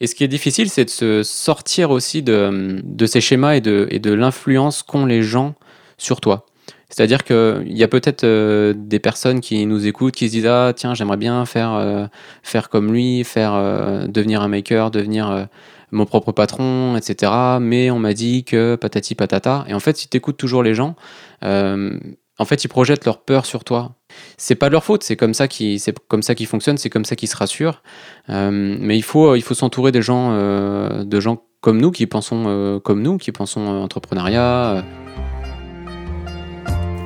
Et ce qui est difficile, c'est de se sortir aussi de, de ces schémas et de, et de l'influence qu'ont les gens sur toi. C'est-à-dire qu'il y a peut-être euh, des personnes qui nous écoutent, qui se disent Ah, tiens, j'aimerais bien faire, euh, faire comme lui, faire euh, devenir un maker, devenir mon propre patron, etc. Mais on m'a dit que patati patata. Et en fait, si tu écoutes toujours les gens, en fait, ils projettent leur peur sur toi c'est pas leur faute, c'est comme ça qu'ils fonctionnent, c'est comme ça qu'ils se rassurent. Euh, mais il faut il faut s'entourer des gens euh, de gens comme nous qui pensons euh, comme nous, qui pensons entrepreneuriat.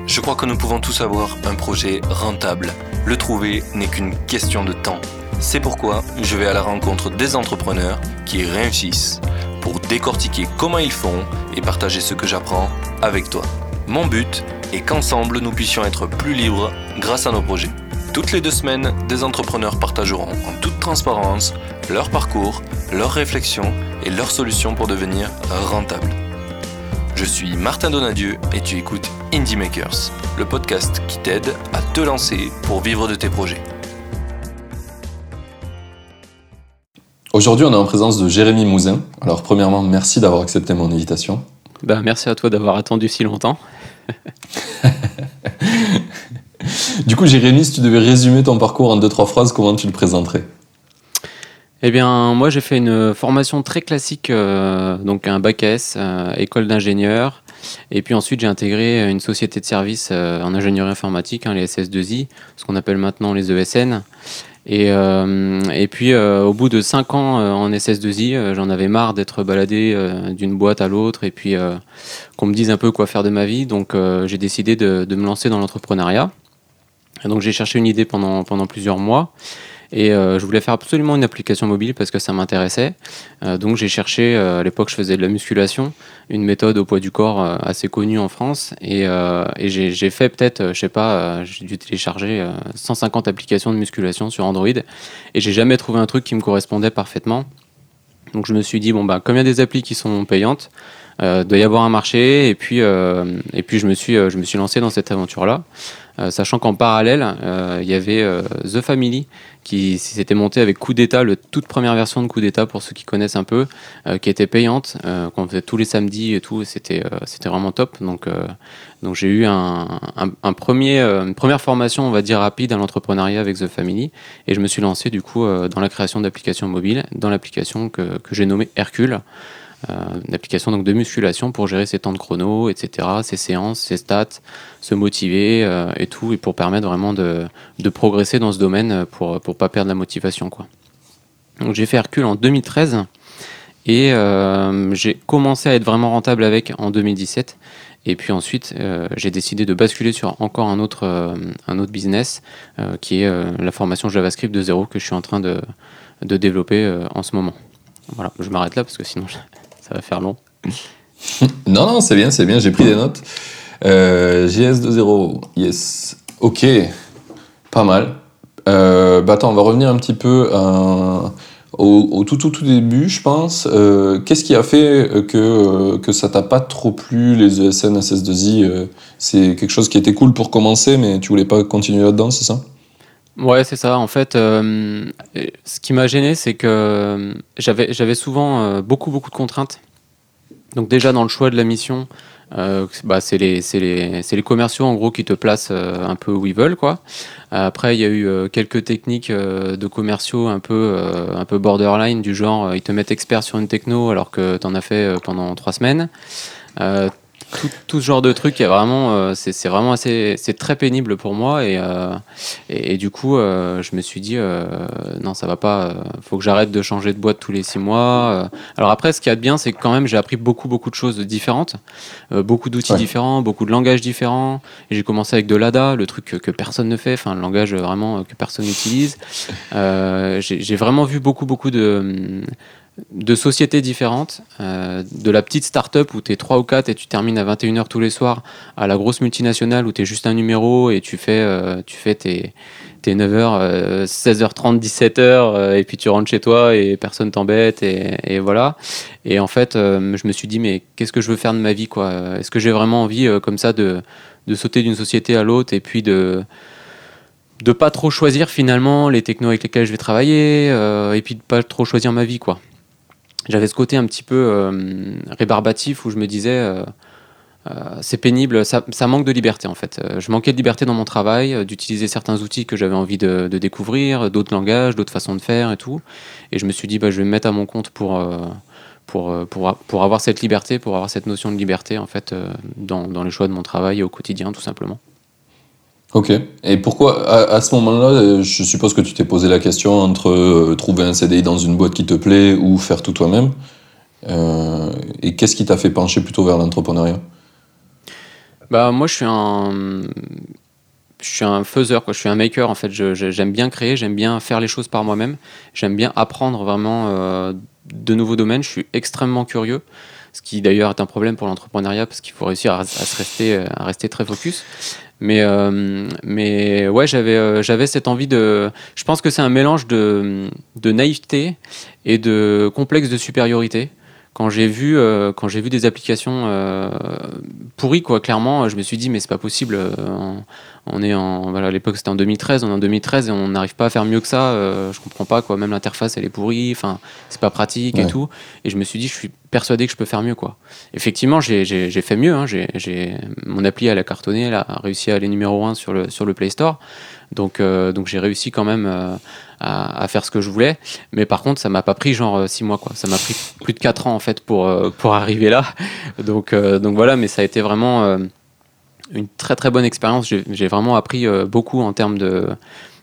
Je crois que nous pouvons tous avoir un projet rentable. Le trouver n'est qu'une question de temps. C'est pourquoi je vais à la rencontre des entrepreneurs qui réussissent pour décortiquer comment ils font et partager ce que j'apprends avec toi. Mon but est qu'ensemble nous puissions être plus libres grâce à nos projets. Toutes les deux semaines, des entrepreneurs partageront en toute transparence leur parcours, leurs réflexions et leurs solutions pour devenir rentables. Je suis Martin Donadieu et tu écoutes Indie Makers, le podcast qui t'aide à te lancer pour vivre de tes projets. Aujourd'hui, on est en présence de Jérémy Mouzin. Alors, premièrement, merci d'avoir accepté mon invitation. Ben, merci à toi d'avoir attendu si longtemps. du coup, Jérémy, si tu devais résumer ton parcours en deux, trois phrases, comment tu le présenterais? Eh bien, moi, j'ai fait une formation très classique, euh, donc un bac S, euh, école d'ingénieur. Et puis ensuite, j'ai intégré une société de services euh, en ingénierie informatique, hein, les SS2I, ce qu'on appelle maintenant les ESN. Et, et puis, au bout de 5 ans en SS2I, j'en avais marre d'être baladé d'une boîte à l'autre et puis qu'on me dise un peu quoi faire de ma vie. Donc, j'ai décidé de, de, me lancer dans l'entrepreneuriat. Donc, j'ai cherché une idée pendant, pendant plusieurs mois. Et euh, je voulais faire absolument une application mobile parce que ça m'intéressait. Euh, donc j'ai cherché, euh, à l'époque je faisais de la musculation, une méthode au poids du corps assez connue en France. Et, j'ai fait peut-être, je sais pas, j'ai dû télécharger 150 applications de musculation sur Android. Et j'ai jamais trouvé un truc qui me correspondait parfaitement. Donc je me suis dit, bon, bah, comme il y a des applis qui sont payantes, euh, doit y avoir un marché. Et puis, et puis je, me suis, je me suis lancé dans cette aventure-là. Sachant qu'en parallèle, il y avait The Family qui s'était monté avec Coup d'État, la toute première version de Coup d'État pour ceux qui connaissent un peu, euh, qui était payante, euh, qu'on faisait tous les samedis et tout, c'était euh, vraiment top. Donc j'ai eu une première formation, on va dire rapide à l'entrepreneuriat avec The Family, et je me suis lancé du coup dans la création d'applications mobiles, dans l'application que, que j'ai nommée Hercule. Euh, une application donc de musculation pour gérer ses temps de chrono, etc., ses séances, ses stats, se motiver euh, et tout, et pour permettre vraiment de, de progresser dans ce domaine pour ne pas perdre la motivation. Quoi. Donc j'ai fait Hercule en 2013 et euh, j'ai commencé à être vraiment rentable avec en 2017. Et puis ensuite, j'ai décidé de basculer sur encore un autre, un autre business qui est la formation JavaScript de zéro que je suis en train de, de développer en ce moment. Voilà, je m'arrête là parce que sinon ça va faire long. non, non, c'est bien, c'est bien, j'ai pris des notes. Euh, JS20, yes. Ok, pas mal. Euh, bah attends, on va revenir un petit peu au, tout, tout, tout début, je pense. Euh, qu'est-ce qui a fait que, que ça t'a pas trop plu, les ESN, SS2I C'est quelque chose qui était cool pour commencer, mais tu voulais pas continuer là-dedans, c'est ça? Ouais, c'est ça. En fait, ce qui m'a gêné, c'est que j'avais, j'avais souvent beaucoup, beaucoup de contraintes. Donc déjà dans le choix de la mission, euh, bah, c'est les, les, les, commerciaux en gros qui te placent euh, un peu où ils veulent quoi. Après il y a eu euh, quelques techniques de commerciaux un peu, un peu borderline du genre ils te mettent expert sur une techno alors que tu en as fait pendant trois semaines tout, ce genre de truc est vraiment, euh, c'est vraiment assez, c'est très pénible pour moi et, euh, et, du coup, euh, je me suis dit non, ça va pas, faut que j'arrête de changer de boîte tous les six mois. Alors après, ce qu'il y a de bien, c'est que quand même j'ai appris beaucoup beaucoup de choses différentes, beaucoup d'outils différents, beaucoup de langages différents. Et j'ai commencé avec de l'ADA, le truc que, que, personne ne fait, enfin le langage vraiment que personne n'utilise. j'ai vraiment vu beaucoup beaucoup de de sociétés différentes, euh, de la petite start-up où tu es 3 ou 4 et tu termines à 21h tous les soirs, à la grosse multinationale où tu es juste un numéro et tu fais, euh, tu fais tes, 9h, 16h30, 17h et puis tu rentres chez toi et personne t'embête et, voilà. Et en fait, euh, je me suis dit, mais qu'est-ce que je veux faire de ma vie quoi? Est-ce que j'ai vraiment envie comme ça de, de sauter d'une société à l'autre et puis de de pas trop choisir finalement les technos avec lesquels je vais travailler et puis de pas trop choisir ma vie quoi? J'avais ce côté un petit peu rébarbatif où je me disais c'est pénible, ça, manque de liberté en fait. je manquais de liberté dans mon travail, d'utiliser certains outils que j'avais envie de, de découvrir, d'autres langages, d'autres façons de faire et tout. Et je me suis dit, bah, je vais me mettre à mon compte pour, pour, pour, pour, avoir cette liberté, pour avoir cette notion de liberté en fait dans, dans les choix de mon travail et au quotidien tout simplement. Ok. Et pourquoi, à, ce moment-là, euh, je suppose que tu t'es posé la question entre euh, trouver un CDI dans une boîte qui te plaît ou faire tout toi-même. Euh, et qu'est-ce qui t'a fait pencher plutôt vers l'entrepreneuriat? Bah moi, je suis un, je suis un faiseur. Je suis un maker en fait. J'aime bien créer, j'aime bien faire les choses par moi-même. J'aime bien apprendre vraiment de nouveaux domaines. Je suis extrêmement curieux ce qui d'ailleurs est un problème pour l'entrepreneuriat parce qu'il faut réussir à, rester, à rester très focus. Mais, euh, mais ouais, j'avais, euh, j'avais cette envie de. Je pense que c'est un mélange de, de naïveté et de complexe de supériorité quand j'ai vu euh, quand j'ai vu des applications euh, pourries quoi clairement je me suis dit mais c'est pas possible euh, on, est en voilà à l'époque c'était en 2013 on est en 2013 et on n'arrive pas à faire mieux que ça je comprends pas quoi même l'interface elle est pourrie enfin c'est pas pratique et tout. Et je me suis dit je suis persuadé que je peux faire mieux quoi. Effectivement j'ai fait mieux hein, j'ai mon appli elle a cartonné elle a réussi à aller numéro 1 sur le sur le Play Store donc donc j'ai réussi quand même à, faire ce que je voulais. Mais par contre, ça m'a pas pris genre 6 euh, mois, quoi. Ça m'a pris plus de 4 ans, en fait, pour, euh, pour arriver là. Donc, euh, donc voilà, mais ça a été vraiment une très très bonne expérience. J'ai vraiment appris beaucoup en termes de,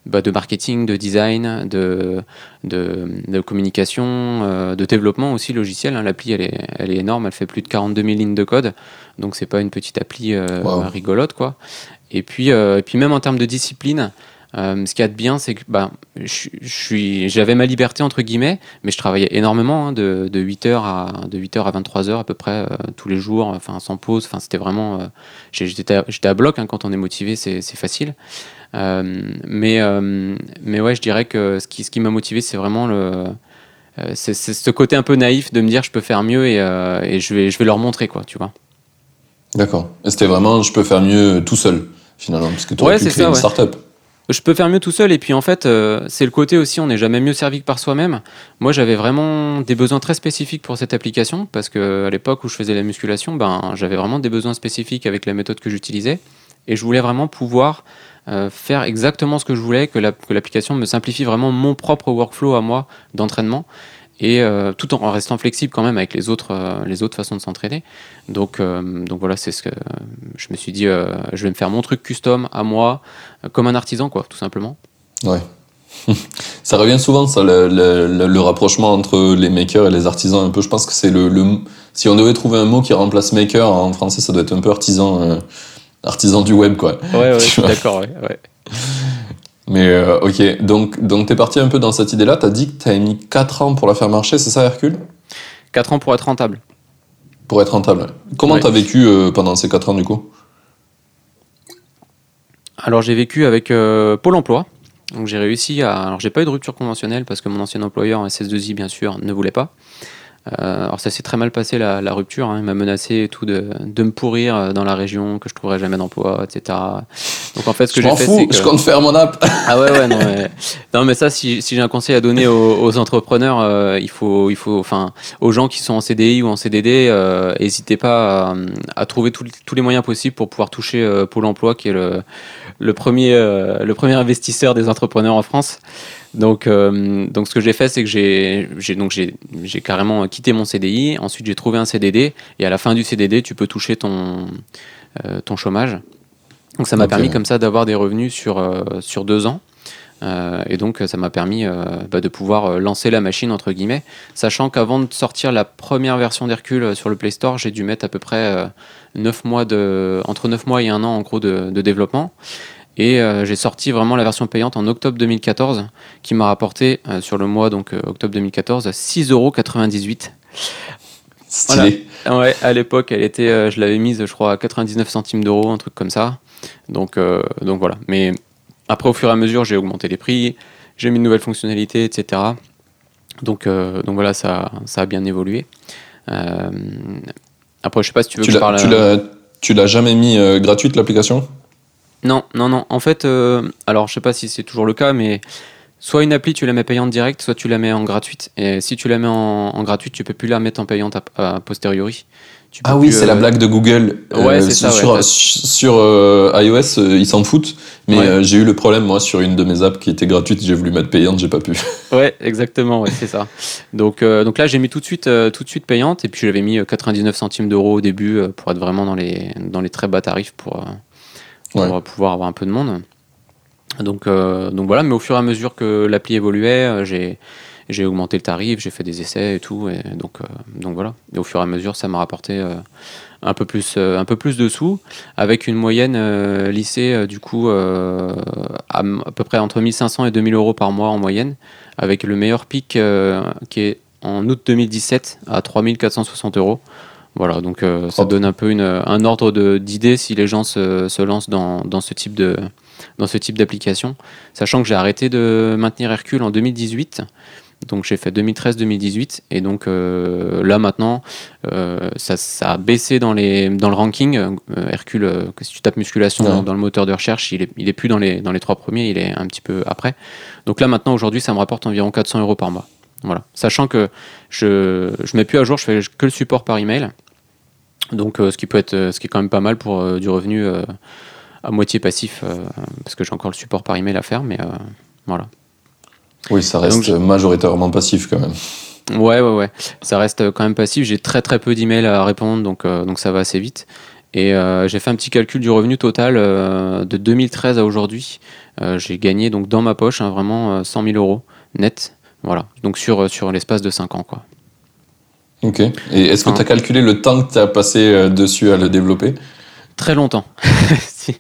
bah, de marketing, de design, de, de, communication, de développement aussi logiciel. Hein. L'appli, elle est, elle est énorme, elle fait plus de 42 000 lignes de code, donc c'est pas une petite appli rigolote, quoi. Et puis, et puis même en termes de discipline, euh, ce qu'il y a de bien, c'est que bah, j'avais ma liberté entre guillemets, mais je travaillais énormément, hein, de, de, 8h à, de 8h à 23h à peu près euh, tous les jours, enfin sans pause. Enfin, c'était vraiment. Euh, j'étais à, bloc hein, quand on est motivé, c'est facile. mais, mais ouais, je dirais que ce qui, ce qui m'a motivé, c'est vraiment le. c'est ce côté un peu naïf de me dire je peux faire mieux et, et je, vais, je vais leur montrer, quoi, tu vois. D'accord. C'était vraiment je peux faire mieux tout seul, finalement, parce que tu aurais ouais, pu créer une start-up je peux faire mieux tout seul. Et puis en fait, euh, c'est le côté aussi, on n'est jamais mieux servi que par soi-même. Moi, j'avais vraiment des besoins très spécifiques pour cette application parce que à l'époque où je faisais la musculation, ben, j'avais vraiment des besoins spécifiques avec la méthode que j'utilisais. Et je voulais vraiment pouvoir euh, faire exactement ce que je voulais, que l'application me simplifie vraiment mon propre workflow à moi d'entraînement et euh, tout en restant flexible quand même avec les autres, euh, les autres façons de s'entraîner. Donc, euh, donc voilà, c'est ce que je me suis dit, je vais me faire mon truc custom à moi, comme un artisan, quoi, tout simplement. Ouais. ça revient souvent, ça, le, le, rapprochement entre les makers et les artisans. Un peu, je pense que c'est le, le, Si on devait trouver un mot qui remplace maker en français, ça doit être un peu artisan, artisan du web, quoi. Ouais, ouais, je suis d'accord, ouais. ouais. Mais euh, ok, donc, donc tu es parti un peu dans cette idée-là. Tu as dit que tu as mis 4 ans pour la faire marcher, c'est ça, Hercule? 4 ans pour être rentable. Pour être rentable. Comment tu as vécu euh, pendant ces 4 ans du coup? Alors j'ai vécu avec euh, Pôle emploi. Donc j'ai réussi à. Alors j'ai pas eu de rupture conventionnelle parce que mon ancien employeur, SS2I bien sûr, ne voulait pas. Alors ça s'est très mal passé la, rupture, hein. il m'a menacé et tout de, de, me pourrir dans la région, que je trouverais jamais d'emploi, etc. Donc en fait ce que j'ai fait c'est que... je compte faire mon app. ah ouais ouais non mais, non, mais ça si, si j'ai un conseil à donner aux, entrepreneurs, euh, il faut il faut enfin aux gens qui sont en CDI ou en CDD, n'hésitez pas à, trouver tous les moyens possibles pour pouvoir toucher Pôle Emploi qui est le, le premier le premier investisseur des entrepreneurs en France. Donc, euh, donc ce que j'ai fait, c'est que j'ai, donc j'ai, carrément quitté mon CDI. Ensuite, j'ai trouvé un CDD. Et à la fin du CDD, tu peux toucher ton, euh, ton chômage. Donc, ça m'a permis comme ça d'avoir des revenus sur, euh, sur deux ans. et donc, ça m'a permis bah, de pouvoir lancer la machine, entre guillemets. Sachant qu'avant de sortir la première version d'Hercule sur le Play Store, j'ai dû mettre à peu près 9 mois de, entre 9 mois et un an en gros de, de développement. Et euh, j'ai sorti vraiment la version payante en octobre 2014, qui m'a rapporté euh, sur le mois donc euh, octobre 2014 6,98€. Stylé. Ouais, à l'époque, elle était, je l'avais mise, je crois, à 99 centimes d'euros, un truc comme ça. Donc, donc voilà. Mais après, au fur et à mesure, j'ai augmenté les prix, j'ai mis de nouvelles fonctionnalités, etc. Donc, donc voilà, ça, ça a bien évolué. après, je sais pas si tu veux que je parle. Tu l'as jamais mis gratuite l'application? Non, non, non. En fait, euh, alors je sais pas si c'est toujours le cas, mais soit une appli, tu la mets payante direct, soit tu la mets en gratuite. Et si tu la mets en, en gratuite, tu peux plus la mettre en payante a posteriori. Tu Ah oui, c'est la euh, blague de Google. Ouais, c'est ça, Sur, ouais. sur euh, iOS, euh, ils s'en foutent. Mais Ouais. euh, j'ai eu le problème, moi, sur une de mes apps qui était gratuite, j'ai voulu mettre payante, j'ai pas pu. Ouais, exactement, c'est ça. Donc, euh, donc là, j'ai mis tout de suite, euh, tout de suite payante, et puis j'avais mis euh, 99 centimes d'euros au début euh, pour être vraiment dans les, dans les très bas tarifs pour, euh, pour euh, pouvoir avoir un peu de monde. Donc, euh, donc voilà, mais au fur et à mesure que l'appli évoluait, euh, j'ai j'ai augmenté le tarif, j'ai fait des essais et tout, et donc, euh, donc voilà. Et au fur et à mesure, ça m'a rapporté euh, un peu plus, euh, un peu plus de sous, avec une moyenne lycée du coup à, peu près entre 1500 et 2000 euros par mois en moyenne, avec le meilleur pic qui est en août 2017 à 3460 euros. Voilà, donc ça Hop. donne un peu une, un ordre d'idée si les gens se, se lancent dans, dans ce type de dans ce type d'application, sachant que j'ai arrêté de maintenir Hercule en 2018. Donc j'ai fait 2013-2018 et donc euh, là maintenant euh, ça, ça a baissé dans, les, dans le ranking. Euh, Hercule, si tu tapes musculation Ouais. dans, dans le moteur de recherche, il est, il est plus dans les, dans les trois premiers, il est un petit peu après. Donc là maintenant aujourd'hui ça me rapporte environ 400 euros par mois. Voilà. Sachant que je je mets plus à jour, je fais que le support par email. Donc ce qui peut être ce qui est quand même pas mal pour du revenu à moitié passif parce que j'ai encore le support par email à faire mais voilà. Oui, ça reste majoritairement passif quand même. Ouais, ouais, ouais. Ça reste quand même passif. J'ai très très peu d'emails à répondre, donc, euh, donc ça va assez vite. Et euh, j'ai fait un petit calcul du revenu total euh, de 2013 à aujourd'hui. Euh, j'ai gagné donc dans ma poche hein, vraiment euh, 100 000 euros net. Voilà. Donc sur, euh, sur l'espace de 5 ans, quoi. Ok. Et est-ce que tu as calculé le temps que tu as passé euh, dessus à le développer? Très longtemps. si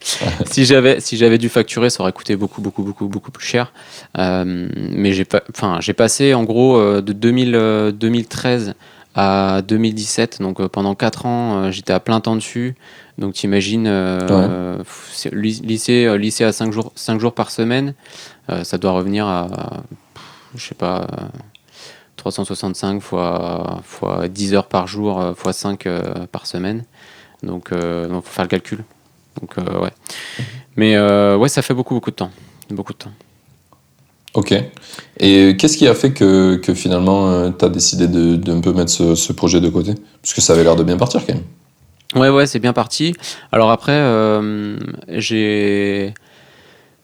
si j'avais si j'avais dû facturer, ça aurait coûté beaucoup beaucoup beaucoup beaucoup plus cher. Euh, mais j'ai pas, enfin j'ai passé en gros euh, de 2000, euh, 2013 à 2017, donc pendant 4 ans, j'étais à plein temps dessus. Donc t'imagines, euh, lycée lycée à 5 jours 5 jours par semaine, euh, ça doit revenir à je sais pas. euh, 365 fois, fois 10 heures par jour, fois 5 euh, par semaine. Donc, il faut faire le calcul. Donc, euh, ouais. Mais euh, ouais, ça fait beaucoup, beaucoup de temps. Beaucoup de temps. Ok. Et qu'est-ce qui a fait que, que finalement tu as décidé de, de un peu mettre ce, ce projet de côté? Parce que ça avait l'air de bien partir quand même. Ouais, ouais, c'est bien parti. Alors après, euh, j'ai.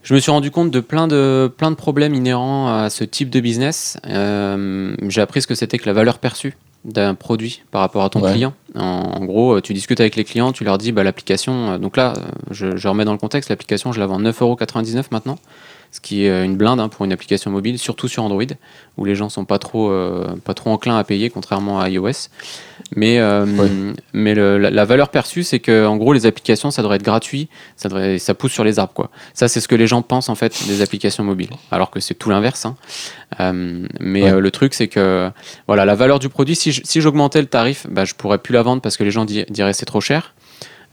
Je me suis rendu compte de plein de, plein de problèmes inhérents à ce type de business. Euh, j'ai appris ce que c'était que la valeur perçue d'un produit par rapport à ton Ouais. client. En, en gros, tu discutes avec les clients, tu leur dis bah, l'application. euh, Donc là, euh, je, je remets dans le contexte, l'application, je la vends 9,99€ maintenant, ce qui est euh, une blinde hein, pour une application mobile, surtout sur Android, où les gens sont pas trop, euh, pas trop enclins à payer, contrairement à iOS. Mais, euh, Ouais. mais le- la, la valeur perçue, c'est que en gros, les applications, ça devrait être gratuit, ça, devrait, ça pousse sur les arbres. Quoi. Ça, c'est ce que les gens pensent en fait des applications mobiles, alors que c'est tout l'inverse. hein. Euh, mais Ouais. le truc, c'est que voilà, la valeur du produit, si j'augmentais le tarif, bah, je pourrais plus la vendre parce que les gens di- diraient c'est trop cher.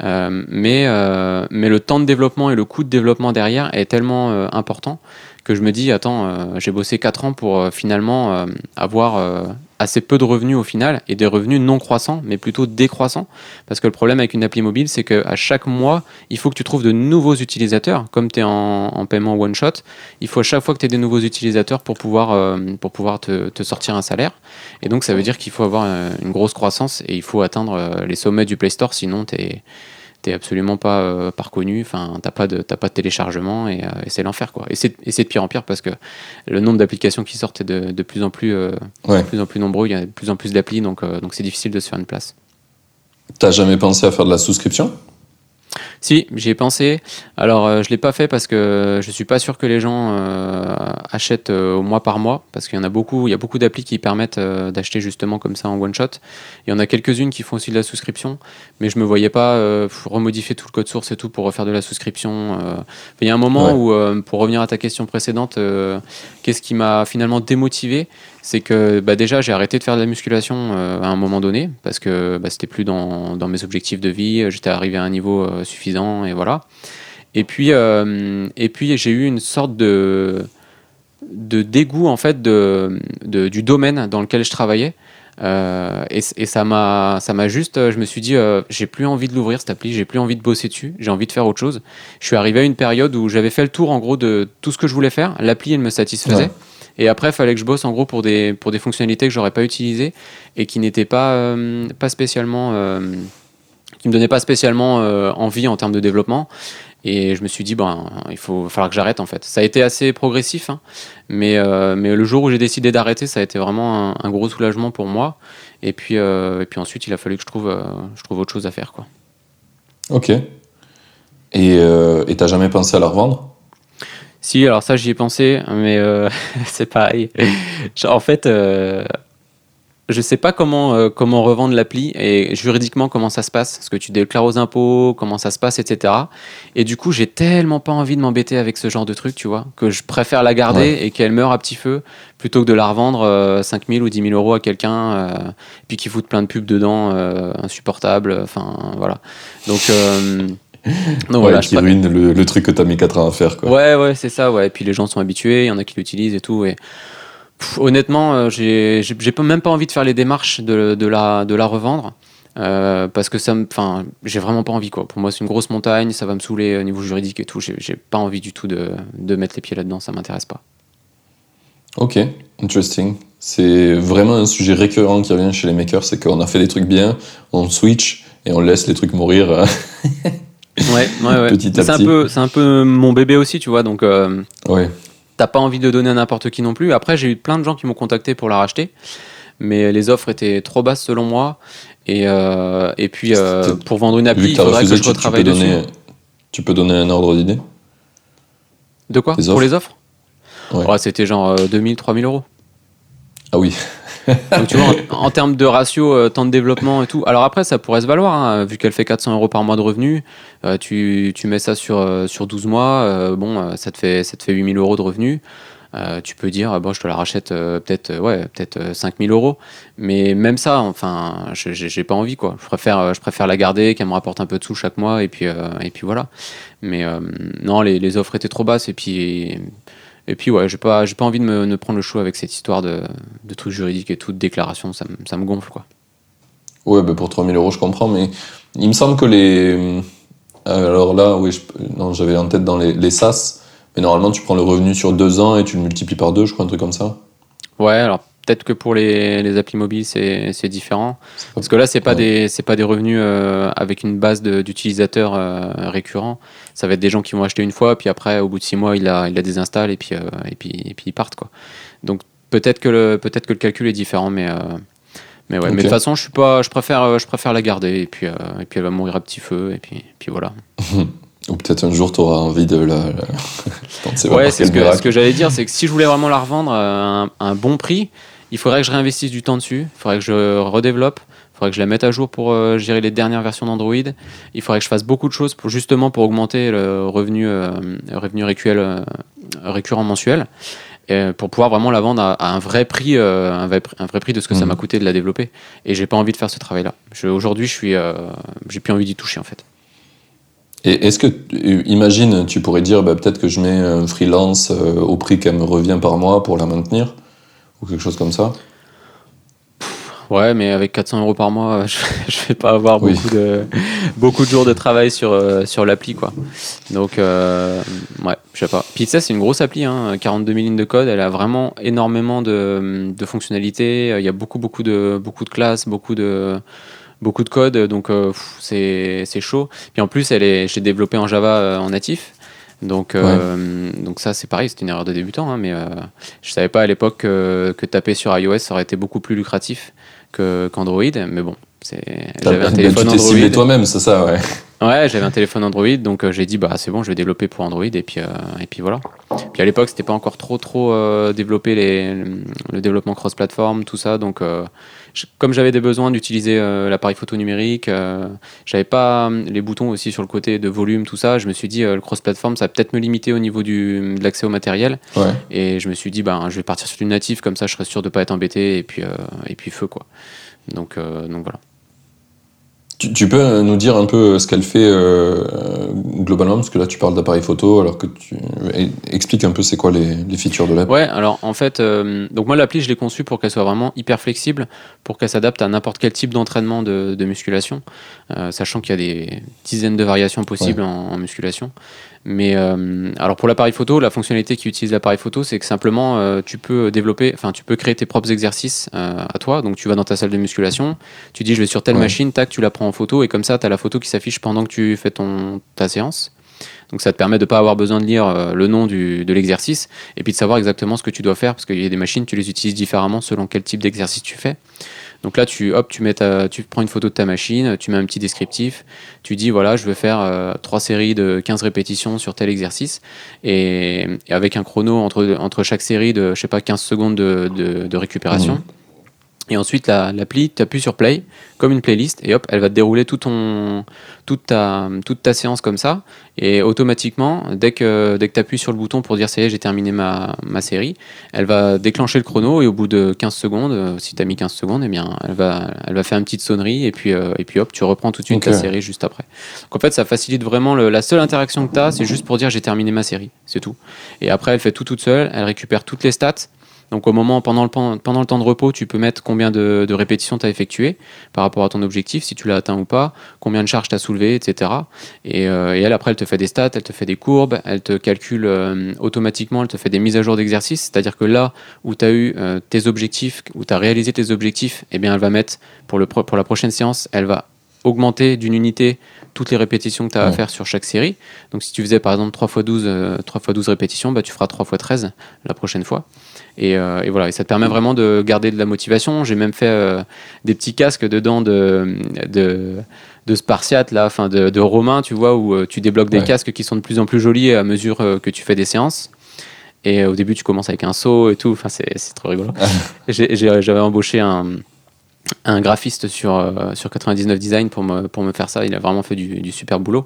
Euh, mais, euh, mais le temps de développement et le coût de développement derrière est tellement euh, important que je me dis, attends, j'ai bossé 4 ans pour finalement avoir assez peu de revenus au final et des revenus non croissants, mais plutôt décroissants. Parce que le problème avec une appli mobile, c'est qu'à chaque mois, il faut que tu trouves de nouveaux utilisateurs. Comme tu es en, en paiement one shot, il faut à chaque fois que tu aies des nouveaux utilisateurs pour pouvoir, euh, pour pouvoir te, te sortir un salaire. Et donc, ça veut dire qu'il faut avoir euh, une grosse croissance et il faut atteindre euh, les sommets du Play Store, sinon tu t'es absolument pas, euh, pas reconnu, enfin t'as pas de t'as pas de téléchargement et, euh, et c'est l'enfer quoi. Et c'est et c'est de pire en pire parce que le nombre d'applications qui sortent est de, de plus en plus euh, Ouais. de plus en plus nombreux, il y a de plus en plus d'applis donc donc c'est difficile de se faire une place. T'as jamais pensé à faire de la souscription? Si, j'y ai pensé. Alors, euh, je l'ai pas fait parce que je suis pas sûr que les gens euh, achètent euh, au mois par mois, parce qu'il y en a beaucoup. Il y a beaucoup d'applis qui permettent d'acheter justement comme ça en one shot. Il y en a quelques-unes qui font aussi de la souscription, mais je me voyais pas remodifier tout le code source et tout pour refaire de la souscription. Il y a un moment Ouais. où, pour revenir à ta question précédente, qu'est-ce qui m'a finalement démotivé c'est que bah, déjà j'ai arrêté de faire de la musculation euh, à un moment donné parce que bah, c'était plus dans, mes objectifs de vie, j'étais arrivé à un niveau euh, suffisant et voilà. Et puis, euh, j'ai eu une sorte de, dégoût en fait du domaine dans lequel je travaillais. Euh, et, ça m'a juste, euh, je me suis dit, euh, j'ai plus envie de l'ouvrir cette appli, j'ai plus envie de bosser dessus, j'ai envie de faire autre chose. Je suis arrivé à une période où j'avais fait le tour en gros de tout ce que je voulais faire. L'appli, elle me satisfaisait. Et après, il fallait que je bosse en gros pour des, pour des fonctionnalités que j'aurais pas utilisées et qui n'étaient pas, euh, pas spécialement. euh, qui me donnaient pas spécialement euh, envie en termes de développement. Et je me suis dit, ben, il faut falloir que j'arrête en fait. Ça a été assez progressif, hein, mais, mais le jour où j'ai décidé d'arrêter, ça a été vraiment un, gros soulagement pour moi. Et puis, et puis ensuite, il a fallu que je trouve, je trouve autre chose à faire. Quoi. Ok. Et et t'as jamais pensé à la revendre? Si, alors ça, j'y ai pensé, mais euh, c'est pareil. En fait, euh, je sais pas comment, euh, comment revendre l'appli et juridiquement comment ça se passe, ce que tu déclares aux impôts, comment ça se passe, etc. Et du coup, j'ai tellement pas envie de m'embêter avec ce genre de truc, tu vois, que je préfère la garder Ouais. et qu'elle meure à petit feu plutôt que de la revendre euh, 5 000 ou 10 000 euros à quelqu'un, euh, puis qui fout plein de pubs dedans, euh, insupportable, enfin voilà. Donc, euh, donc Ouais, voilà, qui ruine le, le truc que t'as mis 4 ans à faire, quoi. Ouais, ouais, c'est ça, ouais. Et puis les gens sont habitués, il y en a qui l'utilisent et tout. Et Pff, honnêtement, euh, j'ai même pas envie de faire les démarches de, de la, de la revendre. euh, parce que ça me. Enfin, j'ai vraiment pas envie, quoi. Pour moi, c'est une grosse montagne, ça va me saouler au niveau juridique et tout. J'ai pas envie du tout de, de mettre les pieds là-dedans, ça m'intéresse pas. Ok, interesting. C'est vraiment un sujet récurrent qui revient chez les makers, c'est qu'on a fait des trucs bien, on switch et on laisse les trucs mourir. Ouais, ouais, ouais. Petit à C'est un, petit. peu- c'est un peu mon bébé aussi, tu vois. Donc, euh, ouais. t'as pas envie de donner à n'importe qui non plus. Après, j'ai eu plein de gens qui m'ont contacté pour la racheter, mais les offres étaient trop basses selon moi. Et, euh, et puis, euh, pour vendre une appli, que il faudrait que refusé, je tu, tu peux retravaille dessus. donner, tu peux donner un ordre d'idée? De quoi? Les Pour les offres? Ouais. Ouais, C'était genre euh, 2000, 3000 euros. Ah oui, Donc tu vois, en, termes de ratio, euh, temps de développement et tout. Alors après, ça pourrait se valoir, hein, vu qu'elle fait 400 euros par mois de revenus. euh, tu, tu mets ça sur, euh, sur 12 mois, bon, ça te fait, ça te fait 8000 euros de revenus. Tu peux dire, bon, je te la rachète peut-être ouais, euh, 5000 euros. Mais même ça, enfin, j'ai pas envie, quoi. Je préfère, je préfère la garder, qu'elle me rapporte un peu de sous chaque mois, et puis, et puis voilà. Mais non, les, les offres étaient trop basses, et puis. Et puis ouais, j'ai pas, j'ai pas envie de me de prendre le chou avec cette histoire de, de trucs juridiques et tout, de déclarations, ça, me- ça me gonfle quoi. ouais, bah pour 3000 euros, je comprends, mais il me semble que les. euh, Alors là, oui, je- non, j'avais en tête dans les, les SaaS, mais normalement, tu prends le revenu sur deux ans et tu le multiplies par deux, je crois, un truc comme ça. Ouais, alors peut-être que pour les, les applis mobiles c'est différent. Parce que là, c'est pas, Ouais. des, pas des revenus euh, avec une base d'utilisateurs euh, récurrents. Ça va être des gens qui vont acheter une fois, puis après, au bout de six mois, il la, il la désinstalle et puis, euh, et, puis, et puis ils partent. Quoi. Donc peut-être que, le, peut-être que le calcul est différent, mais, mais ouais. Mais de toute façon, je, suis pas, je, préfère, je préfère la garder et puis, et puis elle va mourir à petit feu et puis, puis voilà. Ou peut-être un jour, tu auras envie de la. la... Ouais, c'est ce que, ce j'allais dire, c'est que si je voulais vraiment la revendre à un, à un bon prix, il faudrait que je réinvestisse du temps dessus, il faudrait que je redéveloppe, il faudrait que je la mette à jour pour euh, gérer les dernières versions d'Android, il faudrait que je fasse beaucoup de choses pour justement pour augmenter le revenu, euh, revenu euh, récurrent mensuel, et pour pouvoir vraiment la vendre à, à un vrai prix, un, vrai, pr- un vrai prix de ce que ça Mhm. m'a coûté de la développer. Et j'ai pas envie de faire ce travail-là. Aujourd'hui, je suis, j'ai plus envie d'y toucher en fait. Et est-ce que, imagine, tu pourrais dire, bah, peut-être que je mets un freelance euh, au prix qu'elle me revient par mois pour la maintenir? Ou quelque chose comme ça Ouais, mais avec 400 euros par mois, je, je vais pas avoir Oui. beaucoup de beaucoup de jours de travail sur euh, sur l'appli quoi. Donc euh, ouais, je sais pas. Puis ça c'est une grosse appli, hein, 42 000 lignes de code. Elle a vraiment énormément de, de fonctionnalités. Il y a beaucoup beaucoup de beaucoup de classes, beaucoup de beaucoup de code. Donc euh, c'est chaud. Puis en plus, elle est j'ai développé en Java euh, en natif. Donc, euh, donc ça c'est pareil, c'est une erreur de débutant, hein, mais euh, je savais pas à l'époque que, que taper sur iOS aurait été beaucoup plus lucratif qu'Android, mais bon, j'avais un téléphone Tu t'es Android. toi-même, c'est ça, ouais. Ouais, j'avais un téléphone Android, donc euh, j'ai dit bah c'est bon, je vais développer pour Android et puis euh, et puis voilà. Puis à l'époque, c'était pas encore trop trop euh, développé les, le développement cross-platform, tout ça, donc euh, je- comme j'avais des besoins d'utiliser euh, l'appareil photo numérique, euh, j'avais pas euh, les boutons aussi sur le côté de volume, tout ça. Je me suis dit euh, le cross-platform, ça va peut-être me limiter au niveau du de l'accès au matériel. ouais. Et je me suis dit, ben, je vais partir sur du natif, comme ça je serai sûr de pas être embêté, et puis, euh, et puis feu, quoi. Donc, euh, donc voilà. Tu, peux nous dire un peu ce qu'elle fait euh, globalement, parce que là tu parles d'appareil photo, alors que tu expliques un peu c'est quoi les, les, features de l'app. Ouais, alors en fait, euh, donc moi l'appli je l'ai conçue pour qu'elle soit vraiment hyper flexible, pour qu'elle s'adapte à n'importe quel type d'entraînement de, de, musculation, euh, sachant qu'il y a des dizaines de variations possibles en, en, musculation. Mais euh, alors pour l'appareil photo, la fonctionnalité qui utilise l'appareil photo, c'est que simplement euh, tu peux développer, enfin tu peux créer tes propres exercices euh, à toi. Donc tu vas dans ta salle de musculation, tu dis je vais sur telle machine, tac, tu la prends en photo et comme ça tu as la photo qui s'affiche pendant que tu fais ton, ta séance. Donc ça te permet de ne pas avoir besoin de lire le nom du, de l'exercice et puis de savoir exactement ce que tu dois faire parce qu'il y a des machines, tu les utilises différemment selon quel type d'exercice tu fais. Donc là, tu, hop, tu, mets tu prends une photo de ta machine, tu mets un petit descriptif, tu dis voilà, je veux faire euh, trois séries de 15 répétitions sur tel exercice, et, avec un chrono entre, entre chaque série de, je sais pas, 15 secondes de, récupération. Mmh. Et ensuite, l'appli, tu appuies sur play comme une playlist et hop, elle va te dérouler tout ton, toute, ta, toute ta séance comme ça. Et automatiquement, dès que, dès que tu appuies sur le bouton pour dire ça y est, j'ai terminé ma, ma, série, elle va déclencher le chrono et au bout de 15 secondes, euh, si tu as mis 15 secondes, eh bien, elle, va, elle va faire une petite sonnerie et puis, euh, et puis hop, tu reprends tout de suite ta série juste après. Donc en fait, ça facilite vraiment la seule interaction que tu as, c'est juste pour dire j'ai terminé ma série, c'est tout. Et après, elle fait tout toute seule, elle récupère toutes les stats donc au moment, pendant le, pendant le temps de repos, tu peux mettre combien de, répétitions tu as effectué par rapport à ton objectif, si tu l'as atteint ou pas, combien de charges tu as soulevé, etc. Euh, et, elle, après, elle te fait des stats, elle te fait des courbes, elle te calcule euh, automatiquement, elle te fait des mises à jour d'exercice. C'est-à-dire que là où tu as eu euh, tes objectifs, où tu as réalisé tes objectifs, eh bien, elle va mettre, pour, le, pour la prochaine séance, elle va augmenter d'une unité toutes les répétitions que tu as à faire sur chaque série. Donc si tu faisais par exemple 3 x 12, 3 x 12 répétitions, bah, tu feras 3 x 13 la prochaine fois. Euh, et, voilà, et ça te permet vraiment de garder de la motivation. J'ai même fait euh, des petits casques dedans de, de, de Spartiate, là, enfin de, de Romain, tu vois, où euh, tu débloques des casques qui sont de plus en plus jolis à mesure que tu fais des séances. Et au début, tu commences avec un saut et tout. Enfin, c'est trop rigolo. J'avais embauché un, un graphiste sur, euh, sur 99 Design pour me, pour me faire ça. Il a vraiment fait du, super boulot.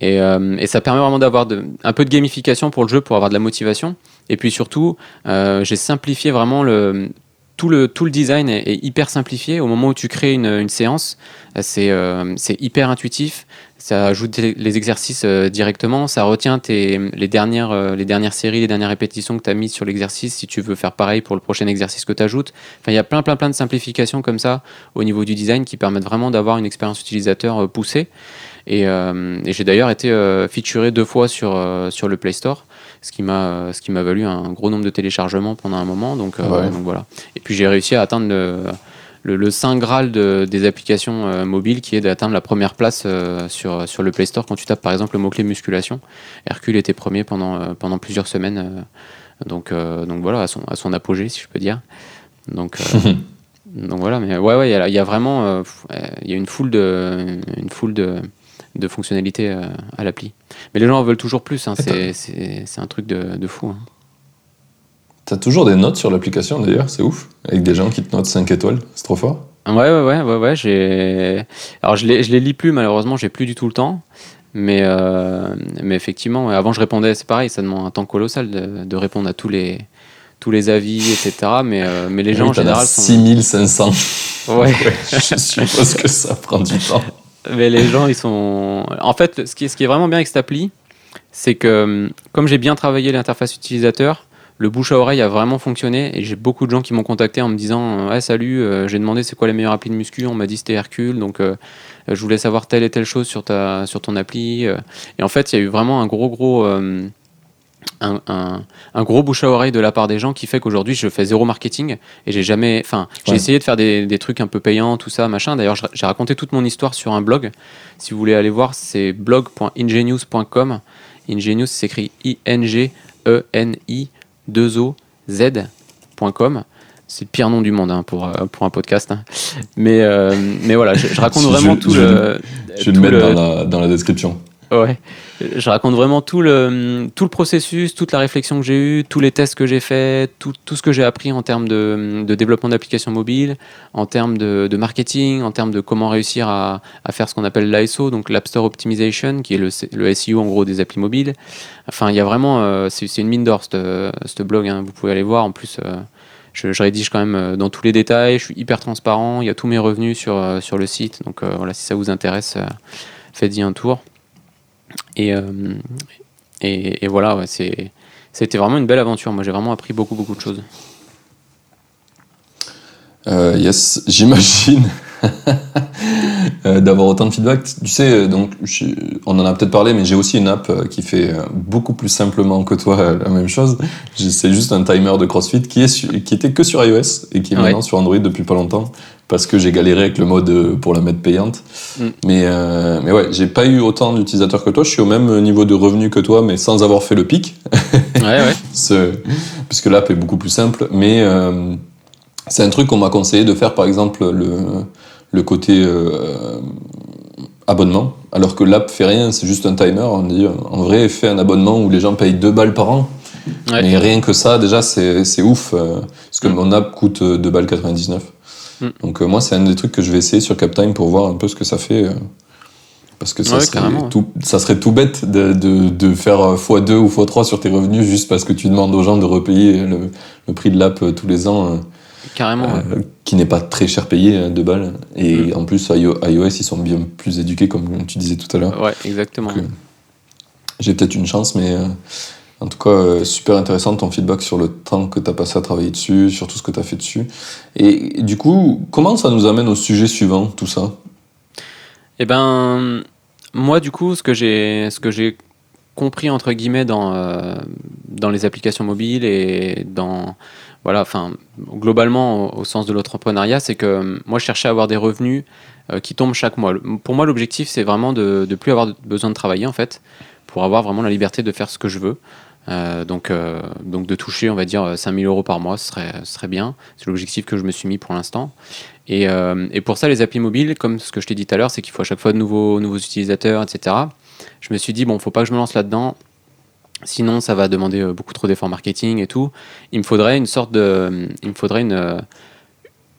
Et, euh, et, ça permet vraiment d'avoir un peu de gamification pour le jeu, pour avoir de la motivation. Et puis surtout, euh, j'ai simplifié vraiment le, tout le, tout le design est, hyper simplifié. Au moment où tu crées une, une séance, c'est hyper intuitif ça ajoute les exercices euh, directement, ça retient tes, les, dernières, euh, les dernières séries, les dernières répétitions que tu as mises sur l'exercice si tu veux faire pareil pour le prochain exercice que tu ajoutes. Enfin, il y a plein, plein, plein de simplifications comme ça au niveau du design qui permettent vraiment d'avoir une expérience utilisateur euh, poussée. Et, et j'ai d'ailleurs été featuré deux fois sur, sur le Play Store, ce qui m'a ce qui m'a valu un gros nombre de téléchargements pendant un moment. Donc, donc voilà. Et puis j'ai réussi à atteindre le le, saint graal des applications euh, mobiles qui est d'atteindre la première place euh, sur, sur le Play Store quand tu tapes par exemple le mot-clé musculation. Hercule était premier pendant, euh, pendant plusieurs semaines. donc, donc voilà, à son, à son apogée, si je peux dire. Donc, donc voilà, mais ouais, ouais, il y, a vraiment il y a une foule de, une foule de, de fonctionnalités à l'appli. Mais les gens en veulent toujours plus, hein, c'est un truc de, de fou. Hein. T'as toujours des notes sur l'application d'ailleurs, c'est ouf, avec des gens qui te notent 5 étoiles, c'est trop fort. Ouais, ouais, ouais, ouais, ouais j'ai. Alors je les, je les lis plus, malheureusement, j'ai plus du tout le temps. Mais, euh, mais effectivement, avant je répondais, c'est pareil, ça demande un temps colossal de, de, répondre à tous les, tous les avis, etc. Mais, euh, mais les gens en général. Sont... 6500. Ouais. Je suppose que ça prend du temps. Mais les gens, ils sont. En fait, ce qui, ce qui est vraiment bien avec cette appli, c'est que comme j'ai bien travaillé l'interface utilisateur, le bouche à oreille a vraiment fonctionné et j'ai beaucoup de gens qui m'ont contacté en me disant ah, salut euh, j'ai demandé c'est quoi les meilleures applis de muscu. On m'a dit c'était Hercule donc euh, je voulais savoir telle et telle chose sur ta sur ton appli et en fait il y a eu vraiment un gros gros un, un, gros bouche à oreille de la part des gens qui fait qu'aujourd'hui je fais zéro marketing et j'ai jamais enfin j'ai essayé de faire des, des, trucs un peu payants tout ça machin. D'ailleurs j'ai raconté toute mon histoire sur un blog. Si vous voulez aller voir c'est blog.ingenious.com Ingenious s'écrit I N G E N I 2OZ.com. C'est le pire nom du monde hein, pour, euh, pour un podcast. Hein. Mais, euh, mais voilà, je, raconte vraiment tout le. Je vais le mettre dans, la, dans la description. Ouais. Je raconte vraiment tout le, tout le processus, toute la réflexion que j'ai eue, tous les tests que j'ai faits, tout, tout, ce que j'ai appris en termes de, développement d'applications mobiles, en termes de, marketing, en termes de comment réussir à, à faire ce qu'on appelle l'ISO, donc l'App Store Optimization, qui est le, le, SEO en gros des applis mobiles. Enfin, il y a vraiment, euh, c'est une mine d'or, ce blog, hein, vous pouvez aller voir. En plus, euh, je, rédige quand même dans tous les détails, je suis hyper transparent, il y a tous mes revenus sur, sur le site. Donc voilà, si ça vous intéresse, faites-y un tour. Et, et, voilà, ouais, c'était vraiment une belle aventure. Moi, j'ai vraiment appris beaucoup, beaucoup de choses. yes, j'imagine. Euh, d'avoir autant de feedback. Tu sais, euh, donc, on en a peut-être parlé, mais j'ai aussi une app euh, qui fait beaucoup plus simplement que toi la même chose. C'est juste un timer de CrossFit qui, est qui était que sur iOS et qui est maintenant sur Android depuis pas longtemps parce que j'ai galéré avec le mode pour la mettre payante. Mm. Mais, mais ouais, j'ai pas eu autant d'utilisateurs que toi. Je suis au même niveau de revenus que toi, mais sans avoir fait le pic. Ouais, ouais. puisque l'app est beaucoup plus simple. Mais c'est un truc qu'on m'a conseillé de faire, par exemple, le le côté euh, abonnement, alors que l'app fait rien, c'est juste un timer. On dit, en vrai, fait un abonnement où les gens payent 2 balles par an. Mais rien que ça, déjà, c'est ouf. Euh, parce que mm. mon app coûte 2 balles 99. Mm. Donc, euh, moi, c'est un des trucs que je vais essayer sur CapTime pour voir un peu ce que ça fait. parce que ça, serait tout, ça serait tout bête de, de, de faire x2 ou x3 sur tes revenus juste parce que tu demandes aux gens de repayer le, le prix de l'app tous les ans. Carrément. Euh, qui n'est pas très cher payé, hein, de balles. Et mm. en plus, iOS, ils sont bien plus éduqués, comme tu disais tout à l'heure. Ouais, exactement. Euh, j'ai peut-être une chance, mais euh, en tout cas, super intéressant ton feedback sur le temps que tu as passé à travailler dessus, sur tout ce que tu as fait dessus. Et, du coup, comment ça nous amène au sujet suivant, tout ça? Eh ben, moi, du coup, ce que j'ai, ce que j'ai compris entre guillemets dans dans les applications mobiles et dans voilà, enfin, globalement, au, sens de l'entrepreneuriat, c'est que euh, moi, je cherchais à avoir des revenus euh, qui tombent chaque mois. Pour moi, l'objectif, c'est vraiment de ne plus avoir besoin de travailler, en fait, pour avoir vraiment la liberté de faire ce que je veux. Euh, donc, donc de toucher, on va dire, 5000 euros par mois, ce serait, serait bien. C'est l'objectif que je me suis mis pour l'instant. Et, et, pour ça, les applis mobiles, comme ce que je t'ai dit tout à l'heure, c'est qu'il faut à chaque fois de nouveaux, nouveaux utilisateurs, etc. Je me suis dit, bon, faut pas que je me lance là-dedans. Sinon, ça va demander euh, beaucoup trop d'efforts marketing et tout. Il me faudrait une sorte de, il me faudrait une, euh,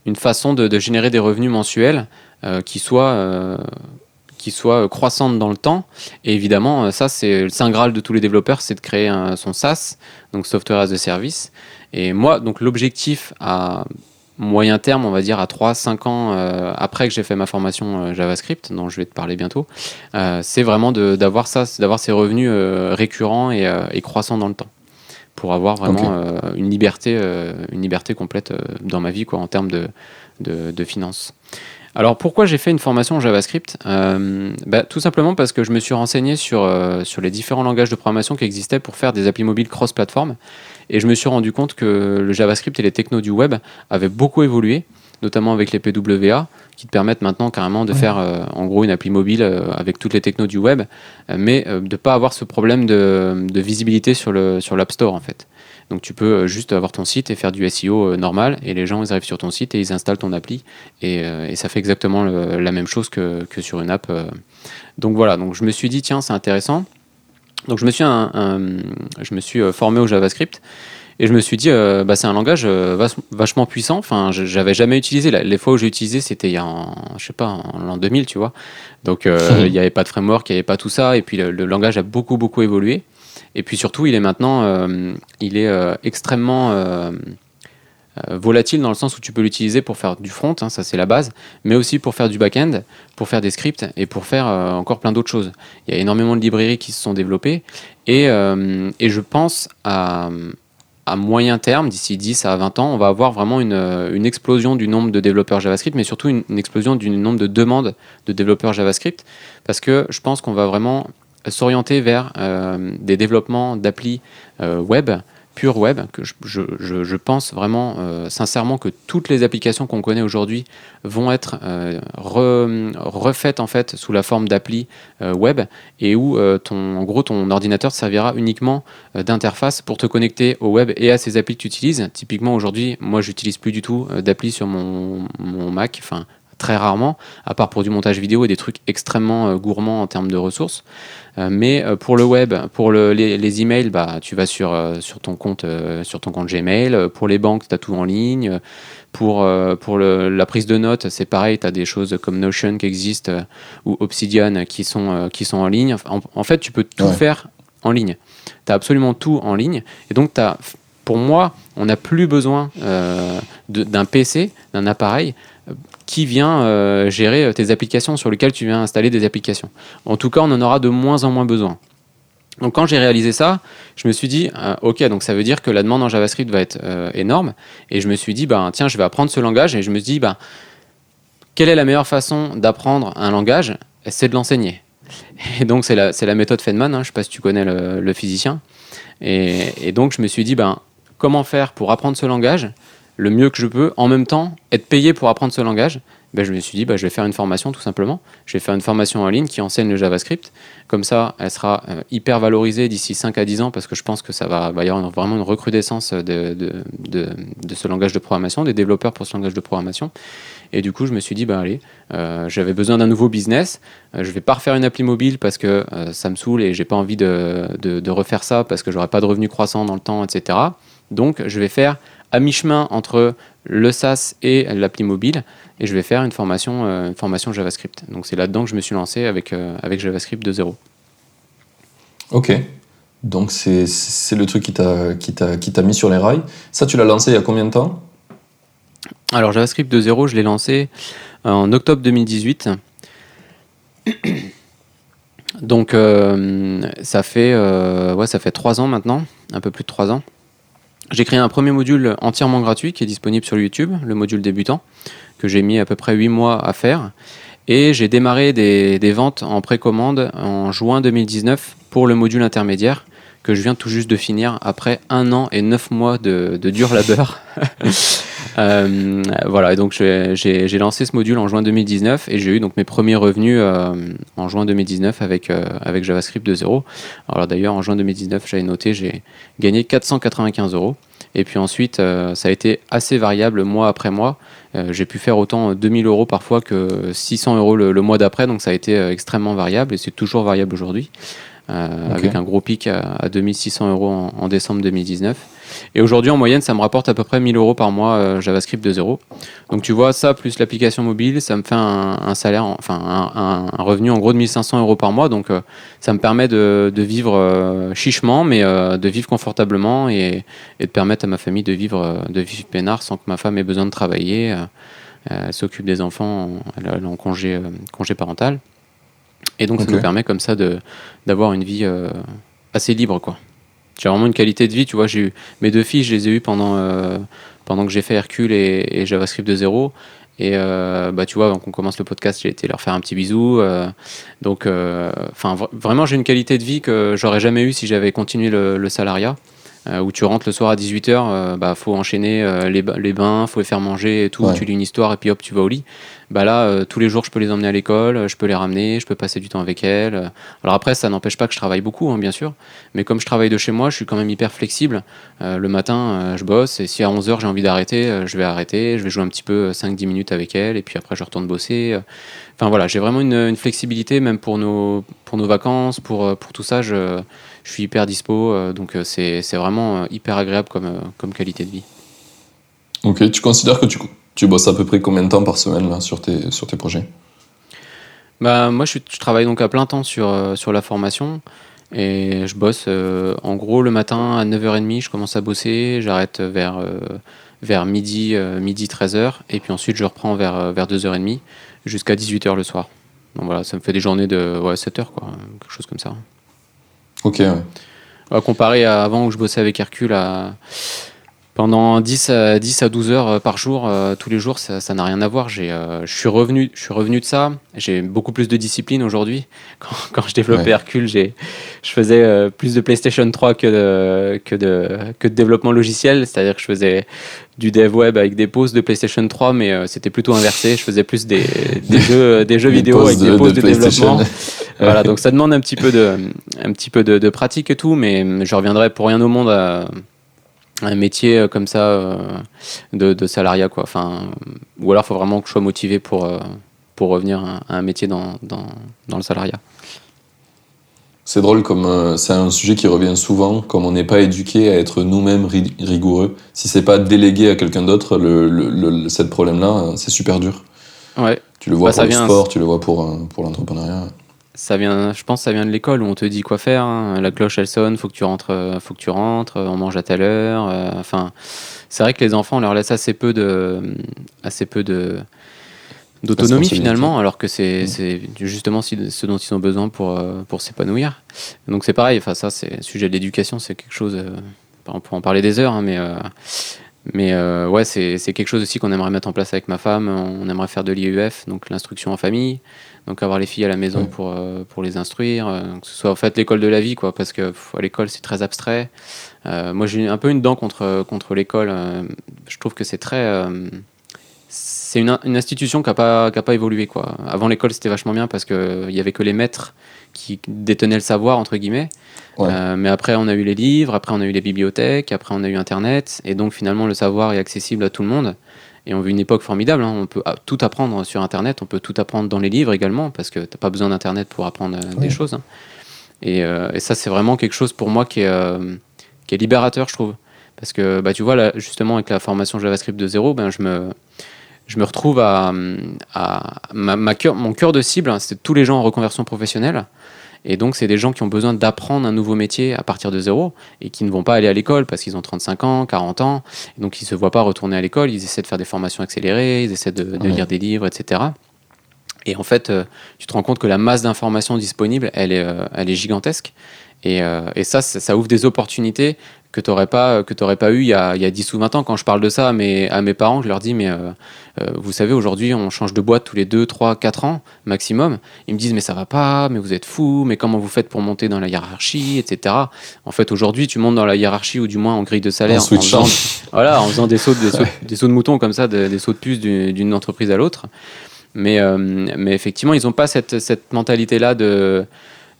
une façon de, générer des revenus mensuels euh, qui soient qui soit croissante dans le temps. Et évidemment, ça, c'est le saint graal de tous les développeurs, c'est de créer un, son SaaS, donc Software as a Service. Et moi, donc l'objectif à moyen terme, on va dire à 3-5 ans euh, après que j'ai fait ma formation euh, JavaScript, dont je vais te parler bientôt, euh, c'est vraiment d'avoir ça, d'avoir ces revenus récurrents et, croissants dans le temps, pour avoir vraiment une liberté, une liberté complète dans ma vie, quoi, en termes de, de, finances. Alors pourquoi j'ai fait une formation en JavaScript bah, Tout simplement parce que je me suis renseigné sur, sur les différents langages de programmation qui existaient pour faire des applis mobiles cross-platform. Et je me suis rendu compte que le JavaScript et les technos du web avaient beaucoup évolué, notamment avec les PWA, qui te permettent maintenant carrément de faire euh, en gros une appli mobile euh, avec toutes les technos du web, euh, mais de ne pas avoir ce problème de, visibilité sur l'App sur Store en fait. Donc tu peux juste avoir ton site et faire du SEO normal et les gens ils arrivent sur ton site et ils installent ton appli et, et ça fait exactement la même chose que, que sur une app. Donc voilà, donc je me suis dit tiens c'est intéressant. Donc je me suis, je me suis euh, formé au JavaScript et je me suis dit, euh, bah, c'est un langage euh, vachement puissant. Enfin, j'avais jamais utilisé. Les fois où j'ai utilisé, c'était il y a, en, je sais pas, en l'an 2000, tu vois. Donc il n'y avait pas de framework, il n'y avait pas tout ça. Et puis le, langage a beaucoup beaucoup évolué. Et puis surtout, il est maintenant, il est extrêmement euh, volatile dans le sens où tu peux l'utiliser pour faire du front, hein, ça c'est la base, mais aussi pour faire du back-end, pour faire des scripts et pour faire euh, encore plein d'autres choses. Il y a énormément de librairies qui se sont développées et, euh, et je pense à, à moyen terme, d'ici 10 à 20 ans, on va avoir vraiment une, une explosion du nombre de développeurs JavaScript, mais surtout une, explosion du nombre de demandes de développeurs JavaScript, parce que je pense qu'on va vraiment s'orienter vers des développements d'applis web pure web, que je, pense vraiment euh, sincèrement que toutes les applications qu'on connaît aujourd'hui vont être euh, refaites en fait sous la forme d'appli euh, web et où ton, en gros ton ordinateur servira uniquement d'interface pour te connecter au web et à ces applis que tu utilises. Typiquement aujourd'hui, moi j'utilise plus du tout d'appli sur mon, mon Mac, enfin très rarement, à part pour du montage vidéo et des trucs extrêmement gourmands en termes de ressources. Euh, mais euh, pour le web, pour les, emails, bah, tu vas sur, euh, sur, ton compte, sur ton compte Gmail. Pour les banques, tu as tout en ligne. Pour, pour la prise de notes, c'est pareil, tu as des choses comme Notion qui existent ou Obsidian qui sont, qui sont en ligne. En, fait, tu peux tout faire en ligne. Tu as absolument tout en ligne. Et donc, tu as pour moi, on n'a plus besoin d'un PC, d'un appareil qui vient gérer tes applications sur lesquelles tu viens installer des applications. En tout cas, on en aura de moins en moins besoin. Donc quand j'ai réalisé ça, je me suis dit, euh, ok, donc ça veut dire que la demande en JavaScript va être euh, énorme. Et je me suis dit, bah, tiens, je vais apprendre ce langage. Et je me suis dit, bah, quelle est la meilleure façon d'apprendre un langage? C'est de l'enseigner. Et donc c'est la, méthode Feynman, hein, je ne sais pas si tu connais le, physicien. Et, donc je me suis dit, ben, comment faire pour apprendre ce langage? Le mieux que je peux, en même temps être payé pour apprendre ce langage ben, je me suis dit, ben, je vais faire une formation tout simplement. Je vais faire une formation en ligne qui enseigne le JavaScript. Comme ça, elle sera euh, hyper valorisée d'ici 5 à 10 ans parce que je pense que ça va, y avoir vraiment une recrudescence de, de, de, ce langage de programmation, des développeurs pour ce langage de programmation. Et du coup, je me suis dit, ben allez, euh, j'avais besoin d'un nouveau business. Euh, je vais pas refaire une appli mobile parce que ça me saoule et j'ai pas envie de, de, refaire ça parce que j'aurai pas de revenus croissants dans le temps, etc. Donc, je vais faire à mi-chemin entre le SaaS et l'appli mobile et je vais faire une formation, euh, formation JavaScript. Donc c'est là-dedans que je me suis lancé avec, euh, avec JavaScript 2.0. Ok, donc c'est le truc qui t'a mis sur les rails. Ça, tu l'as lancé il y a combien de temps? Alors JavaScript 2.0, je l'ai lancé en octobre 2018. Donc euh, ça fait ouais ça fait trois ans maintenant, un peu plus de trois ans. J'ai créé un premier module entièrement gratuit qui est disponible sur YouTube, le module débutant, que j'ai mis à peu près 8 mois à faire. Et j'ai démarré des, ventes en précommande en juin 2019 pour le module intermédiaire que je viens tout juste de finir après un an et neuf mois de, dur labeur. Euh, voilà, et donc j'ai lancé ce module en juin 2019 et j'ai eu donc mes premiers revenus euh, en juin 2019 avec, euh, avec JavaScript 2.0. Alors d'ailleurs, en juin 2019, j'avais noté, j'ai gagné 495 euros. Et puis ensuite, ça a été assez variable mois après mois. j'ai pu faire autant 2000 euros parfois que 600 euros le mois d'après, donc ça a été extrêmement variable et c'est toujours variable aujourd'hui. Euh, avec un gros pic à, 2600 euros en, décembre 2019. Et aujourd'hui, en moyenne, ça me rapporte à peu près 1000 euros par mois euh, JavaScript 2.0. Donc tu vois, ça plus l'application mobile, ça me fait un, salaire, enfin un, revenu en gros de 1500 euros par mois. Donc euh, ça me permet de, vivre chichement, mais de vivre confortablement et, de permettre à ma famille de vivre, de vivre peinard sans que ma femme ait besoin de travailler. elle s'occupe des enfants, elle est en congé, congé parental. Et donc, ça nous permet comme ça d'avoir une vie euh, assez libre, quoi. J'ai vraiment une qualité de vie, tu vois. J'ai eu mes deux filles, je les ai eues pendant, euh, pendant que j'ai fait Hercule et, JavaScript de zéro. Et euh, bah, tu vois, quand on commence le podcast, j'ai été leur faire un petit bisou. donc, enfin, vraiment, j'ai une qualité de vie que j'aurais jamais eu si j'avais continué le, le salariat. où tu rentres le soir à 18h, bah faut enchaîner les, les bains, faut les faire manger et tout, tu lis une histoire et puis hop, tu vas au lit bah là, euh, tous les jours, je peux les emmener à l'école, je peux les ramener, je peux passer du temps avec elles. Alors après, ça n'empêche pas que je travaille beaucoup, hein, bien sûr, mais comme je travaille de chez moi, je suis quand même hyper flexible. Euh, le matin, euh, je bosse, et si à 11h j'ai envie d'arrêter, je vais arrêter, je vais jouer un petit peu 5-10 minutes avec elles, et puis après, je retourne bosser. Enfin voilà, j'ai vraiment une, flexibilité, même pour nos, pour nos vacances, pour, pour tout ça, je, je suis hyper dispo, donc c'est vraiment hyper agréable comme, comme qualité de vie. Ok, tu considères que tu tu bosses à peu près combien de temps par semaine là, sur, tes, sur tes projets? Bah, Moi, je, travaille donc à plein temps sur, euh, sur la formation. Et je bosse euh, en gros le matin à 9h30, je commence à bosser, j'arrête vers, euh, vers midi, midi 13h, et puis ensuite je reprends vers, vers 2h30 jusqu'à 18h le soir. Donc voilà, ça me fait des journées de ouais, 7h, quoi, quelque chose comme ça. Ok. Ouais. Comparé à avant où je bossais avec Hercule à pendant 10 à, 10 à 12 heures euh, par jour, euh, tous les jours, ça n'a rien à voir. Euh, je suis revenu, revenu de ça. J'ai beaucoup plus de discipline aujourd'hui. Quand, quand, je développais Hercule, je faisais plus de PlayStation 3 que de, que de, que de développement logiciel. C'est-à-dire que je faisais du dev web avec des pauses de PlayStation 3, mais c'était plutôt inversé. Je faisais plus des, des jeux, des jeux vidéo avec des pauses de, développement. voilà, donc ça demande un petit peu de, un petit peu de, de pratique et tout, mais je reviendrai pour rien au monde à un métier euh, comme ça euh, de, de, salariat quoi. Enfin ou alors il faut vraiment que je sois motivé pour euh, pour revenir à un métier dans, dans, dans le salariat. C'est drôle comme c'est un sujet qui revient souvent comme on n'est pas éduqué à être nous-mêmes rigoureux. Si c'est pas délégué à quelqu'un d'autre le, le, cette problème là c'est super dur. Ouais. Tu le vois bah, pour le sport tu le vois pour pour l'entrepreneuriat ça vient, je pense que ça vient de l'école où on te dit quoi faire. hein. La cloche elle sonne, faut que tu rentres, euh, faut que tu rentres, euh, on mange à telle heure. euh, Enfin, c'est vrai que les enfants on leur laisse assez peu de, assez peu de d'autonomie finalement, alors que c'est Mm. c'est justement ce dont ils ont besoin pour pour s'épanouir. Donc c'est pareil. Enfin ça c'est sujet de l'éducation, c'est quelque chose. euh, on peut en parler des heures, hein, mais euh, mais euh, ouais, c'est c'est quelque chose aussi qu'on aimerait mettre en place avec ma femme. On aimerait faire de l'IEF, donc l'instruction en famille. Donc avoir les filles à la maison Ouais. pour, euh, pour les instruire, euh, que ce soit en fait l'école de la vie, quoi, parce que pff, à l'école c'est très abstrait. Euh, moi j'ai un peu une dent contre, contre l'école. je trouve que c'est très. c'est une, une institution qui n'a pas, qui a pas évolué. Quoi. Avant l'école c'était vachement bien parce qu'il n'y avait que les maîtres qui détenaient le savoir, entre guillemets. Ouais. Euh, mais après, on a eu les livres, après, on a eu les bibliothèques, après, on a eu Internet. Et donc, finalement, le savoir est accessible à tout le monde. Et on vit une époque formidable. hein. On peut ah, tout apprendre sur Internet, on peut tout apprendre dans les livres également, parce que tu n'as pas besoin d'Internet pour apprendre euh, des choses. hein. Et, euh, et ça, c'est vraiment quelque chose pour moi qui est, euh, qui est libérateur, je trouve. Parce que, bah, tu vois, là, justement, avec la formation JavaScript de zéro, ben, je me. Je me retrouve à, à ma, ma cœur- mon cœur de cible, hein, c'est tous les gens en reconversion professionnelle. Et donc, c'est des gens qui ont besoin d'apprendre un nouveau métier à partir de zéro et qui ne vont pas aller à l'école parce qu'ils ont 35 ans, 40 ans. Et donc, ils ne se voient pas retourner à l'école. Ils essaient de faire des formations accélérées, ils essaient de, de Ouais. lire des livres, etc. Et en fait, euh, tu te rends compte que la masse d'informations disponibles, elle est, euh, elle est gigantesque. Et, euh, et ça, ça, ça ouvre des opportunités que tu n'aurais pas, que t'aurais pas eu il y, a, il y a 10 ou 20 ans. Quand je parle de ça à mes, à mes parents, je leur dis, mais euh, euh, vous savez, aujourd'hui, on change de boîte tous les 2, 3, 4 ans maximum. Ils me disent, mais ça va pas, mais vous êtes fou, mais comment vous faites pour monter dans la hiérarchie, etc. En fait, aujourd'hui, tu montes dans la hiérarchie ou du moins en grille de salaire. En faisant- voilà, en faisant des sauts, des sauts, des sauts de mouton comme ça, de- des sauts de puce du- d'une entreprise à l'autre. Mais, euh, mais effectivement, ils n'ont pas cette, cette mentalité-là de,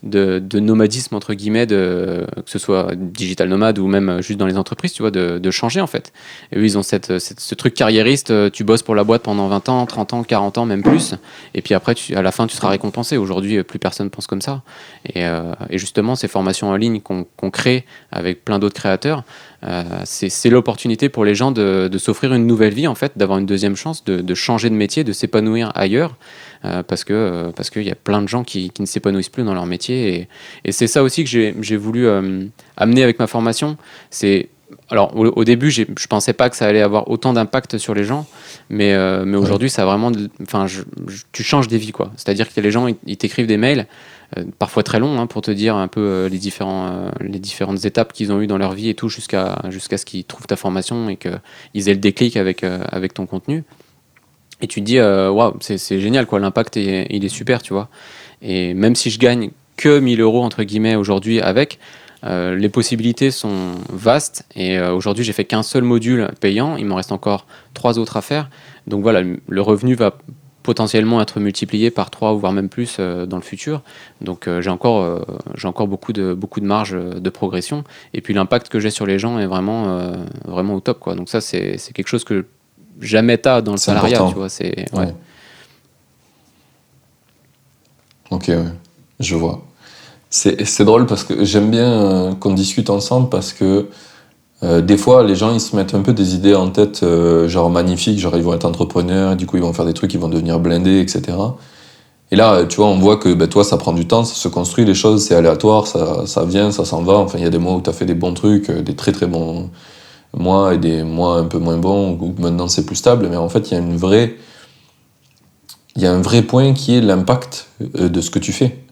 de, nomadisme, entre guillemets, que ce soit digital nomade ou même juste dans les entreprises, tu vois, de, changer en fait. Et eux, ils ont cette, ce truc carriériste, euh, tu bosses pour la boîte pendant 20 ans, 30 ans, 40 ans, même plus. Et puis après, tu, à la fin, tu seras récompensé. Aujourd'hui, euh, plus personne pense comme ça. Et, euh, et justement, ces formations en ligne qu'on crée avec plein d'autres créateurs, c'est c'est l'opportunité pour les gens de, s'offrir une nouvelle vie, en fait, d'avoir une deuxième chance, de, changer de métier, de s'épanouir ailleurs, euh, parce que euh, parce qu'il y a plein de gens qui, ne s'épanouissent plus dans leur métier. Et, et c'est ça aussi que j'ai voulu euh, amener avec ma formation. C'est alors au, au début, je pensais pas que ça allait avoir autant d'impact sur les gens, mais euh, mais aujourd'hui, ça a vraiment, enfin, tu changes des vies, quoi. C'est-à-dire que les gens, ils, ils t'écrivent des mails, euh, parfois très longs, hein, pour te dire un peu euh, les différents, les différentes étapes qu'ils ont eues dans leur vie et tout, jusqu'à jusqu'à ce qu'ils trouvent ta formation et qu'ils aient le déclic avec avec ton contenu. Et tu te dis, waouh, c'est c'est génial, quoi. L'impact, il est super, tu vois. Et même si je gagne que 1000 euros, entre guillemets, aujourd'hui avec, euh, les possibilités sont vastes. Et euh, aujourd'hui, j'ai fait qu'un seul module payant. Il m'en reste encore trois autres à faire. Donc voilà, le revenu va potentiellement être multiplié par trois voire même plus euh, dans le futur. Donc j'ai encore, j'ai encore beaucoup de, beaucoup de marge de progression. Et puis l'impact que j'ai sur les gens est vraiment, vraiment au top. Quoi. Donc ça, c'est quelque chose que jamais t'as dans le salariat. important. Tu vois, c'est, ouais. Ouais. Ok, ouais. je vois. C'est drôle parce que j'aime bien euh, qu'on discute ensemble parce que euh, des fois, les gens ils se mettent un peu des idées en tête, euh, genre magnifiques, genre ils vont être entrepreneurs, et du coup ils vont faire des trucs, ils vont devenir blindés, etc. Et là, tu vois, on voit que ben, toi, ça prend du temps, ça se construit, les choses, c'est aléatoire, ça, vient, ça s'en va. Enfin, il y a des mois où tu as fait des bons trucs, des très très bons mois et des mois un peu moins bons, où maintenant c'est plus stable. Mais en fait, il y a une vraie il y a un vrai point qui est l'impact de ce que tu fais.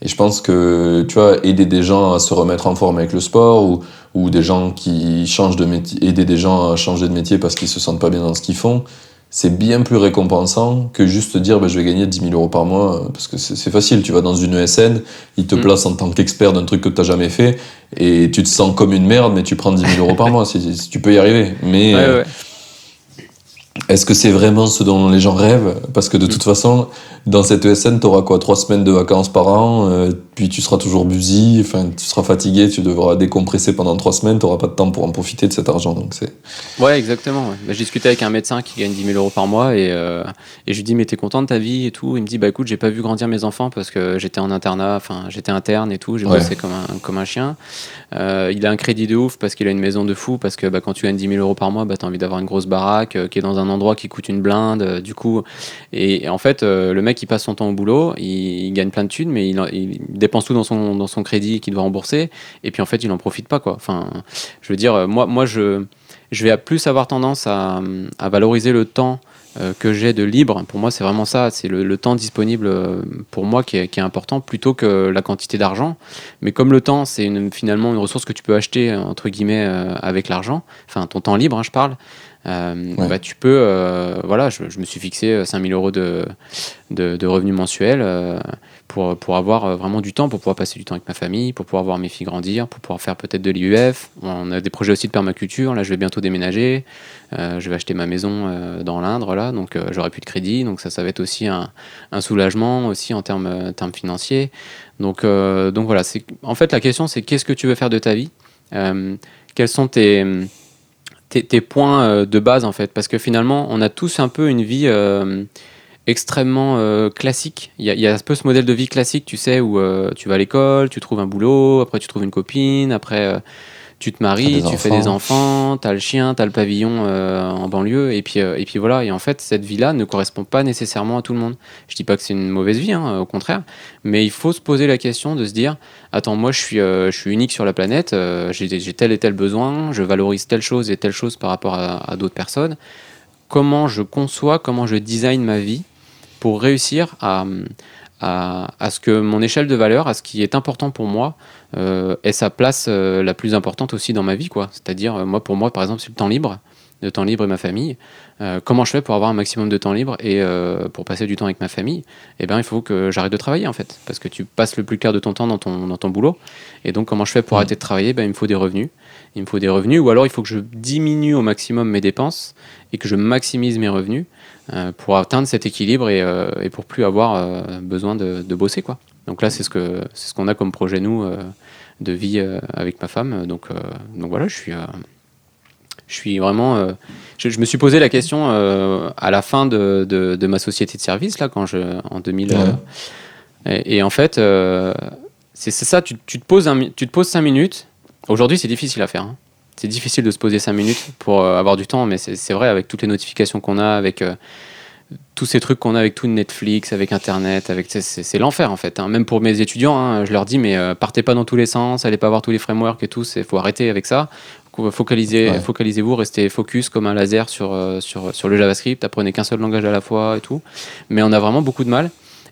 Et je pense que, tu vois, aider des gens à se remettre en forme avec le sport ou, ou des gens qui changent de métier, aider des gens à changer de métier parce qu'ils se sentent pas bien dans ce qu'ils font, c'est bien plus récompensant que juste dire, bah, je vais gagner 10 000 euros par mois. euh, Parce que c'est facile, tu vas dans une ESN, ils te Mm. placent en tant qu'expert d'un truc que tu jamais fait et tu te sens comme une merde, mais tu prends 10 000 euros par mois si, si tu peux y arriver. Mais, Ouais, euh, ouais. Est-ce que c'est vraiment ce dont les gens rêvent? Parce que de toute façon, dans cette ESN, tu auras quoi? Trois semaines de vacances par an, euh, puis tu seras toujours busy, enfin, tu seras fatigué, tu devras décompresser pendant trois semaines, tu n'auras pas de temps pour en profiter de cet argent. Donc c'est... Ouais, exactement. Ouais. Bah, je discutais avec un médecin qui gagne 10 000 euros par mois et, euh, et je lui dis Mais t'es content de ta vie et tout? Il me dit Bah écoute, j'ai pas vu grandir mes enfants parce que j'étais en internat, enfin, j'étais interne et tout, j'ai Ouais. bossé comme un, comme un chien. Euh, il a un crédit de ouf parce qu'il a une maison de fou, parce que bah, quand tu gagnes 10 000 euros par mois, bah, tu as envie d'avoir une grosse baraque euh, qui est dans un endroit qui coûte une blinde. du coup, et, et en fait, le mec, il passe son temps au boulot, il, il gagne plein de thunes, mais il, il dépense tout dans son, dans son crédit qu'il doit rembourser, et puis en fait, il en profite pas. Quoi. Enfin, je veux dire, euh, moi, moi je, je vais plus avoir tendance à, à valoriser le temps euh, que j'ai de libre. Pour moi, c'est vraiment ça, c'est le, le temps disponible euh, pour moi qui est, qui est important plutôt que la quantité d'argent. Mais comme le temps, c'est une- finalement une ressource que tu peux acheter, entre guillemets, euh, avec l'argent, enfin ton temps libre, hein, je parle, euh, Ouais. bah, tu peux, euh, voilà, je, je me suis fixé euh, 5000 euros de, de, de revenus mensuels pour, pour avoir euh, vraiment du temps, pour pouvoir passer du temps avec ma famille, pour pouvoir voir mes filles grandir, pour pouvoir faire peut-être de l'IUF. On a des projets aussi de permaculture, là je vais bientôt déménager, Euh, je vais acheter ma maison euh, dans l'Indre, là, donc j'aurai plus de crédit, donc ça, ça va être aussi un, soulagement aussi en termes, termes financiers. Donc, donc voilà, en fait la question c'est qu'est-ce que tu veux faire de ta vie? Quels sont tes, tes, tes points de base en fait? Parce que finalement on a tous un peu une vie extrêmement euh, classique. Il y, y a un peu ce modèle de vie classique, tu sais, où euh, tu vas à l'école, tu trouves un boulot, après tu trouves une copine, après euh, tu te maries, tu fais des enfants. t'as le chien, t'as le pavillon en banlieue, et puis, et puis voilà. Et en fait, cette vie-là ne correspond pas nécessairement à tout le monde. Je dis pas que c'est une mauvaise vie, hein, au contraire, mais il faut se poser la question de se dire attends, moi je suis, je suis unique sur la planète, j'ai j'ai tel et tel besoin, je valorise telle chose et telle chose par rapport à, à d'autres personnes. Comment je conçois, comment je design ma vie pour réussir à, à, à ce que mon échelle de valeur, à ce qui est important pour moi, euh, ait sa place euh, la plus importante aussi dans ma vie. quoi. C'est-à-dire, euh, moi, pour moi, par exemple, c'est le temps libre, le temps libre et ma famille. Euh, comment je fais pour avoir un maximum de temps libre et pour passer du temps avec ma famille? Eh bien, il faut que j'arrête de travailler, en fait, parce que tu passes le plus clair de ton temps dans ton, dans ton boulot. Et donc, comment je fais pour Mhm. arrêter de travailler? Ben, Il me faut des revenus. Il me faut des revenus, ou alors il faut que je diminue au maximum mes dépenses et que je maximise mes revenus pour atteindre cet équilibre et, euh, et pour plus avoir euh, besoin de, de bosser quoi. Donc là c'est ce que c'est ce qu'on a comme projet nous euh, de vie euh, avec ma femme. Donc euh, donc voilà je suis euh, je suis vraiment euh, je, je me suis posé la question euh, à la fin de, de, de ma société de service là quand je en 2000 euh, Ouais. et, et en fait euh, c'est ça tu, tu te poses un tu te poses cinq minutes. Aujourd'hui c'est difficile à faire. hein. C'est difficile de se poser 5 minutes pour euh, avoir du temps, mais c'est vrai, avec toutes les notifications qu'on a, avec euh, tous ces trucs qu'on a avec tout Netflix, avec Internet, avec c'est- l'enfer en fait. hein. Même pour mes étudiants, hein, je leur dis mais euh, partez pas dans tous les sens, allez pas voir tous les frameworks et tout, il faut arrêter avec ça. Focalisez, Ouais. focalisez-vous, restez focus comme un laser sur, euh, sur, sur le JavaScript, apprenez qu'un seul langage à la fois et tout. Mais on a vraiment beaucoup de mal.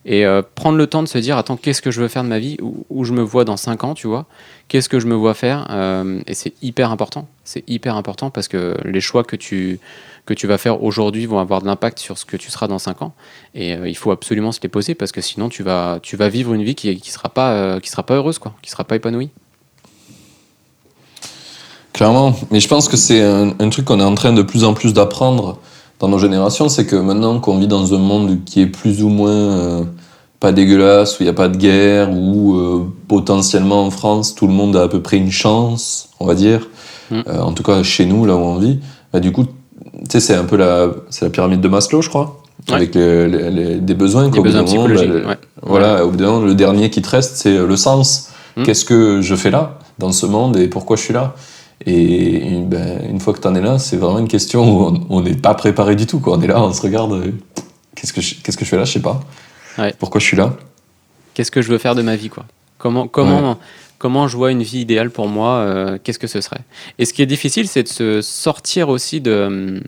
Et euh, prendre le temps de se dire, attends, qu'est-ce que je veux faire de ma vie où, je me vois dans 5 ans, tu vois? Qu'est-ce que je me vois faire? Euh, Et c'est hyper important. C'est hyper important parce que les choix que tu, que tu vas faire aujourd'hui vont avoir de l'impact sur ce que tu seras dans 5 ans. Et euh, il faut absolument se les poser parce que sinon tu vas, tu vas vivre une vie qui ne qui sera, pas, qui sera pas heureuse, quoi, qui sera pas épanouie. Clairement, mais je pense que c'est un truc qu'on est en train de plus en plus d'apprendre dans nos générations, c'est que maintenant qu'on vit dans un monde qui est plus ou moins euh, pas dégueulasse, où il n'y a pas de guerre, où euh, potentiellement en France tout le monde a à peu près une chance, on va dire, Mm. Euh, en tout cas chez nous, là où on vit, bah, du coup, tu sais, c'est un peu la, pyramide de Maslow, je crois, Ouais. avec les, les- les- des besoins. Des besoins moment, bah, ouais. voilà, au bout d'un moment, le dernier qui te reste, c'est le sens. Mm. Qu'est-ce que je fais là, dans ce monde, et pourquoi je suis là? Et ben, une fois que tu en es là, c'est vraiment une question où on- n'est pas préparé du tout. Quoi. On est là, on se regarde. euh, Qu'est-ce que je, qu'est-ce que je fais là? Je sais pas. Ouais. Pourquoi je suis là? Qu'est-ce que je veux faire de ma vie, quoi? Comment, comment, comment je vois une vie idéale pour moi euh, Qu'est-ce que ce serait? Et ce qui est difficile, c'est de se sortir aussi de,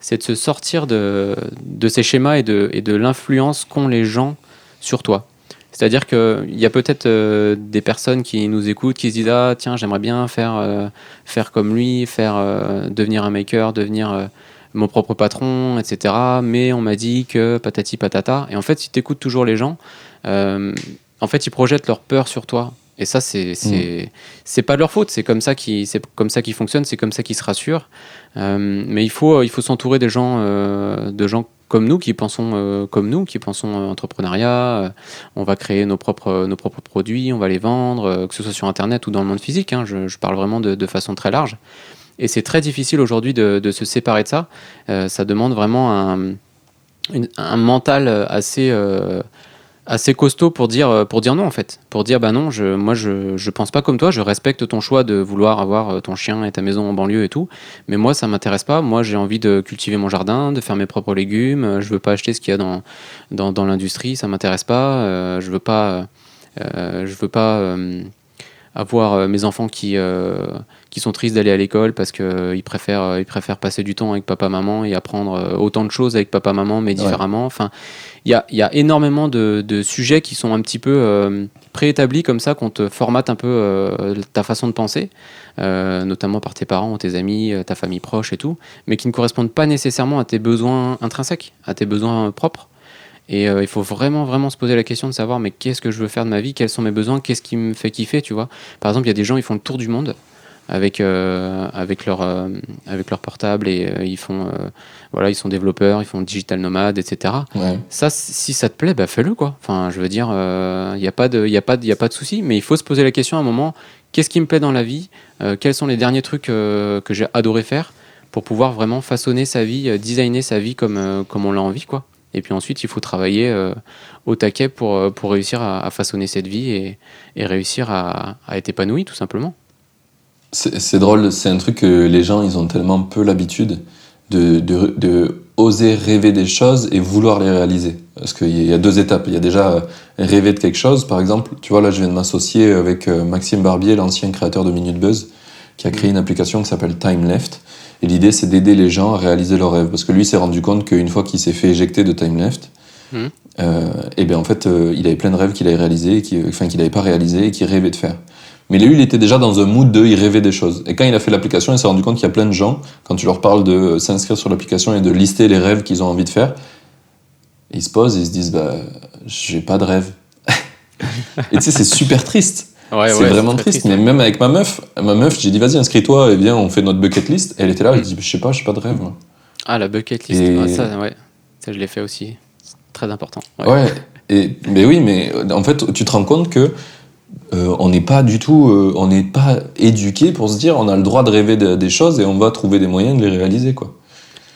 c'est de se sortir de, de ces schémas et de, et de l'influence qu'ont les gens sur toi. C'est-à-dire qu'il y a peut-être euh, des personnes qui nous écoutent, qui se disent ah tiens j'aimerais bien faire euh, faire comme lui, faire euh, devenir un maker, devenir mon propre patron, etc. Mais on m'a dit que patati patata. Et en fait, si tu écoutes toujours les gens, en fait, ils projettent leur peur sur toi. Et ça, c'est c'est c'est pas de leur faute. C'est comme ça qui c'est comme ça qu'ils fonctionnent. C'est comme ça qu'ils se rassurent. Mais il faut il faut s'entourer des gens de gens comme nous, qui pensons comme nous, qui pensons entrepreneuriat. on va créer nos propres, nos propres produits, on va les vendre, que ce soit sur Internet ou dans le monde physique. Hein, je, parle vraiment de, de, façon très large. Et c'est très difficile aujourd'hui de, de, se séparer de ça. ça demande vraiment un, un mental assez assez costaud pour dire, euh, pour dire non en fait. Pour dire bah non, je, moi je, je pense pas comme toi, je respecte ton choix de vouloir avoir euh, ton chien et ta maison en banlieue et tout, mais moi ça m'intéresse pas. Moi j'ai envie de cultiver mon jardin, de faire mes propres légumes, euh, je veux pas acheter ce qu'il y a dans, l'industrie, ça m'intéresse pas. je veux pas, je veux pas avoir mes enfants qui, qui sont tristes d'aller à l'école parce qu'ils préfèrent, ils préfèrent passer du temps avec papa maman et apprendre autant de choses avec papa maman mais différemment. Enfin, il y a, énormément de, sujets qui sont un petit peu euh, préétablis comme ça, qu'on te formate un peu euh, ta façon de penser, euh, notamment par tes parents, tes amis, ta famille proche et tout, mais qui ne correspondent pas nécessairement à tes besoins intrinsèques, à tes besoins propres. Et il faut vraiment, vraiment se poser la question de savoir, mais qu'est-ce que je veux faire de ma vie, quels sont mes besoins, qu'est-ce qui me fait kiffer, tu vois? Par exemple, il y a des gens, ils font le tour du monde avec, euh, avec, leur, euh, avec leur portable et euh, ils font voilà ils sont développeurs ils font digital nomade etc ça si ça te plaît bah fais-le quoi. Enfin je veux dire il n'y a pas de il a pas il a pas de souci mais il faut se poser la question à un moment qu'est-ce qui me plaît dans la vie quels sont les derniers trucs que j'ai adoré faire pour pouvoir vraiment façonner sa vie designer sa vie comme comme on l'a envie quoi. Et puis ensuite, il faut travailler au taquet pour, pour réussir à, façonner cette vie et, et réussir à, à être épanoui, tout simplement. C'est drôle, c'est un truc que les gens, ils ont tellement peu l'habitude de, de, de, oser rêver des choses et vouloir les réaliser. Parce qu'il y a deux étapes. Il y a déjà rêver de quelque chose. Par exemple, tu vois, là, je viens de m'associer avec euh, Maxime Barbier, l'ancien créateur de Minute Buzz, qui a créé une application qui s'appelle Time Left. Et l'idée, c'est d'aider les gens à réaliser leurs rêves. Parce que lui s'est rendu compte qu'une fois qu'il s'est fait éjecter de Time Left, mmh. euh, et eh bien en fait, euh, il avait plein de rêves qu'il avait réalisés, enfin qu'il n'avait pas réalisés et qu'il rêvait de faire. Mais lui, il était déjà dans un mood de, il rêvait des choses. Et quand il a fait l'application, il s'est rendu compte qu'il y a plein de gens, quand tu leur parles de s'inscrire sur l'application et de lister les rêves qu'ils ont envie de faire, ils se posent et ils se disent, bah, j'ai pas de rêve. et tu sais, c'est super triste. c'est vraiment triste. Mais même avec ma meuf, ma meuf, j'ai dit, vas-y, inscris-toi et viens, on fait notre bucket list. Et elle était là, elle dit, je sais pas, j'ai pas de rêve. Moi. Ah, la bucket list, ah, ça, ouais. Ça, je l'ai fait aussi. Très important. Ouais. Et, mais oui, mais en fait, tu te rends compte que euh, on n'est pas du tout, euh, on n'est pas éduqué pour se dire on a le droit de rêver des choses et on va trouver des moyens de les réaliser quoi.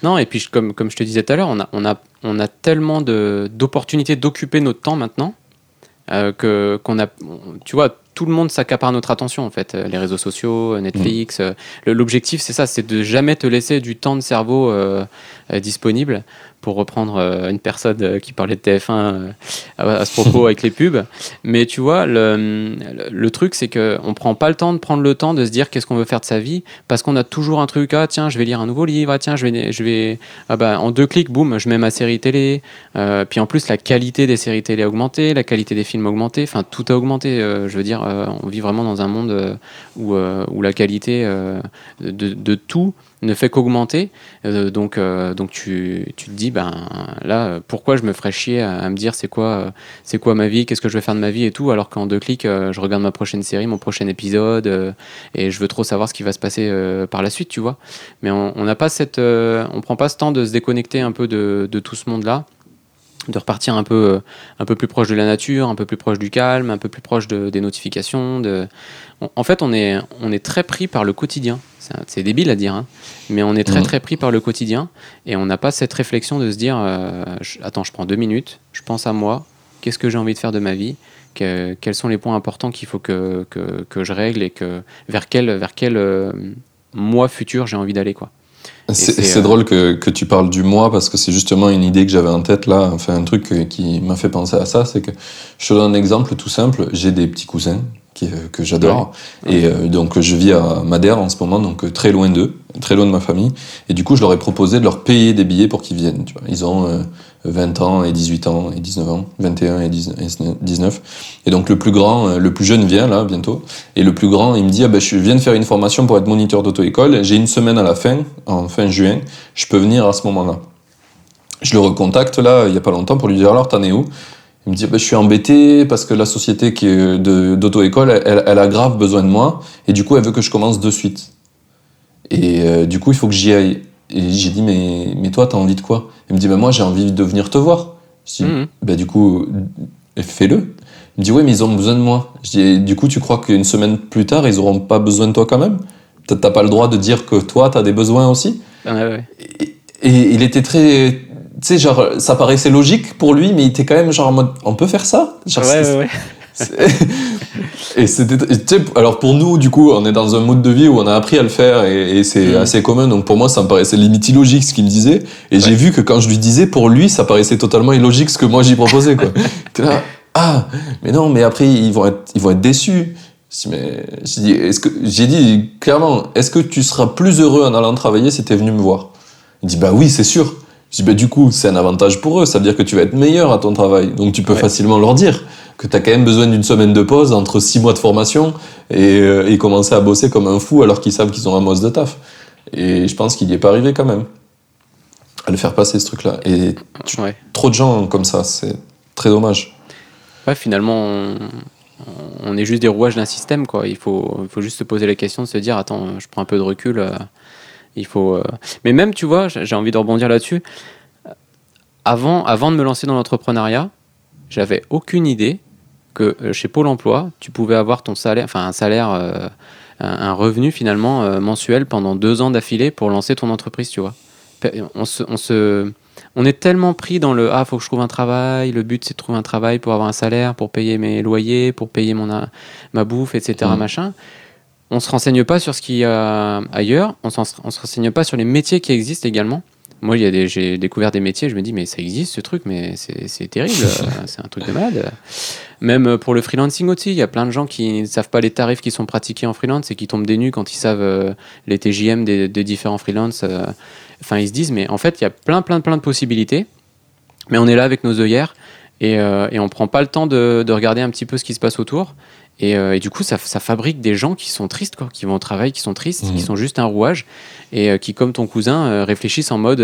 Non, et puis comme, comme je te disais tout à l'heure, on a, on, a, on a tellement d'opportunités d'occuper notre temps maintenant euh, que qu'on a, tu vois, tout le monde s'accapare notre attention en fait. Les réseaux sociaux, Netflix. Mm. L'objectif c'est ça, c'est de jamais te laisser du temps de cerveau disponible pour reprendre euh, une personne euh, qui parlait de TF1 euh, à, ce propos avec les pubs. Mais tu vois, le, le, truc, c'est qu'on ne prend pas le temps de prendre le temps de se dire qu'est-ce qu'on veut faire de sa vie, parce qu'on a toujours un truc, ah tiens, je vais lire un nouveau livre, ah tiens, je vais, je vais ah bah, en deux clics, boum, je mets ma série télé. puis en plus, la qualité des séries télé a augmenté, la qualité des films a augmenté, enfin, tout a augmenté. je veux dire, on vit vraiment dans un monde où, où la qualité de, tout ne fait qu'augmenter. donc, tu, te dis, ben là, pourquoi je me ferais chier à, me dire c'est quoi, quoi ma vie, qu'est-ce que je vais faire de ma vie et tout, alors qu'en deux clics, euh, je regarde ma prochaine série, mon prochain épisode, euh, et je veux trop savoir ce qui va se passer euh, par la suite, tu vois. Mais on n'a pas cette, on prend pas ce temps de se déconnecter un peu de tout ce monde-là de repartir un peu, un peu plus proche de la nature, un peu plus proche du calme, un peu plus proche de, des notifications. De... En fait, on est, on est très pris par le quotidien c'est débile à dire, hein. mais on est très très pris par le quotidien et on n'a pas cette réflexion de se dire euh, attends, je prends deux minutes, je pense à moi, qu'est-ce que j'ai envie de faire de ma vie, quels sont les points importants qu'il faut que, que, je règle et que, vers quel, vers quel euh, mois futur j'ai envie d'aller. quoi. C'est euh, drôle que, que, tu parles du mois parce que c'est justement une idée que j'avais en tête là, enfin un truc qui m'a fait penser à ça, c'est que je te donne un exemple tout simple, j'ai des petits cousins euh, que j'adore. Et euh, donc je vis à Madère en ce moment, donc très loin d'eux, très loin de ma famille. Et du coup, je leur ai proposé de leur payer des billets pour qu'ils viennent. Tu vois. Ils ont 20 ans et 18 ans et 19 ans, 21 et 19. Et donc le plus grand, le plus jeune vient là bientôt. Et le plus grand, il me dit ah ben, je viens de faire une formation pour être moniteur d'auto-école. J'ai une semaine à la fin, en fin juin. Je peux venir à ce moment-là. Je le recontacte là, il y a pas longtemps, pour lui dire alors t'en es où? Il me dit bah, je suis embêté parce que la société qui d'auto-école, elle, elle, a grave besoin de moi et du coup elle veut que je commence de suite. Et euh, du coup il faut que j'y aille. Et j'ai dit, mais, mais toi, t'as envie de quoi? Il me dit, bah, moi, j'ai envie de venir te voir. Je dis, Mhm. bah, du coup, fais-le. Il me dit, ouais, mais ils ont besoin de moi. Je dis, du coup, tu crois qu'une semaine plus tard, ils auront pas besoin de toi quand même? T'as pas le droit de dire que toi, t'as des besoins aussi? Ah ouais, ouais. et, et il était très. Tu sais, genre, ça paraissait logique pour lui, mais il était quand même genre en mode, on peut faire ça? Genre, Ouais, ouais, ouais. Et c'était, tu sais, alors pour nous, du coup, on est dans un mode de vie où on a appris à le faire et, et c'est Mm. assez commun. Donc pour moi, ça me paraissait limite illogique ce qu'il me disait. Et j'ai vu que quand je lui disais, pour lui, ça paraissait totalement illogique ce que moi j'y proposais, quoi. T'es là, ah, mais non, mais après ils vont être, ils vont être déçus. Mais j'ai dit, est-ce que j'ai dit clairement, est-ce que tu seras plus heureux en allant travailler si t'es venu me voir? Il dit, bah oui, c'est sûr. Je dis, bah du coup, c'est un avantage pour eux. Ça veut dire que tu vas être meilleur à ton travail. Donc tu peux Ouais. facilement leur dire que tu as quand même besoin d'une semaine de pause entre six mois de formation et, euh, et commencer à bosser comme un fou alors qu'ils savent qu'ils ont un mois de taf. Et je pense qu'il n'y est pas arrivé quand même à le faire passer ce truc-là. Et tu- Ouais. trop de gens comme ça, c'est très dommage. Ouais, finalement, on, on est juste des rouages d'un système, quoi. Il faut, faut juste se poser la question de se dire, attends, je prends un peu de recul. euh, il faut. euh. Mais même, tu vois, j'ai j'ai envie de rebondir là-dessus. Avant, avant de me lancer dans l'entrepreneuriat, j'avais aucune idée que euh, chez Pôle Emploi, tu pouvais avoir ton salaire, enfin un salaire, euh, un, revenu finalement euh, mensuel pendant deux ans d'affilée pour lancer ton entreprise, tu vois. On se, on se, on est tellement pris dans le ah faut que je trouve un travail, le but c'est de trouver un travail pour avoir un salaire, pour payer mes loyers, pour payer mon ma bouffe, etc. Mhm. machin. On se renseigne pas sur ce qu'il y a ailleurs, on, on se renseigne pas sur les métiers qui existent également. Moi, j'ai découvert des métiers, je me dis mais ça existe ce truc, mais c'est terrible, c'est un truc de malade. Même euh, pour le freelancing aussi, il y a plein de gens qui ne savent pas les tarifs qui sont pratiqués en freelance et qui tombent des nues quand ils savent euh, les TJM des, différents freelances. euh. Enfin, ils se disent, mais en fait, il y a plein, plein, plein de possibilités. Mais on est là avec nos œillères et, et on prend pas le temps de regarder un petit peu ce qui se passe autour. Et, euh, et du coup, ça, ça fabrique des gens qui sont tristes, quoi, qui vont au travail, qui sont tristes, qui sont juste un rouage et euh, qui, comme ton cousin, euh, réfléchissent en mode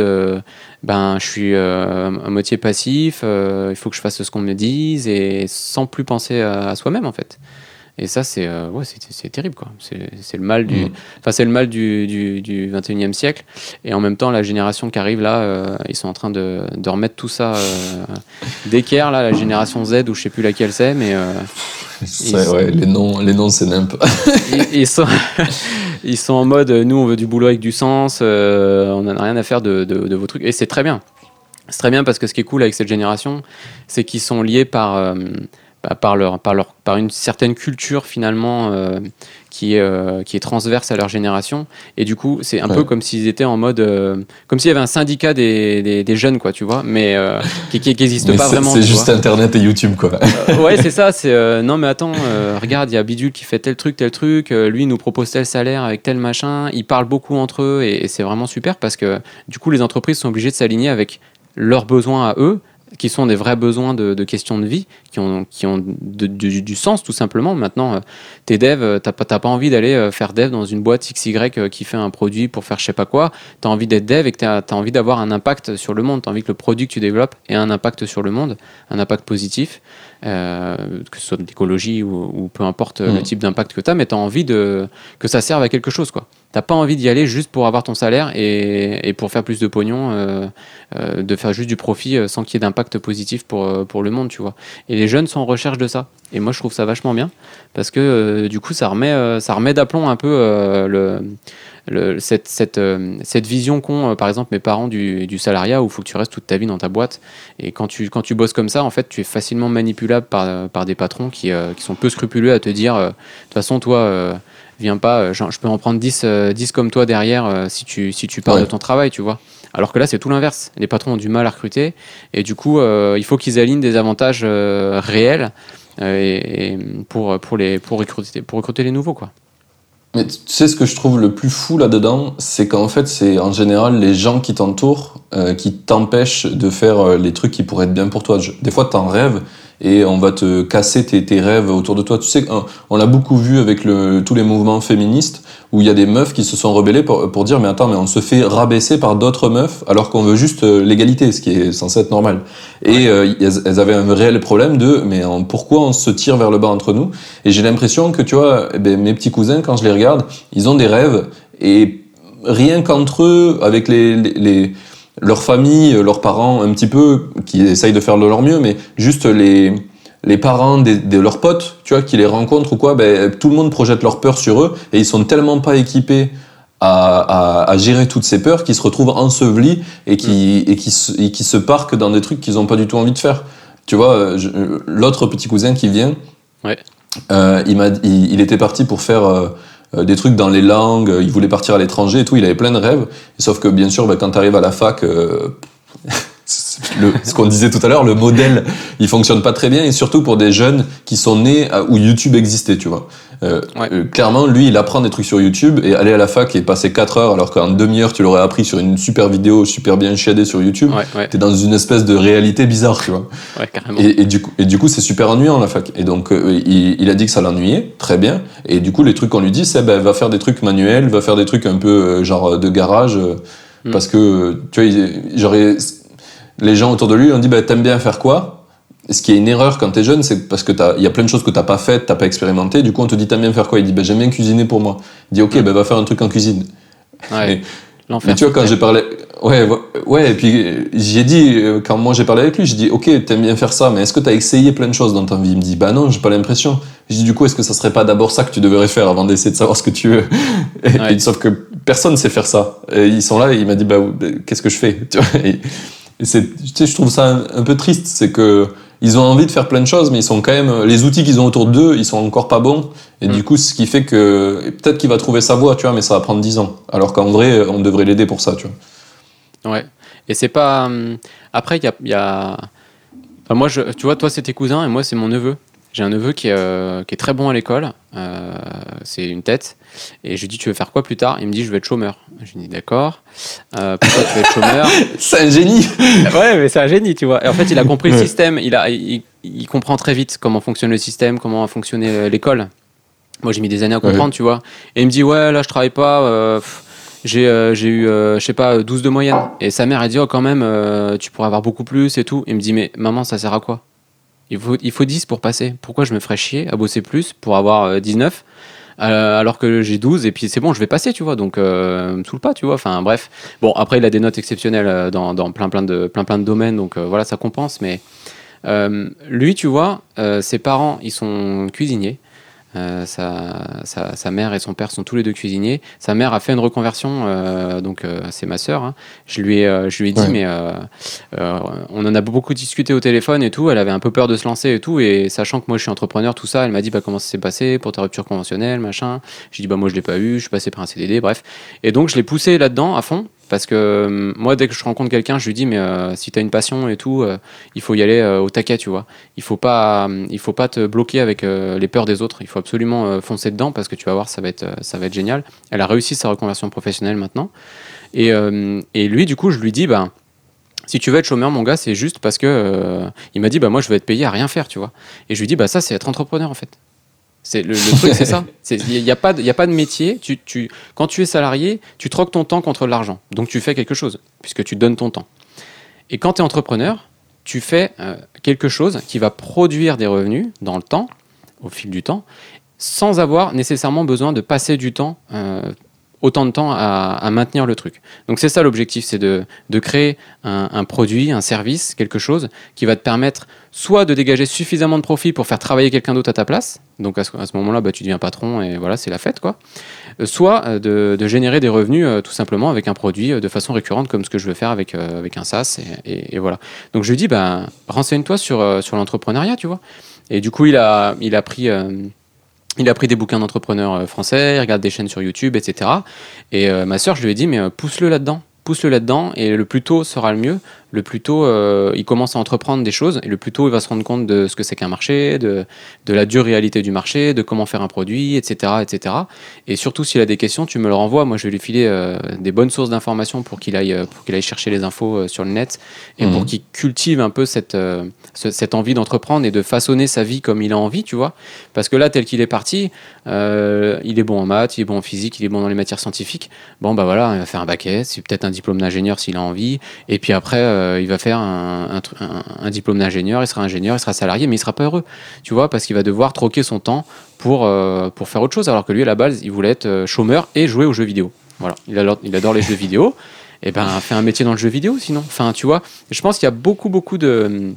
ben, je suis à moitié passif, il faut que je fasse ce qu'on me dise et sans plus penser à, à soi-même, en fait. Et ça, c'est ouais, c'est- terrible, quoi. C'est le mal du, c'est le mal du, du, du 21e siècle. Et en même temps, la génération qui arrive là, ils sont en train de, de remettre tout ça d'équerre, là, la génération Z, ou je sais plus laquelle c'est, mais ouais, les noms, les noms c'est nimp. ils, ils sont, ils sont en mode, nous, on veut du boulot avec du sens, euh, on n'en a rien à faire de, de, de vos trucs. Et c'est très bien. C'est très bien parce que ce qui est cool avec cette génération, c'est qu'ils sont liés par, euh, bah, par, leur, par, leur, par une certaine culture finalement euh, qui, est, euh, qui est transverse à leur génération. Et du coup, c'est un Ouais. peu comme s'ils étaient en mode. euh, comme s'il y avait un syndicat des, des, des jeunes, quoi, tu vois, mais euh, qui n'existe pas vraiment. C'est juste vois. Internet et YouTube, quoi. Ouais, c'est ça. C'est non, mais attends, regarde, il y a Bidule qui fait tel truc, tel truc. lui il nous propose tel salaire avec tel machin. Ils parlent beaucoup entre eux et, et c'est vraiment super parce que du coup, les entreprises sont obligées de s'aligner avec leurs besoins à eux, qui sont des vrais besoins de, de questions de vie, qui ont, qui ont de- du, du sens tout simplement. Maintenant, euh, t'es dev, euh, t'as pas, pas envie d'aller euh, faire dev dans une boîte XY qui fait un produit pour faire je sais pas quoi. T'as envie d'être dev et que t'as as envie d'avoir un impact sur le monde. T'as envie que le produit que tu développes ait un impact sur le monde, un impact positif euh, que ce soit d'écologie ou, ou peu importe euh, le type d'impact que tu as, mais tu as envie de, que ça serve à quelque chose. Tu n'as pas envie d'y aller juste pour avoir ton salaire et, pour faire plus de pognon, euh, euh, de faire juste du profit euh, sans qu'il y ait d'impact positif pour, pour le monde. tu vois. Et les jeunes sont en recherche de ça. Et moi, je trouve ça vachement bien parce que du coup, ça remet, ça remet d'aplomb un peu cette, cette, cette vision qu'ont, par exemple, mes parents du, du salariat où il faut que tu restes toute ta vie dans ta boîte. Et quand tu, quand tu bosses comme ça, en fait, tu es facilement manipulable par, par des patrons qui, qui sont peu scrupuleux à te dire de toute façon, toi, viens pas, euh, genre, je peux en prendre 10, euh, 10 comme toi derrière euh, si, tu, si tu parles Ouais. de ton travail, tu vois. Alors que là, c'est tout l'inverse. Les patrons ont du mal à recruter et du coup, il faut qu'ils alignent des avantages réels et, et pour, pour, les, pour, recruter, pour recruter les nouveaux, quoi. Mais tu sais ce que je trouve le plus fou là-dedans, c'est qu'en fait c'est en général les gens qui t'entourent euh, qui t'empêchent de faire les trucs qui pourraient être bien pour toi. Je- des fois t'en rêves et on va te casser tes, tes rêves autour de toi. Tu sais, on, on l'a beaucoup vu avec le, tous les mouvements féministes où il y a des meufs qui se sont rebellées pour, pour dire mais attends mais on se fait rabaisser par d'autres meufs alors qu'on veut juste euh, l'égalité, ce qui est censé être normal. Et euh, elles, elles avaient un réel problème de mais pourquoi on se tire vers le bas entre nous? Et j'ai l'impression que tu vois, eh ben, mes petits cousins quand je les regarde, ils ont des rêves et rien qu'entre eux, avec les, les, les- leurs familles, leurs parents, un petit peu, qui essayent de faire de leur mieux, mais juste les, les parents de leurs potes, tu vois, qui les rencontrent ou quoi, ben, tout le monde projette leur peur sur eux et ils sont tellement pas équipés à, à, à gérer toutes ces peurs qu'ils se retrouvent ensevelis et qui, et qui, et qui se parquent dans des trucs qu'ils ont pas du tout envie de faire. Tu vois, euh, euh, l'autre petit cousin qui vient, Ouais. euh, il, il, il était parti pour faire euh, euh, des trucs dans les langues, euh, il voulait partir à l'étranger et tout, il avait plein de rêves. Sauf que bien sûr, bah, quand tu arrives à la fac, euh, ce qu'on disait tout à l'heure, le modèle, il fonctionne pas très bien, et surtout pour des jeunes qui sont nés où YouTube existait, tu vois. Euh, Ouais. euh, clairement, lui, il apprend des trucs sur YouTube, et aller à la fac et passer 4 heures, alors qu'en demi-heure, tu l'aurais appris sur une super vidéo, super bien chiadée sur YouTube, Ouais, ouais, t'es dans une espèce de réalité bizarre, tu vois. ouais, carrément. Et, et du coup, et du coup, c'est super ennuyant la fac. Et donc, euh, il, il a dit que ça l'ennuyait, très bien. Et du coup, les trucs qu'on lui dit, c'est ben, va faire des trucs manuels, va faire des trucs un peu euh, genre de garage, euh, Mm. parce que tu vois, il- les gens autour de lui ont dit, bah, t'aimes bien faire quoi? Ce qui est une erreur quand t'es jeune, c'est parce que t'as- il y a plein de choses que t'as pas faites, t'as pas expérimenté. Du coup, on te dit, t'aimes bien faire quoi? Il dit, bah, j'aime bien cuisiner pour moi. Il dit, ok, ben, va faire un truc en cuisine. Ouais. Mais-. Mais tu vois, quand j'ai parlé. Ouais, ouais, et puis j'ai dit, euh, quand moi j'ai parlé avec lui, j'ai dit, ok, t'aimes bien faire ça, mais est-ce que t'as essayé plein de choses dans ta vie? Il me dit, bah non, j'ai pas l'impression. J'ai dit, du coup, est-ce que ça serait pas d'abord ça que tu devrais faire avant d'essayer de savoir ce que tu veux? Et, Ouais. et sauf que personne sait faire ça. Et ils sont là et il m'a dit, bah, qu'est-ce que je fais? Tu vois, et, et c'est, tu sais, je trouve ça un, un peu triste, c'est que. Ils ont envie de faire plein de choses, mais ils sont quand même les outils qu'ils ont autour d'eux, ils sont encore pas bons. Et Mm. du coup, ce qui fait que peut-être qu'il va trouver sa voie, tu vois, mais ça va prendre 10 ans. Alors qu'en vrai, on devrait l'aider pour ça, tu vois. Ouais. Et c'est pas. hum, Après, il y a. il y a- Enfin, moi, je... tu vois, toi, c'est tes cousins et moi, c'est mon neveu. J'ai un neveu qui est, euh, qui est très bon à l'école. Euh, c'est une tête. Et je lui dis, tu veux faire quoi plus tard? Il me dit, je vais être chômeur. Je lui dis, d'accord. Euh, pourquoi tu veux être chômeur? C'est un génie Ouais, mais c'est un génie, tu vois. Et en fait, il a compris le système. Il, a, il, il comprend très vite comment fonctionne le système, comment a fonctionné l'école. Moi, j'ai mis des années à comprendre, tu vois. Et il me dit, ouais, là, je travaille pas. j'ai eu, je sais pas, 12 de moyenne. Et sa mère, elle dit, oh, quand même, tu pourrais avoir beaucoup plus et tout. Il me dit, mais maman, ça sert à quoi? Il faut, il faut 10 pour passer. Pourquoi je me ferais chier à bosser plus pour avoir euh, 19 euh, alors que j'ai 12 et puis c'est bon, je vais passer, tu vois. Donc, euh, me saoule pas, tu vois. Enfin, bref. Bon, après, il a des notes exceptionnelles euh, dans, dans plein, plein, de, plein, plein de domaines, donc euh, voilà, ça compense. Mais euh, lui, tu vois, euh, ses parents, ils sont cuisiniers. Euh, sa, sa, sa mère et son père sont tous les deux cuisiniers. Sa mère a fait une reconversion, euh, donc euh, c'est ma sœur. hein. Je lui ai, euh, je lui ai dit, Ouais. mais euh, euh, on en a beaucoup discuté au téléphone et tout. Elle avait un peu peur de se lancer et tout. Et sachant que moi je suis entrepreneur, tout ça, elle m'a dit bah, comment ça s'est passé pour ta rupture conventionnelle, machin? J'ai dit bah moi je l'ai pas eu, je suis passé par un CDD, bref. Et donc je l'ai poussé là-dedans à fond parce que euh, moi dès que je rencontre quelqu'un, je lui dis mais euh, si tu as une passion et tout, euh, il faut y aller au taquet, tu vois. Il faut pas, faut pas te bloquer avec les peurs des autres. Il faut absolument foncer dedans parce que tu vas voir, ça va être, ça va être génial. Elle a réussi sa reconversion professionnelle maintenant. Et, et lui, du coup, je lui dis, bah, si tu veux être chômeur, mon gars, c'est juste parce que il m'a dit, bah moi, je vais être payé à rien faire, tu vois. Et je lui dis, bah ça, c'est être entrepreneur en fait. C'est le, le truc, c'est ça. Il n'y a, pas de- y a pas de métier. Tu, tu, quand tu es salarié, tu troques ton temps contre de l'argent. Donc tu fais quelque chose, puisque tu donnes ton temps. Et quand tu es entrepreneur, tu fais euh, quelque chose qui va produire des revenus dans le temps, au fil du temps, sans avoir nécessairement besoin de passer du temps, euh, autant de temps à, maintenir le truc. Donc c'est ça l'objectif, c'est de, de créer un, produit, un service, quelque chose qui va te permettre soit de dégager suffisamment de profit pour faire travailler quelqu'un d'autre à ta place, donc à ce, ce moment-là, bah, tu deviens patron et voilà, c'est la fête, quoi. Euh, soit euh, de, de générer des revenus euh, tout simplement avec un produit de façon récurrente, comme ce que je veux faire avec, avec un SaaS, et, voilà. Donc je lui dis, bah, renseigne-toi sur, sur l'entrepreneuriat, tu vois. Et du coup, il a, il a pris. Il a pris des bouquins d'entrepreneurs euh, français, il regarde des chaînes sur YouTube, etc. Et euh, ma sœur, je lui ai dit, mais euh, pousse-le là-dedans. Pousse-le là-dedans, et le plus tôt sera le mieux. Le plus tôt euh, il commence à entreprendre des choses, et le plus tôt il va se rendre compte de ce que c'est qu'un marché, de, de la dure réalité du marché, de comment faire un produit, etc. etc. Et surtout, s'il a des questions, tu me le renvoies. Moi, je vais lui filer euh, des bonnes sources d'informations pour qu'il aille, euh, pour qu'il aille chercher les infos euh, sur le net, et Mhm. pour qu'il cultive un peu cette, ce- cette envie d'entreprendre et de façonner sa vie comme il a envie, tu vois. Parce que là, tel qu'il est parti, il est bon en maths, il est bon en physique, il est bon dans les matières scientifiques. Bon, bah voilà, il va faire un bac S, c'est peut-être un diplôme d'ingénieur s'il a envie. Et puis après, euh, il va faire un, diplôme d'ingénieur, il sera ingénieur, il sera salarié, mais il sera pas heureux, tu vois, parce qu'il va devoir troquer son temps pour, euh, faire autre chose. Alors que lui, à la base, il voulait être euh, chômeur et jouer aux jeux vidéo. Voilà, il adore, les jeux vidéo. Et ben, fais un métier dans le jeu vidéo, sinon. Enfin, tu vois, je pense qu'il y a beaucoup, beaucoup de,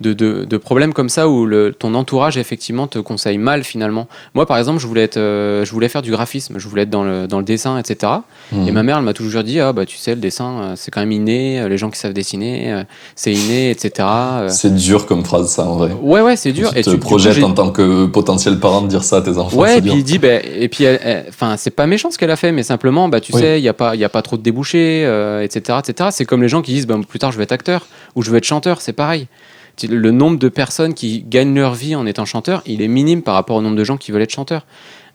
de, de, de problèmes comme ça où le, ton entourage effectivement te conseille mal finalement. Moi par exemple, je voulais, être, euh, je voulais faire du graphisme, je voulais être dans le, dans le dessin, etc. Mhm. Et ma mère, elle m'a toujours dit, ah bah tu sais, le dessin, euh, c'est quand même inné, euh, les gens qui savent dessiner, c'est inné, etc. C'est dur comme phrase, ça, en vrai. Ouais, ouais, c'est dur. Tu te du coup, projettes en tant que potentiel parent de dire ça à tes enfants. Ouais, et puis il dit, bah, et puis, enfin, c'est pas méchant ce qu'elle a fait, mais simplement, bah, tu Oui. sais, il n'y a, pas- y a pas trop de débouchés, euh, etc., etc. C'est comme les gens qui disent, bah, plus tard, je vais être acteur ou je vais être chanteur, c'est pareil. Le nombre de personnes qui gagnent leur vie en étant chanteur, il est minime par rapport au nombre de gens qui veulent être chanteurs.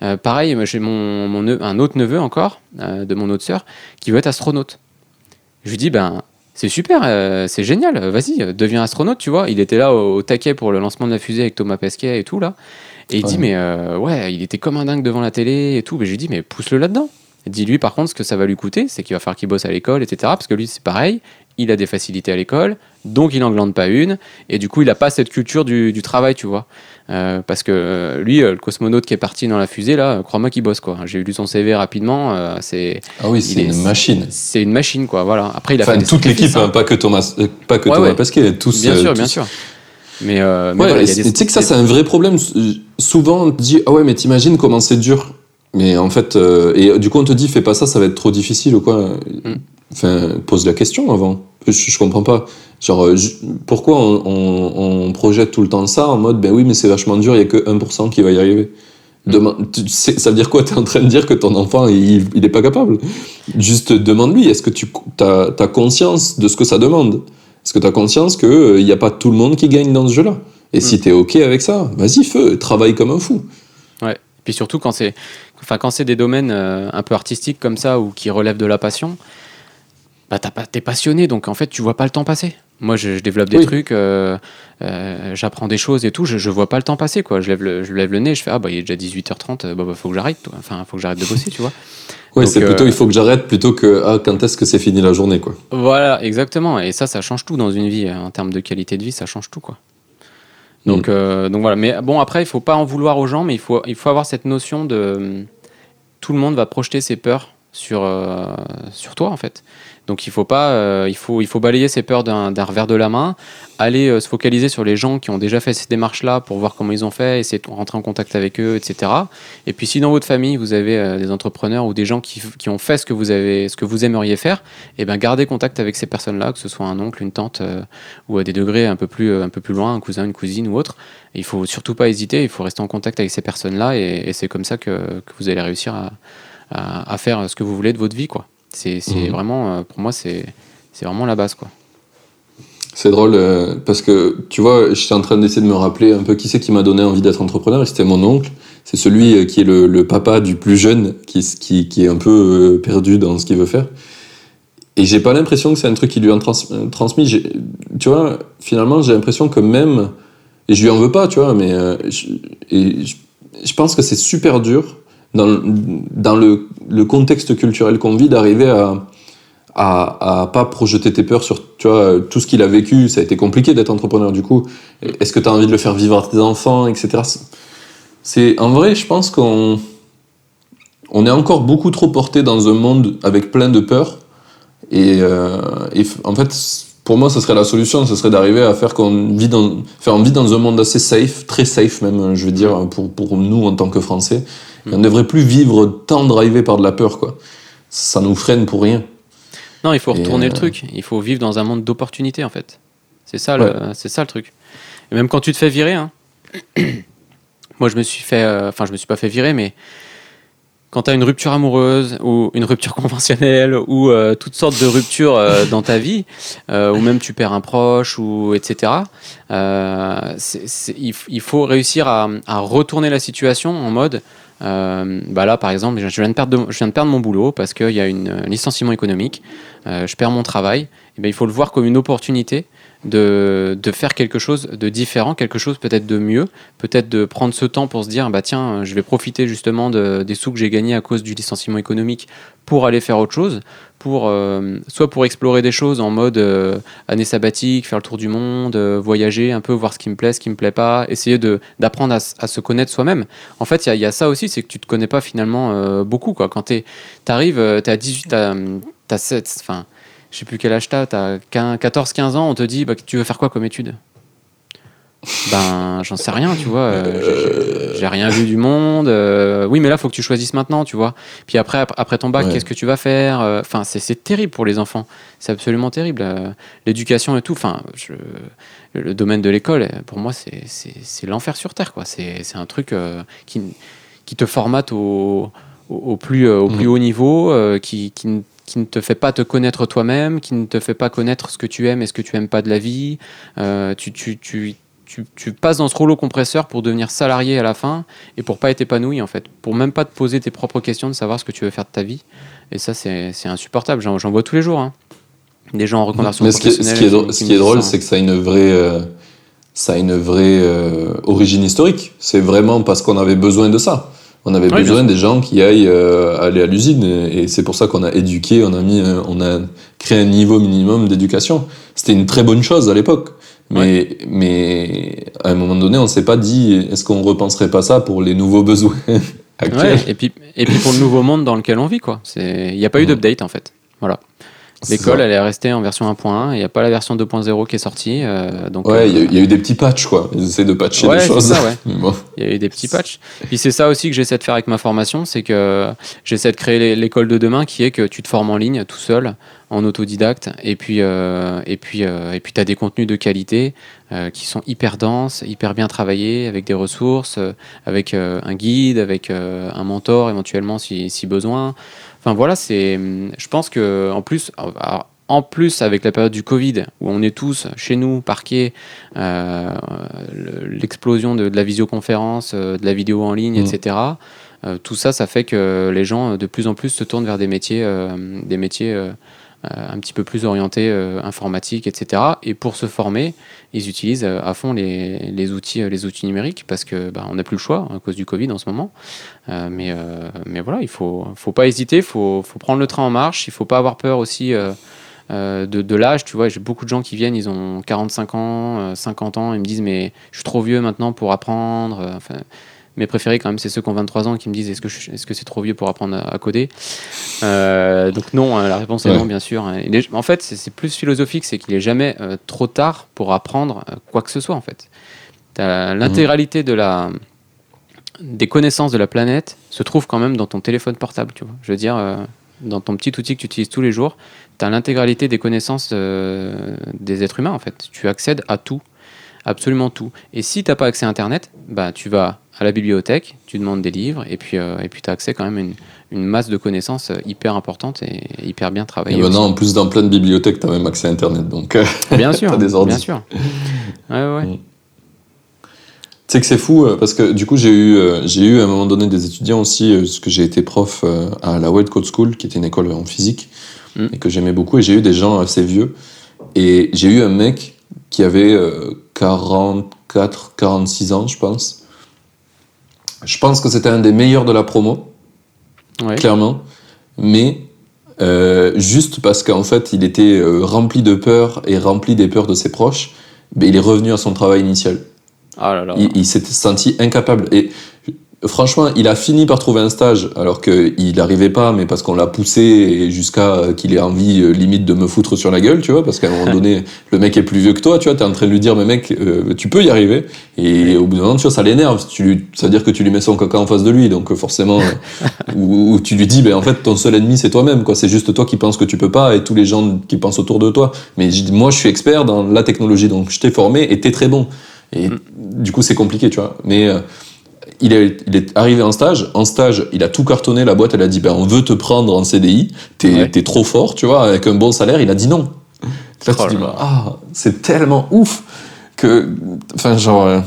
Euh, pareil, j'ai mon, un autre neveu encore, euh, de mon autre sœur, qui veut être astronaute. Je lui dis, ben, c'est super, euh, c'est génial, vas-y, deviens astronaute, tu vois. Il était là au, au taquet pour le lancement de la fusée avec Thomas Pesquet et tout, là. Et il Ouais. dit, mais ouais, il était comme un dingue devant la télé et tout. Mais je lui dis, mais pousse-le là-dedans. Dis-lui, par contre, ce que ça va lui coûter, c'est qu'il va falloir qu'il bosse à l'école, etc. Parce que lui, c'est pareil, il a des facilités à l'école, donc il n'en glande pas une. Et du coup, il n'a pas cette culture du, du travail, tu vois. Euh, parce que euh, lui, euh, le cosmonaute qui est parti dans la fusée, là, crois-moi qu'il bosse, quoi. J'ai lu son CV rapidement, c'est Ah oui, c'est est- une machine. c'est une machine, quoi. Voilà. Après, il a Enfin, fait toute l'équipe, sacrifices, hein, pas que Thomas, pas que Ouais, Thomas ouais. Tous. Bien sûr, bien sûr. Mais, mais Ouais, voilà, tu sais que ça, c'est un vrai problème. Souvent, on te dit, ah ouais, mais t'imagines comment c'est dur. Mais en fait, euh, et du coup, on te dit, fais pas ça, ça va être trop difficile ou quoi. Mm. Enfin, pose la question avant. Je, je comprends pas. Genre, euh, je- pourquoi on, on- on projette tout le temps ça en mode, ben oui, mais c'est vachement dur, il y a que 1% qui va y arriver. Mm. Tu sais- ça veut dire quoi? T'es en train de dire que ton enfant, il, il est pas capable? Juste demande-lui, est-ce que tu as, conscience de ce que ça demande? Est-ce que tu as conscience qu'il n'y a pas tout le monde qui gagne dans ce jeu-là? Et si Mm. tu es OK avec ça, vas-y, feu, travaille comme un fou. Ouais. Puis surtout quand c'est, enfin quand c'est des domaines euh, un peu artistiques comme ça ou qui relèvent de la passion, bah t'es passionné donc en fait tu vois pas le temps passer. Moi je, je développe des Oui. trucs, euh, euh, j'apprends des choses et tout, je, je vois pas le temps passer quoi. Je lève le, je lève le nez, je fais ah bah il est déjà 18h30, euh, bah, bah faut que j'arrête, enfin faut que j'arrête de bosser tu vois. Ouais, c'est plutôt euh, il faut que j'arrête plutôt que ah, quand est-ce que c'est fini la journée, quoi. Voilà exactement et ça ça change tout dans une vie en termes de qualité de vie ça change tout quoi. Donc, euh, donc voilà, mais bon après il faut pas en vouloir aux gens, mais il faut, il faut avoir cette notion de tout le monde va projeter ses peurs sur, euh, sur toi en fait. Donc il faut pas, euh, il faut, il faut balayer ses peurs d'un revers de la main, aller euh, se focaliser sur les gens qui ont déjà fait ces démarches-là pour voir comment ils ont fait, essayer de rentrer en contact avec eux, etc. Et puis si dans votre famille vous avez euh, des entrepreneurs ou des gens qui, qui ont fait ce que vous avez, ce que vous aimeriez faire, et ben gardez contact avec ces personnes-là, que ce soit un oncle, une tante ou à des degrés un peu plus, un peu plus loin, un cousin, une cousine ou autre. Et il faut surtout pas hésiter, il faut rester en contact avec ces personnes-là et, c'est comme ça que, que vous allez réussir à, à faire ce que vous voulez de votre vie, quoi. C'est Mhm. vraiment, euh, pour moi, c'est vraiment la base, quoi. C'est drôle euh, parce que tu vois, j'étais en train d'essayer de me rappeler un peu qui c'est qui m'a donné envie d'être entrepreneur et c'était mon oncle. C'est celui euh, qui est le, le papa du plus jeune qui, qui, qui est un peu perdu dans ce qu'il veut faire. Et j'ai pas l'impression que c'est un truc qui lui a trans- transmis. Tu vois, finalement, j'ai l'impression que même. Et je lui en veux pas, tu vois, mais. euh, je, et je, je pense que c'est super dur dans, le- contexte culturel qu'on vit d'arriver à à, pas projeter tes peurs sur tu vois, tout ce qu'il a vécu. Ça a été compliqué d'être entrepreneur du coup. Est-ce que tu as envie de le faire vivre à tes enfants, etc. C'est en vrai, je pense qu'on on est encore beaucoup trop porté dans un monde avec plein de peurs. Et, euh, en fait, pour moi, ce serait la solution. Ce serait d'arriver à faire qu'on vit dans, faire on dans un monde assez safe, très safe même, je veux dire, pour, pour nous en tant que Français. Et on ne devrait plus vivre tant drivé par de la peur, quoi. Ça nous freine pour rien. Non, il faut Et, retourner euh, le truc. Il faut vivre dans un monde d'opportunités, en fait. C'est ça, c'est ça le truc. Et même quand tu te fais virer, hein, moi je me suis fait, euh, enfin je me suis pas fait virer, mais quand tu as une rupture amoureuse ou une rupture conventionnelle ou euh, toutes sortes de ruptures euh, dans ta vie, euh, ou même tu perds un proche ou etc. euh, il, faut réussir à, à retourner la situation en mode. Euh, bah là, par exemple, je viens de perdre, mon boulot parce qu'il y a un licenciement économique. euh, je perds mon travail. Et ben, il faut le voir comme une opportunité de, de, faire quelque chose de différent, quelque chose peut-être de mieux, peut-être de prendre ce temps pour se dire bah tiens, je vais profiter justement de, des sous que j'ai gagnés à cause du licenciement économique pour aller faire autre chose, pour euh, soit pour explorer des choses en mode euh, année sabbatique, faire le tour du monde, euh, voyager un peu, voir ce qui me plaît, ce qui me plaît pas, essayer d'apprendre à, à, se connaître soi-même. En fait, il y, y, a ça aussi, c'est que tu te connais pas finalement beaucoup quoi. Quand tu arrives, tu à 18, tu as, 7, enfin je sais plus quel âge t'as, t'as 14-15 ans, on te dit bah, tu veux faire quoi comme étude? Ben, j'en sais rien, tu vois. Euh, j'ai rien vu du monde. Euh, oui, mais là, faut que tu choisisses maintenant, tu vois. Puis après, après ton bac, qu'est-ce que tu vas faire euh, Enfin, c'est terrible pour les enfants. C'est absolument terrible. L'éducation et tout. Enfin, le domaine de l'école, pour moi, c'est l'enfer sur terre, quoi. C'est un truc qui, qui te formate au, au, plus, au plus mmh. haut niveau, qui, qui qui ne te fait pas te connaître toi-même, qui ne te fait pas connaître ce que tu aimes et ce que tu aimes pas de la vie. Euh, tu, tu, tu, tu, passes dans ce rouleau compresseur pour devenir salarié à la fin et pour pas être épanoui en fait, pour même pas te poser tes propres questions de savoir ce que tu veux faire de ta vie. Et ça, c'est insupportable. J'en vois tous les jours. Hein. Des gens en reconversion Mais ce qui est, ce qui est drôle, ce c'est que ça a une vraie, euh, ça a une vraie euh, origine historique. C'est vraiment parce qu'on avait besoin de ça. On avait besoin des gens qui aillent euh, aller à l'usine et, c'est pour ça qu'on a éduqué, on a mis, on a créé un niveau minimum d'éducation. C'était une très bonne chose à l'époque. Mais, mais à un moment donné, on ne s'est pas dit est-ce qu'on repenserait pas ça pour les nouveaux besoins actuels? Et, puis, et puis pour le nouveau monde dans lequel on vit. Il n'y a pas eu d'update en fait. Voilà. L'école, elle est restée en version 1.1. Il n'y a pas la version 2.0 qui est sortie. Euh, donc, ouais, il y, a eu des petits patchs, quoi. Ils essaient de patcher ouais, des choses. Il y a eu des petits patchs. Puis c'est ça aussi que j'essaie de faire avec ma formation, c'est que j'essaie de créer l'école de demain qui est que tu te formes en ligne tout seul, en autodidacte, et puis euh, et puis euh, et puis tu as des contenus de qualité qui sont hyper denses, hyper bien travaillés, avec des ressources, avec un guide, avec un mentor éventuellement si, si besoin. Enfin voilà, c'est, je pense que en plus, en plus avec la période du Covid, où on est tous chez nous parqués, euh, l'explosion de, la visioconférence, euh, de la vidéo en ligne, mmh. etc. Euh, tout ça, ça fait que les gens de plus en plus se tournent vers des métiers, des métiers euh, un petit peu plus orienté euh, informatique, etc. Et pour se former, ils utilisent euh, à fond les, outils, les outils numériques parce que bah, on n'a plus le choix à cause du Covid en ce moment. mais, mais voilà, il faut, faut pas hésiter, faut, faut, prendre le train en marche, il faut pas avoir peur aussi. de, l'âge, tu vois, j'ai beaucoup de gens qui viennent, ils ont 45 ans, 50 ans, ils me disent mais je suis trop vieux maintenant pour apprendre. Mes préférés, quand même, c'est ceux qui ont 23 ans qui me disent est-ce que est-ce que c'est trop vieux pour apprendre à, coder? Euh, Donc non, hein, la réponse est non, bien sûr. en fait, c'est plus philosophique, c'est qu'il est jamais euh, trop tard pour apprendre euh, quoi que ce soit. En fait, l'intégralité de la des connaissances de la planète se trouve quand même dans ton téléphone portable. Tu vois, je veux dire, dans ton petit outil que tu utilises tous les jours, tu as l'intégralité des connaissances des êtres humains. En fait, tu accèdes à tout absolument tout. Et si tu n'as pas accès à Internet, bah, tu vas à la bibliothèque, tu demandes des livres, et puis euh, et puis tu as accès quand même à une, une, masse de connaissances euh, hyper importante et hyper bien travaillée. Et maintenant, en plus, dans plein de bibliothèques, tu as même accès à Internet. Donc, euh, bien sûr, as des bien sûr. Ouais, ouais. Mm. Tu sais que c'est fou, parce que du coup, j'ai eu, j'ai eu à un moment donné des étudiants aussi, parce que j'ai été prof à la Wild Code School, qui était une école en physique, mm. et que j'aimais beaucoup, et j'ai eu des gens assez vieux. Et j'ai eu un mec qui avait 44, 46 ans, je pense, je pense que c'était un des meilleurs de la promo, clairement. Mais euh, juste parce qu'en fait, il était euh, rempli de peur et rempli des peurs de ses proches, ben, il est revenu à son travail initial. Ah il, il s'était senti incapable. Et Franchement, il a fini par trouver un stage, alors qu'il n'arrivait pas, mais parce qu'on l'a poussé jusqu'à qu'il ait envie, euh, limite, de me foutre sur la gueule, tu vois, parce qu'à un moment donné, le mec est plus vieux que toi, tu vois, t'es en train de lui dire, mais mec, euh, tu peux y arriver. Et au bout d'un moment, tu vois, ça l'énerve. Ça veut dire que tu lui mets son caca en face de lui, donc forcément, ou, tu lui dis, ben en fait, ton seul ennemi, c'est toi-même, quoi. C'est juste toi qui penses que tu peux pas et tous les gens qui pensent autour de toi. Mais moi, je suis expert dans la technologie, donc je t'ai formé et t'es très bon. Et mm. du coup, c'est compliqué, tu vois. Mais euh, il est, il est, arrivé en stage. En stage, il a tout cartonné. La boîte, elle a dit ben, on veut te prendre en CDI. T'es es trop fort, tu vois, avec un bon salaire. Il a dit non. Là, tu oh dis ah, c'est tellement ouf que. Enfin, genre. Euh,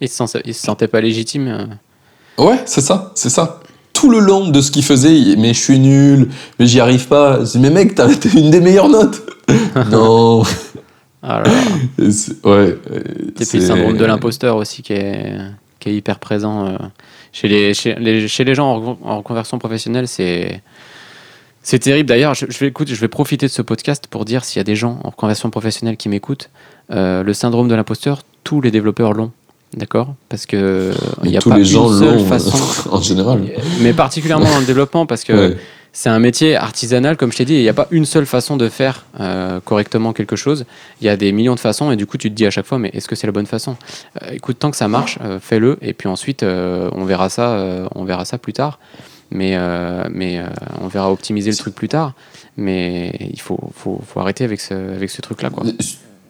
il, se se sentait pas légitime. Euh. Ouais, c'est ça, c'est ça. Tout le long de ce qu'il faisait, mais je suis nul, mais j'y arrive pas. Je dis, mais mec, t'as une des meilleures notes. non. Ah. Et c'est- ouais. Et puis le syndrome de l'imposteur aussi qui est, qui est hyper présent euh, chez, les, chez, les, chez les gens en, en reconversion professionnelle. C'est, c'est terrible. D'ailleurs, je, je vais, écoute, je vais profiter de ce podcast pour dire s'il y a des gens en reconversion professionnelle qui m'écoutent, euh, le syndrome de l'imposteur, tous les développeurs l'ont. D'accord? Parce que il n'y a tous pas les gens une seule façon. en général. Mais particulièrement dans le développement, parce que Ouais. C'est un métier artisanal, comme je t'ai dit, il n'y a pas une seule façon de faire euh, correctement quelque chose. Il y a des millions de façons, et du coup, tu te dis à chaque fois, mais est-ce que c'est la bonne façon? Euh, Écoute, tant que ça marche, euh, fais-le, et puis ensuite, on, verra ça, on verra ça plus tard. Mais, mais on verra optimiser le truc plus tard. Mais il faut, faut, faut arrêter avec ce, avec ce truc-là. Quoi.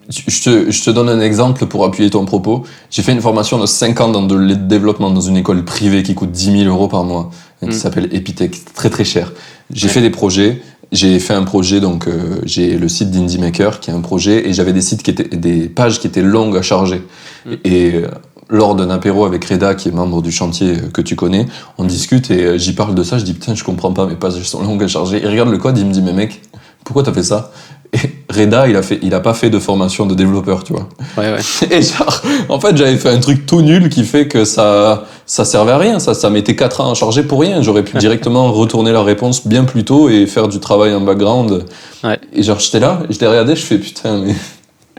Je te, je te donne un exemple pour appuyer ton propos. J'ai fait une formation de 5 ans dans de- le développement dans une école privée qui coûte 10 000 euros par mois, qui Mm. s'appelle Epitech, très très cher. J'ai Ouais. fait des projets. J'ai fait un projet, donc euh, j'ai le site d'Indie Maker qui est un projet, et j'avais des sites qui étaient des pages qui étaient longues à charger. Mm. Et euh, lors d'un apéro avec Reda, qui est membre du chantier euh, que tu connais, on discute et j'y parle de ça. Je dis putain, je comprends pas, mes pages sont longues à charger. Il regarde le code, il me dit mais mec, pourquoi t'as fait ça? Et Reda, il a fait, il a pas fait de formation de développeur, tu vois. Ouais, ouais. Et genre, en fait, j'avais fait un truc tout nul qui fait que ça, ça servait à rien. Ça, ça mettait 4 ans à charger pour rien. J'aurais pu directement retourner la réponse bien plus tôt et faire du travail en background. Ouais. Et genre, j'étais là, je t'ai regardé, je fais putain, mais.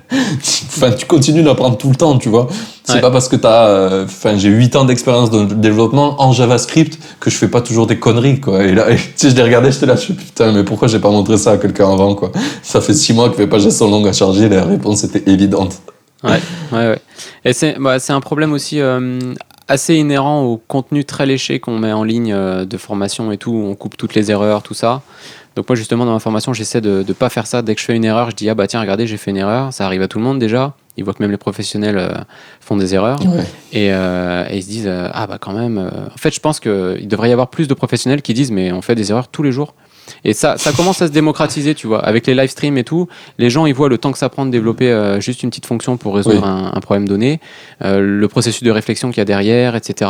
enfin, tu continues d'apprendre tout le temps, tu vois. C'est Ouais. pas parce que t'as. euh, Enfin, j'ai 8 ans d'expérience de développement en JavaScript que je fais pas toujours des conneries, quoi. Et là, tu sais, je l'ai regardé, j'étais là, je fais putain, mais pourquoi j'ai pas montré ça à quelqu'un avant, quoi? Ça fait 6 mois que mes pages sont longues à charger, la réponse était évidente. Ouais, ouais, ouais. Et c'est bah, c'est un problème aussi euh, assez inhérent au contenu très léché qu'on met en ligne euh, de formation et tout, où on coupe toutes les erreurs, tout ça. Donc moi justement dans ma formation j'essaie de ne pas faire ça. Dès que je fais une erreur, je dis ah bah tiens regardez j'ai fait une erreur, ça arrive à tout le monde déjà. Ils voient que même les professionnels euh, font des erreurs Ouais. et, euh, et ils se disent ah bah quand même. En fait je pense qu'il devrait y avoir plus de professionnels qui disent mais on fait des erreurs tous les jours. Et ça, ça commence à se démocratiser, tu vois. Avec les live streams et tout, les gens, ils voient le temps que ça prend de développer euh, juste une petite fonction pour résoudre Oui. un, un problème donné, euh, le processus de réflexion qu'il y a derrière, etc.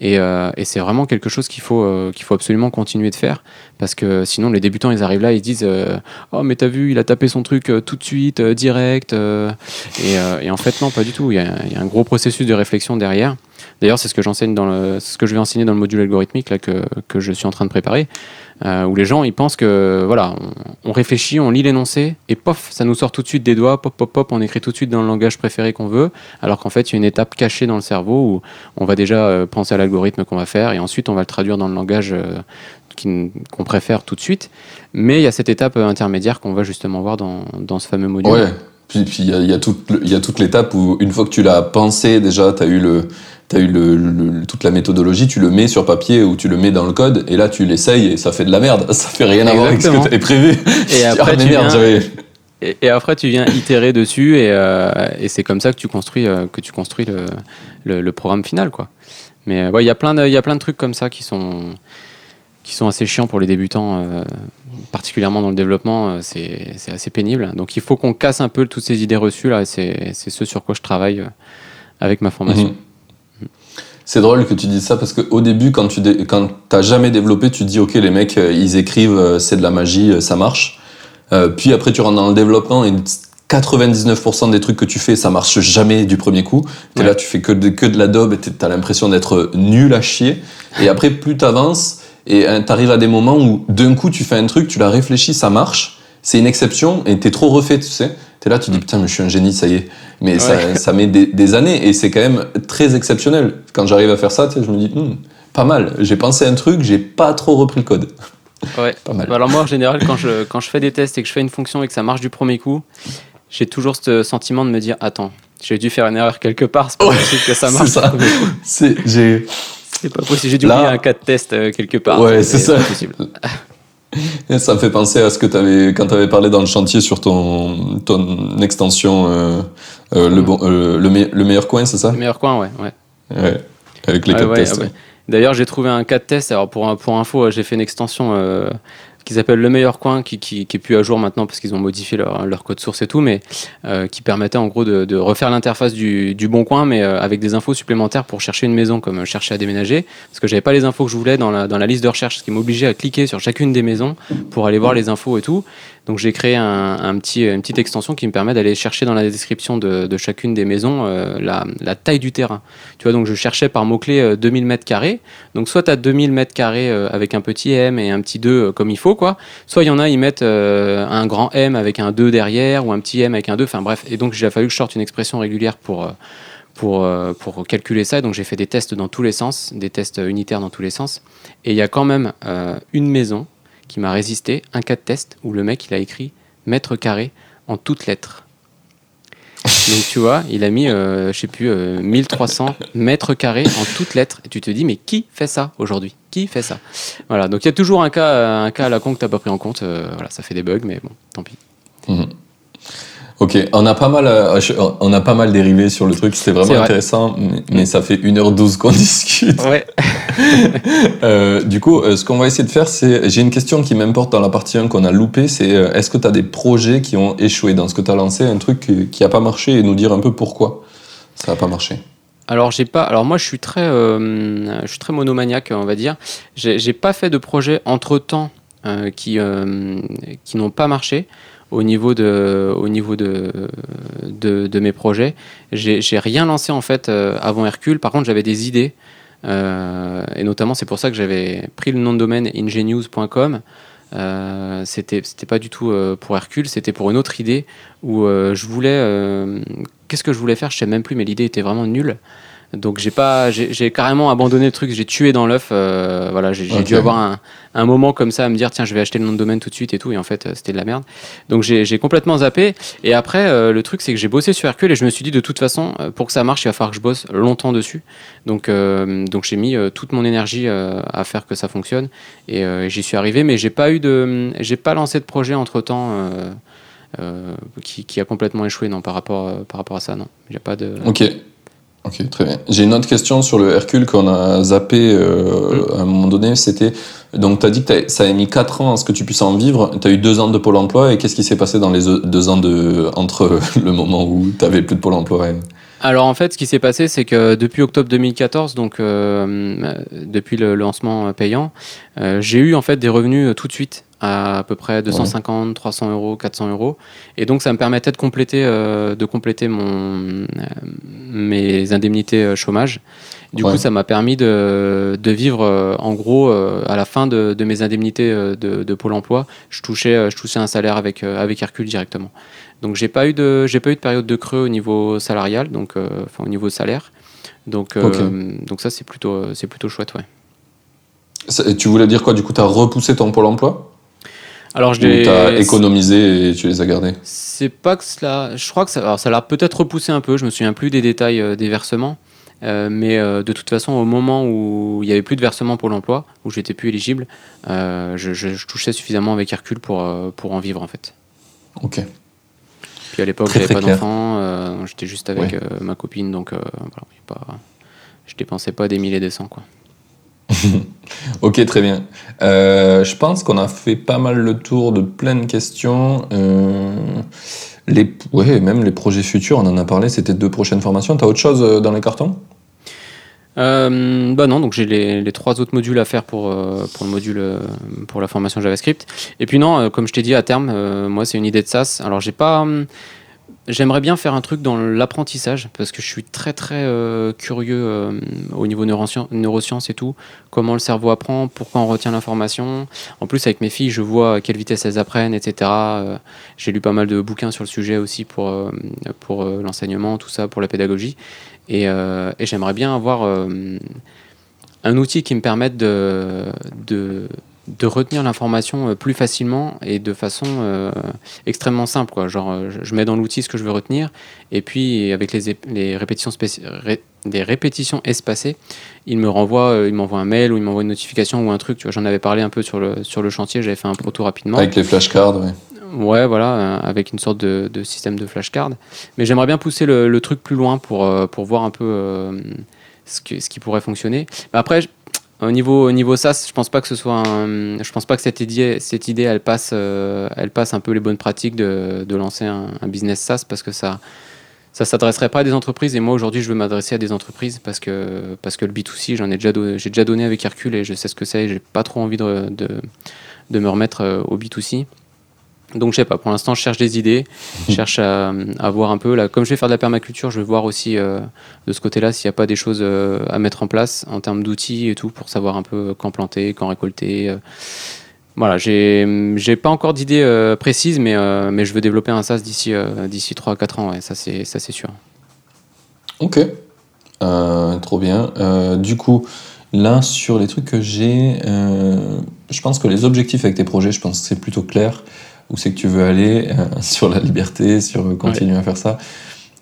Et, euh, et c'est vraiment quelque chose qu'il faut, euh, qu'il faut absolument continuer de faire. Parce que sinon, les débutants, ils arrivent là, ils disent euh, Oh, mais t'as vu, il a tapé son truc euh, tout de suite, euh, direct. euh. et, euh, et en fait, non, pas du tout. Il y, a, il y a un gros processus de réflexion derrière. D'ailleurs, c'est ce que j'enseigne dans ce que je vais enseigner dans le module algorithmique là, que, que je suis en train de préparer euh, où les gens ils pensent que voilà, on, réfléchit, on lit l'énoncé et pof, ça nous sort tout de suite des doigts, pop pop pop, on écrit tout de suite dans le langage préféré qu'on veut, alors qu'en fait il y a une étape cachée dans le cerveau où on va déjà euh, penser à l'algorithme qu'on va faire et ensuite on va le traduire dans le langage euh, qu'on préfère tout de suite. Mais il y a cette étape intermédiaire qu'on va justement voir dans, dans ce fameux module. Ouais. Puis il y a, y a toute l'étape où une fois que tu l'as pensé déjà, tu as eu le T'as eu le, le- toute la méthodologie, tu le mets sur papier ou tu le mets dans le code, et là tu l'essayes et ça fait de la merde. Ça fait rien à voir avec ce que Exactement. tu avais prévu. Et après, Ah, tu merde, viens- Et, et après, tu viens itérer dessus et, euh, et c'est comme ça que tu construis, euh, que tu construis le, le, le programme final. Quoi. Mais euh, ouais, il y a plein de- il y a plein de trucs comme ça qui sont, qui sont assez chiants pour les débutants, euh, particulièrement dans le développement. c'est assez pénible. Donc il faut qu'on casse un peu toutes ces idées reçues. là. C'est ce sur quoi je travaille avec ma formation. Mhm. C'est drôle que tu dises ça parce qu'au début, quand tu quand t'as jamais développé, tu te dis ok les mecs euh, ils écrivent euh, c'est de la magie, euh, ça marche. Euh, puis après tu rentres dans le développement et 99% des trucs que tu fais ça marche jamais du premier coup. T'es Ouais. là tu fais que de, que de la daube et t'as l'impression d'être nul à chier. Et après plus t'avances et t'arrives à des moments où d'un coup tu fais un truc, tu l'as réfléchi, ça marche. C'est une exception et t'es trop refait, tu sais. T'es là, tu dis putain, mais je suis un génie, ça y est. Mais ça, Ouais. ça met des, des années et c'est quand même très exceptionnel. Quand j'arrive à faire ça, je me dis, Hmm, pas mal. J'ai pensé un truc, j'ai pas trop repris le code. Ouais. Pas mal. Bah alors moi en général quand je, quand je fais des tests et que je fais une fonction et que ça marche du premier coup, j'ai toujours ce sentiment de me dire attends, j'ai dû faire une erreur quelque part, c'est pas Ouais, possible que ça c'est marche. ça. premier coup. C'est, j'ai, C'est pas possible, j'ai dû Là- oublier un cas de test euh, quelque part. Ouais, c'est ça. possible. ça me fait penser à ce que t'avais, quand t'avais parlé dans le chantier sur ton, ton extension, euh, euh, le, bon, euh, le, me- le meilleur coin, c'est ça? Le meilleur coin, ouais. ouais. Ouais. Avec les Ouais, cas de ouais, test. ouais. D'ailleurs, j'ai trouvé un cas de test. Alors, pour, pour info, j'ai fait une extension qui s'appelle Le Meilleur Coin, qui, qui, qui est plus à jour maintenant parce qu'ils ont modifié leur, leur, code source et tout, mais euh, qui permettait en gros de, de refaire l'interface du, du, Bon Coin, mais euh, avec des infos supplémentaires pour chercher une maison, comme chercher à déménager, parce que j'avais pas les infos que je voulais dans la, dans la liste de recherche, ce qui m'obligeait à cliquer sur chacune des maisons pour aller voir les infos et tout. Donc j'ai créé un, petit, une petite extension qui me permet d'aller chercher dans la description de, chacune des maisons euh, la, taille du terrain. Tu vois, donc je cherchais par mot-clé euh, 2000 mètres carrés. Donc soit tu as 2000 mètres carrés euh, avec un petit M et un petit 2 euh, comme il faut, quoi. Soit il y en a, ils mettent euh, un grand M avec un 2 derrière ou un petit M avec un 2. Enfin bref. Et donc a fallu que je sorte une expression régulière pour euh, pour, euh, pour calculer ça. Donc j'ai fait des tests dans tous les sens, des tests unitaires dans tous les sens. Et il y a quand même euh, une maison qui m'a résisté, un cas de test où le mec il a écrit mètre carré en toutes lettres. Donc tu vois, il a mis, euh, je sais plus, euh, 1300 mètres carrés en toutes lettres. Et tu te dis, mais qui fait ça aujourd'hui? Qui fait ça? Voilà, donc il y a toujours un cas, un cas à la con que tu n'as pas pris en compte. Euh, voilà, ça fait des bugs, mais bon, tant pis. Mmh. Ok, on a pas mal, euh, on a pas mal dérivé sur le truc. C'était vraiment intéressant, mais, mais, ça fait 1h12 qu'on discute. Ouais. euh, du coup, euh, ce qu'on va essayer de faire, c'est, j'ai une question qui m'importe dans la partie 1 qu'on a loupé, c'est est-ce que tu as des projets qui ont échoué dans ce que tu as lancé, un truc qui n'a pas marché et nous dire un peu pourquoi ça n'a pas marché? Alors j'ai pas. Alors moi je suis très, euh, je suis très monomaniaque, on va dire. J'ai pas fait de projets entre temps euh, qui qui n'ont pas marché au niveau de, au niveau de, de, mes projets. J'ai rien lancé en fait euh, avant Hercule. Par contre, j'avais des idées. Euh, et notamment, c'est pour ça que j'avais pris le nom de domaine ingenious.com. Euh, c'était pas du tout euh, pour Hercule, c'était pour une autre idée où je voulais. Qu'est-ce que je voulais faire? Je sais même plus, mais l'idée était vraiment nulle. Donc j'ai pas, j'ai carrément abandonné le truc, j'ai tué dans l'œuf. Euh, voilà, j'ai okay. dû avoir un, un, moment comme ça à me dire tiens je vais acheter le nom de domaine tout de suite et tout et en fait euh, c'était de la merde. Donc j'ai complètement zappé et après euh, le truc c'est que j'ai bossé sur Hercule et je me suis dit de toute façon pour que ça marche il va falloir que je bosse longtemps dessus. Donc donc j'ai mis toute mon énergie à faire que ça fonctionne et j'y suis arrivé mais j'ai pas eu de, j'ai pas lancé de projet entre temps. qui, qui, a complètement échoué non par rapport par rapport à ça non il a pas de ok Ok, très bien. J'ai une autre question sur le Hercule qu'on a zappé euh, à un moment donné. C'était donc tu as dit que ça a mis 4 ans à ce que tu puisses en vivre. Tu as eu 2 ans de Pôle emploi et qu'est-ce qui s'est passé dans les 2 ans de, entre le moment où tu n'avais plus de Pôle emploi et... Alors en fait, ce qui s'est passé, c'est que depuis octobre 2014, donc euh, depuis le lancement payant, euh, j'ai eu en fait des revenus tout de suite à à peu près 250, ouais. 300 euros, 400 euros. Et donc, ça me permettait de compléter, euh, de compléter mon, euh, mes indemnités euh, chômage. Du ouais. coup, ça m'a permis de, de vivre, euh, en gros, euh, à la fin de, de mes indemnités de, de, Pôle emploi, je touchais, je touchais un salaire avec, avec Hercule directement. Donc, j'ai pas eu de, j'ai pas eu de période de creux au niveau salarial, donc, enfin, au niveau salaire. Donc, okay. donc ça, c'est plutôt, c'est plutôt chouette, ouais. Ça, tu voulais dire quoi Du coup, tu as repoussé ton Pôle emploi? Alors je les as économisé et tu les as gardés. C'est pas que cela. Je crois que ça, alors ça l'a peut-être repoussé un peu. Je me souviens plus des détails euh, des versements, euh, mais euh, de toute façon, au moment où il y avait plus de versements pour l'emploi, où j'étais plus éligible, euh, je, je, je, touchais suffisamment avec Hercule pour pour en vivre en fait. Ok. Puis à l'époque, j'avais pas d'enfant. J'étais juste avec ouais. ma copine, donc voilà, pas, je dépensais pas des milliers des cents quoi. Ok, très bien. Euh, je pense qu'on a fait pas mal le tour de plein de questions. Euh, même les projets futurs, on en a parlé, c'était deux prochaines formations. Tu as autre chose euh, dans les cartons? Euh, bah non, donc j'ai les, trois autres modules à faire pour, euh, pour le module pour la formation JavaScript. Et puis non, comme je t'ai dit à terme, moi c'est une idée de SaaS. Alors j'ai pas, hum, J'aimerais bien faire un truc dans l'apprentissage parce que je suis très très euh, curieux euh, au niveau neurosciences, et tout. Comment le cerveau apprend, pourquoi on retient l'information. En plus, avec mes filles, je vois à quelle vitesse elles apprennent, etc. Euh, J'ai lu pas mal de bouquins sur le sujet aussi pour, pour l'enseignement, tout ça, pour la pédagogie. Et, j'aimerais bien avoir un outil qui me permette de de retenir l'information euh, plus facilement et de façon euh, extrêmement simple. Quoi. Genre, euh, je mets dans l'outil ce que je veux retenir, et puis avec les, les répétitions, ré des répétitions espacées, il me renvoie, euh, il m'envoie un mail ou il m'envoie une notification ou un truc. Tu vois, j'en avais parlé un peu sur le, sur le chantier, j'avais fait un proto rapidement. Avec les flashcards, oui. Ouais, voilà, euh, avec une sorte de, de système de flashcard. Mais j'aimerais bien pousser le, le, truc plus loin pour, pour voir un peu ce, que, ce qui pourrait fonctionner. Mais après, Au niveau, au niveau SaaS, je pense pas que ce soit je pense pas que cette idée, cette idée elle passe, euh, elle passe un peu les bonnes pratiques de, de lancer un, business SaaS parce que ça, ça s'adresserait pas à des entreprises et moi aujourd'hui je veux m'adresser à des entreprises parce que, parce que le B2C j'en ai déjà, j'ai déjà donné avec Hercule et je sais ce que c'est et j'ai pas trop envie de, de, de me remettre euh, au B2C. Donc je sais pas, pour l'instant je cherche des idées, je cherche à, voir un peu, là, comme je vais faire de la permaculture, je vais voir aussi euh, de ce côté-là s'il n'y a pas des choses euh, à mettre en place en termes d'outils et tout pour savoir un peu quand planter, quand récolter. euh. Voilà, j'ai pas encore d'idée euh, précise, mais, mais je veux développer un SaaS d'ici d'ici 3 à 4 ans, ouais, ça c'est sûr. Ok, trop bien. Du coup, là, sur les trucs que j'ai, je pense que les objectifs avec tes projets, je pense que c'est plutôt clair. Où c'est que tu veux aller euh, sur la liberté, sur continuer à faire ça.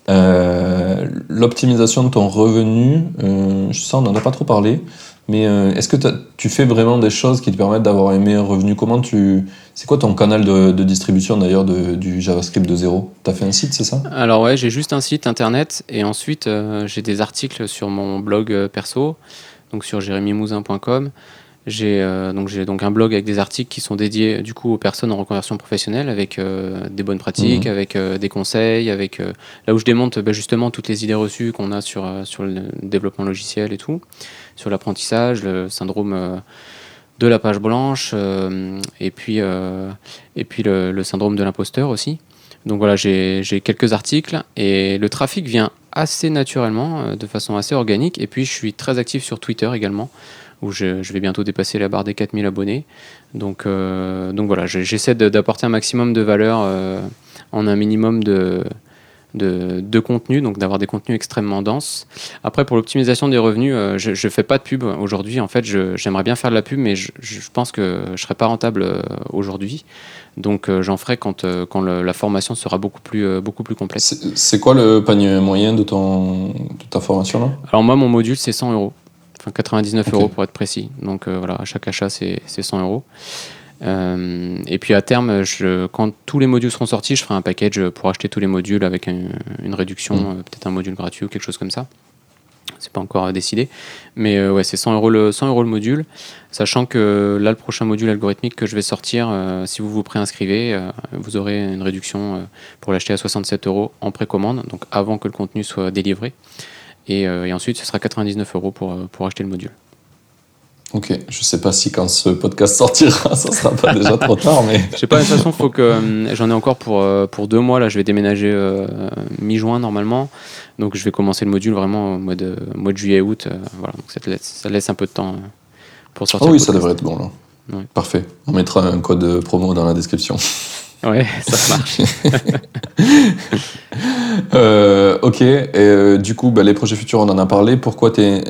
Euh, L'optimisation de ton revenu, euh, je sens, on n'en a pas trop parlé, mais est-ce que tu fais vraiment des choses qui te permettent d'avoir un meilleur revenu? Comment tu, c'est quoi ton canal de, de distribution d'ailleurs du JavaScript de zéro? T'as fait un site, c'est ça? Alors ouais, j'ai juste un site internet et ensuite j'ai des articles sur mon blog perso, donc sur jérémymousin.com. J'ai euh, donc j'ai donc un blog avec des articles qui sont dédiés du coup aux personnes en reconversion professionnelle avec euh, des bonnes pratiques, Mhm. avec euh, des conseils, avec euh, là où je démonte bah, justement toutes les idées reçues qu'on a sur euh, sur le développement logiciel et tout, sur l'apprentissage, le syndrome euh, de la page blanche euh, et puis euh, et puis le, le syndrome de l'imposteur aussi. Donc voilà, j'ai quelques articles et le trafic vient assez naturellement, euh, de façon assez organique. Et puis je suis très actif sur Twitter également, où je, vais bientôt dépasser la barre des 4000 abonnés. Donc, euh, donc voilà, je- j'essaie d'apporter un maximum de valeur euh, en un minimum de, de, de contenu, donc d'avoir des contenus extrêmement denses. Après, pour l'optimisation des revenus, euh, je ne fais pas de pub aujourd'hui. En fait, j'aimerais bien faire de la pub, mais je, je pense que je ne serai pas rentable euh, aujourd'hui. Donc euh, j'en ferai quand, quand le- la formation sera beaucoup plus, beaucoup plus complète. C'est quoi le panier moyen de, ton, de ta formation là? Alors moi, mon module, c'est 100 euros. Enfin, 99 Ok. euros pour être précis. Donc voilà, à chaque achat, c'est 100 euros. Euh, et puis à terme, je, quand tous les modules seront sortis, je ferai un package pour acheter tous les modules avec un- une réduction, Mm. euh, peut-être un module gratuit ou quelque chose comme ça. C'est pas encore euh, décidé. Mais euh, ouais, c'est 100 euros, le, 100 euros le module. Sachant que là, le prochain module algorithmique que je vais sortir, si vous vous préinscrivez, vous aurez une réduction pour l'acheter à 67 euros en précommande, donc avant que le contenu soit délivré. Et, et ensuite, ce sera 99 euros pour, pour acheter le module. Ok, je sais pas si quand ce podcast sortira, ça sera pas déjà trop tard, mais. Je sais pas, de toute façon, faut que euh, j'en ai encore pour, euh, pour deux mois. Là, je vais déménager euh, mi-juin normalement. Donc, je vais commencer le module vraiment au mois de, mois de juillet-août. voilà, donc ça, te laisse, ça laisse un peu de temps pour Ah sortir. oui, le ça devrait être bon là. Ouais. Parfait. On mettra un code promo dans la description. Ouais, ça marche. Euh, ok, et euh, du coup, bah, les projets futurs, on en a parlé. Pourquoi t'es,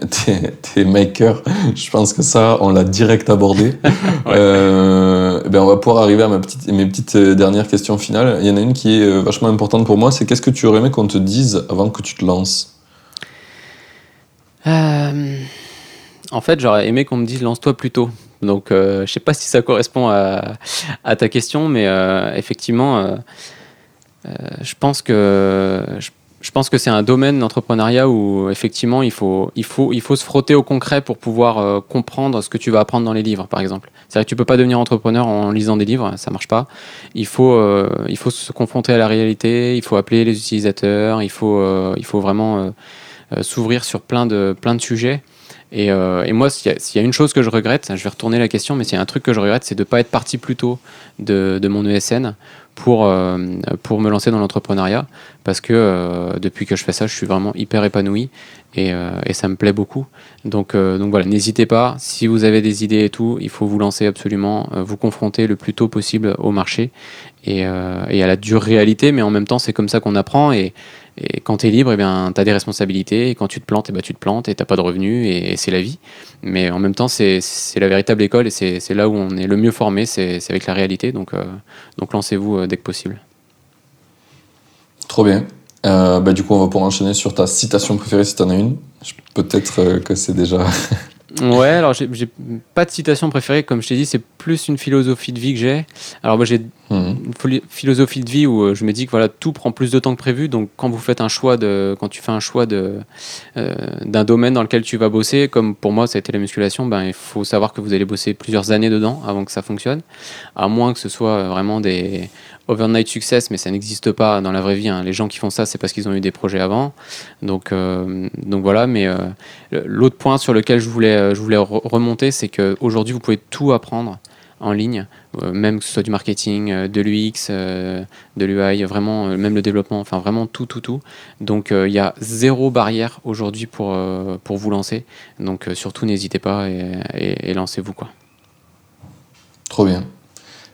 t'es maker? Je pense que ça, on l'a direct abordé. Euh, ben, on va pouvoir arriver à ma petite, mes petites dernières questions finales. Il y en a une qui est vachement importante pour moi, c'est qu'est-ce que tu aurais aimé qu'on te dise avant que tu te lances? En fait, j'aurais aimé qu'on me dise lance-toi plus tôt. Donc, euh, je sais pas si ça correspond à, ta question, mais euh, effectivement, euh, je pense que je, pense que c'est un domaine d'entrepreneuriat où effectivement il faut il faut il faut se frotter au concret pour pouvoir comprendre ce que tu vas apprendre dans les livres, par exemple. C'est vrai que tu peux pas devenir entrepreneur en lisant des livres, ça marche pas. Il faut il faut se confronter à la réalité, il faut appeler les utilisateurs, il faut il faut vraiment s'ouvrir sur plein de, plein de sujets. Et, euh, et moi, s'il y, a- une chose que je regrette, je vais retourner la question, mais s'il y a un truc que je regrette, c'est de ne pas être parti plus tôt de, mon ESN pour, euh, pour me lancer dans l'entrepreneuriat. Parce que euh, depuis que je fais ça, je suis vraiment hyper épanoui et, ça me plaît beaucoup. Donc, voilà, n'hésitez pas. Si vous avez des idées et tout, il faut vous lancer absolument, vous confronter le plus tôt possible au marché et, et à la dure réalité. Mais en même temps, c'est comme ça qu'on apprend. Et, et quand tu es libre, eh bien, tu as des responsabilités. Et quand tu te plantes, eh ben, tu te plantes et tu pas de revenus. Et, c'est la vie. Mais en même temps, c'est la véritable école et c'est là où on est le mieux formé, c'est avec la réalité. Donc, euh, donc lancez-vous euh, dès que possible. Trop bien. Euh, bah, du coup, on va pouvoir enchaîner sur ta citation préférée si t'en as une. Peut-être que c'est déjà. Ouais, alors j'ai pas de citation préférée, comme je t'ai dit, c'est plus une philosophie de vie que j'ai. Alors moi j'ai une philosophie de vie où euh, je me dis que voilà, tout prend plus de temps que prévu. Donc, quand vous faites un choix de, quand tu fais un choix de, euh, d'un domaine dans lequel tu vas bosser, comme pour moi, ça a été la musculation, ben, il faut savoir que vous allez bosser plusieurs années dedans avant que ça fonctionne. À moins que ce soit vraiment des overnight success, mais ça n'existe pas dans la vraie vie. hein. Les gens qui font ça, c'est parce qu'ils ont eu des projets avant. Donc, euh, donc voilà. Mais euh, l'autre point sur lequel je voulais, euh, je voulais re- remonter, c'est qu'aujourd'hui, vous pouvez tout apprendre en ligne, même que ce soit du marketing, de l'UX, de l'UI, vraiment, même le développement, enfin vraiment tout, tout, tout. Donc il y a zéro barrière aujourd'hui pour, pour vous lancer. Donc surtout, n'hésitez pas et, et- lancez-vous. Trop bien.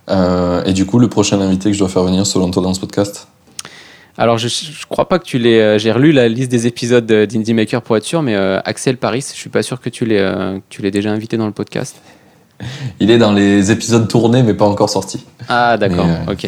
Euh, et du coup, le prochain invité que je dois faire venir selon toi dans ce podcast? Alors, je, crois pas que tu l'aies. euh, J'ai relu la liste des épisodes de- d'Indie Maker pour être sûr, mais euh, Axel Paris, je suis pas sûr que tu l'aies que tu l'aies déjà invité dans le podcast. Il est dans les épisodes tournés, mais pas encore sortis. Ah, d'accord, Mais, ok.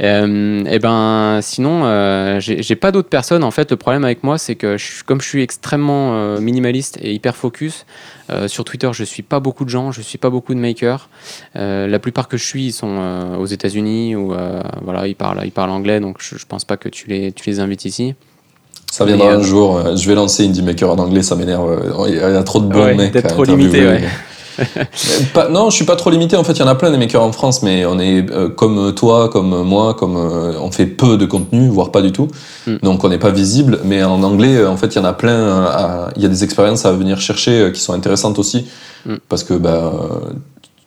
Euh, et ben, sinon, euh, j'ai pas d'autres personnes. En fait, le problème avec moi, c'est que je, comme je suis extrêmement euh, minimaliste et hyper focus, euh, sur Twitter, je suis pas beaucoup de gens, je suis pas beaucoup de makers. Euh, la plupart que je suis, ils sont euh, aux États-Unis ou euh, voilà, ils parlent, ils parlent anglais, donc je, je pense pas que tu les, tu les invites ici. Ça viendra Mais, un euh, jour. euh, Je vais lancer Indie Maker en anglais, ça m'énerve. Euh, Il y a trop de bons Ouais, mecs. trop limité, ouais. Pas- non, je suis pas trop limité. En fait, il y en a plein des makers en France, mais on est euh, comme toi, comme moi, comme euh, on fait peu de contenu, voire pas du tout. Mm. Donc, on n'est pas visible. Mais en anglais, euh, en fait, il y en a plein. Il y a des expériences à venir chercher qui sont intéressantes aussi, Mm. parce que bah,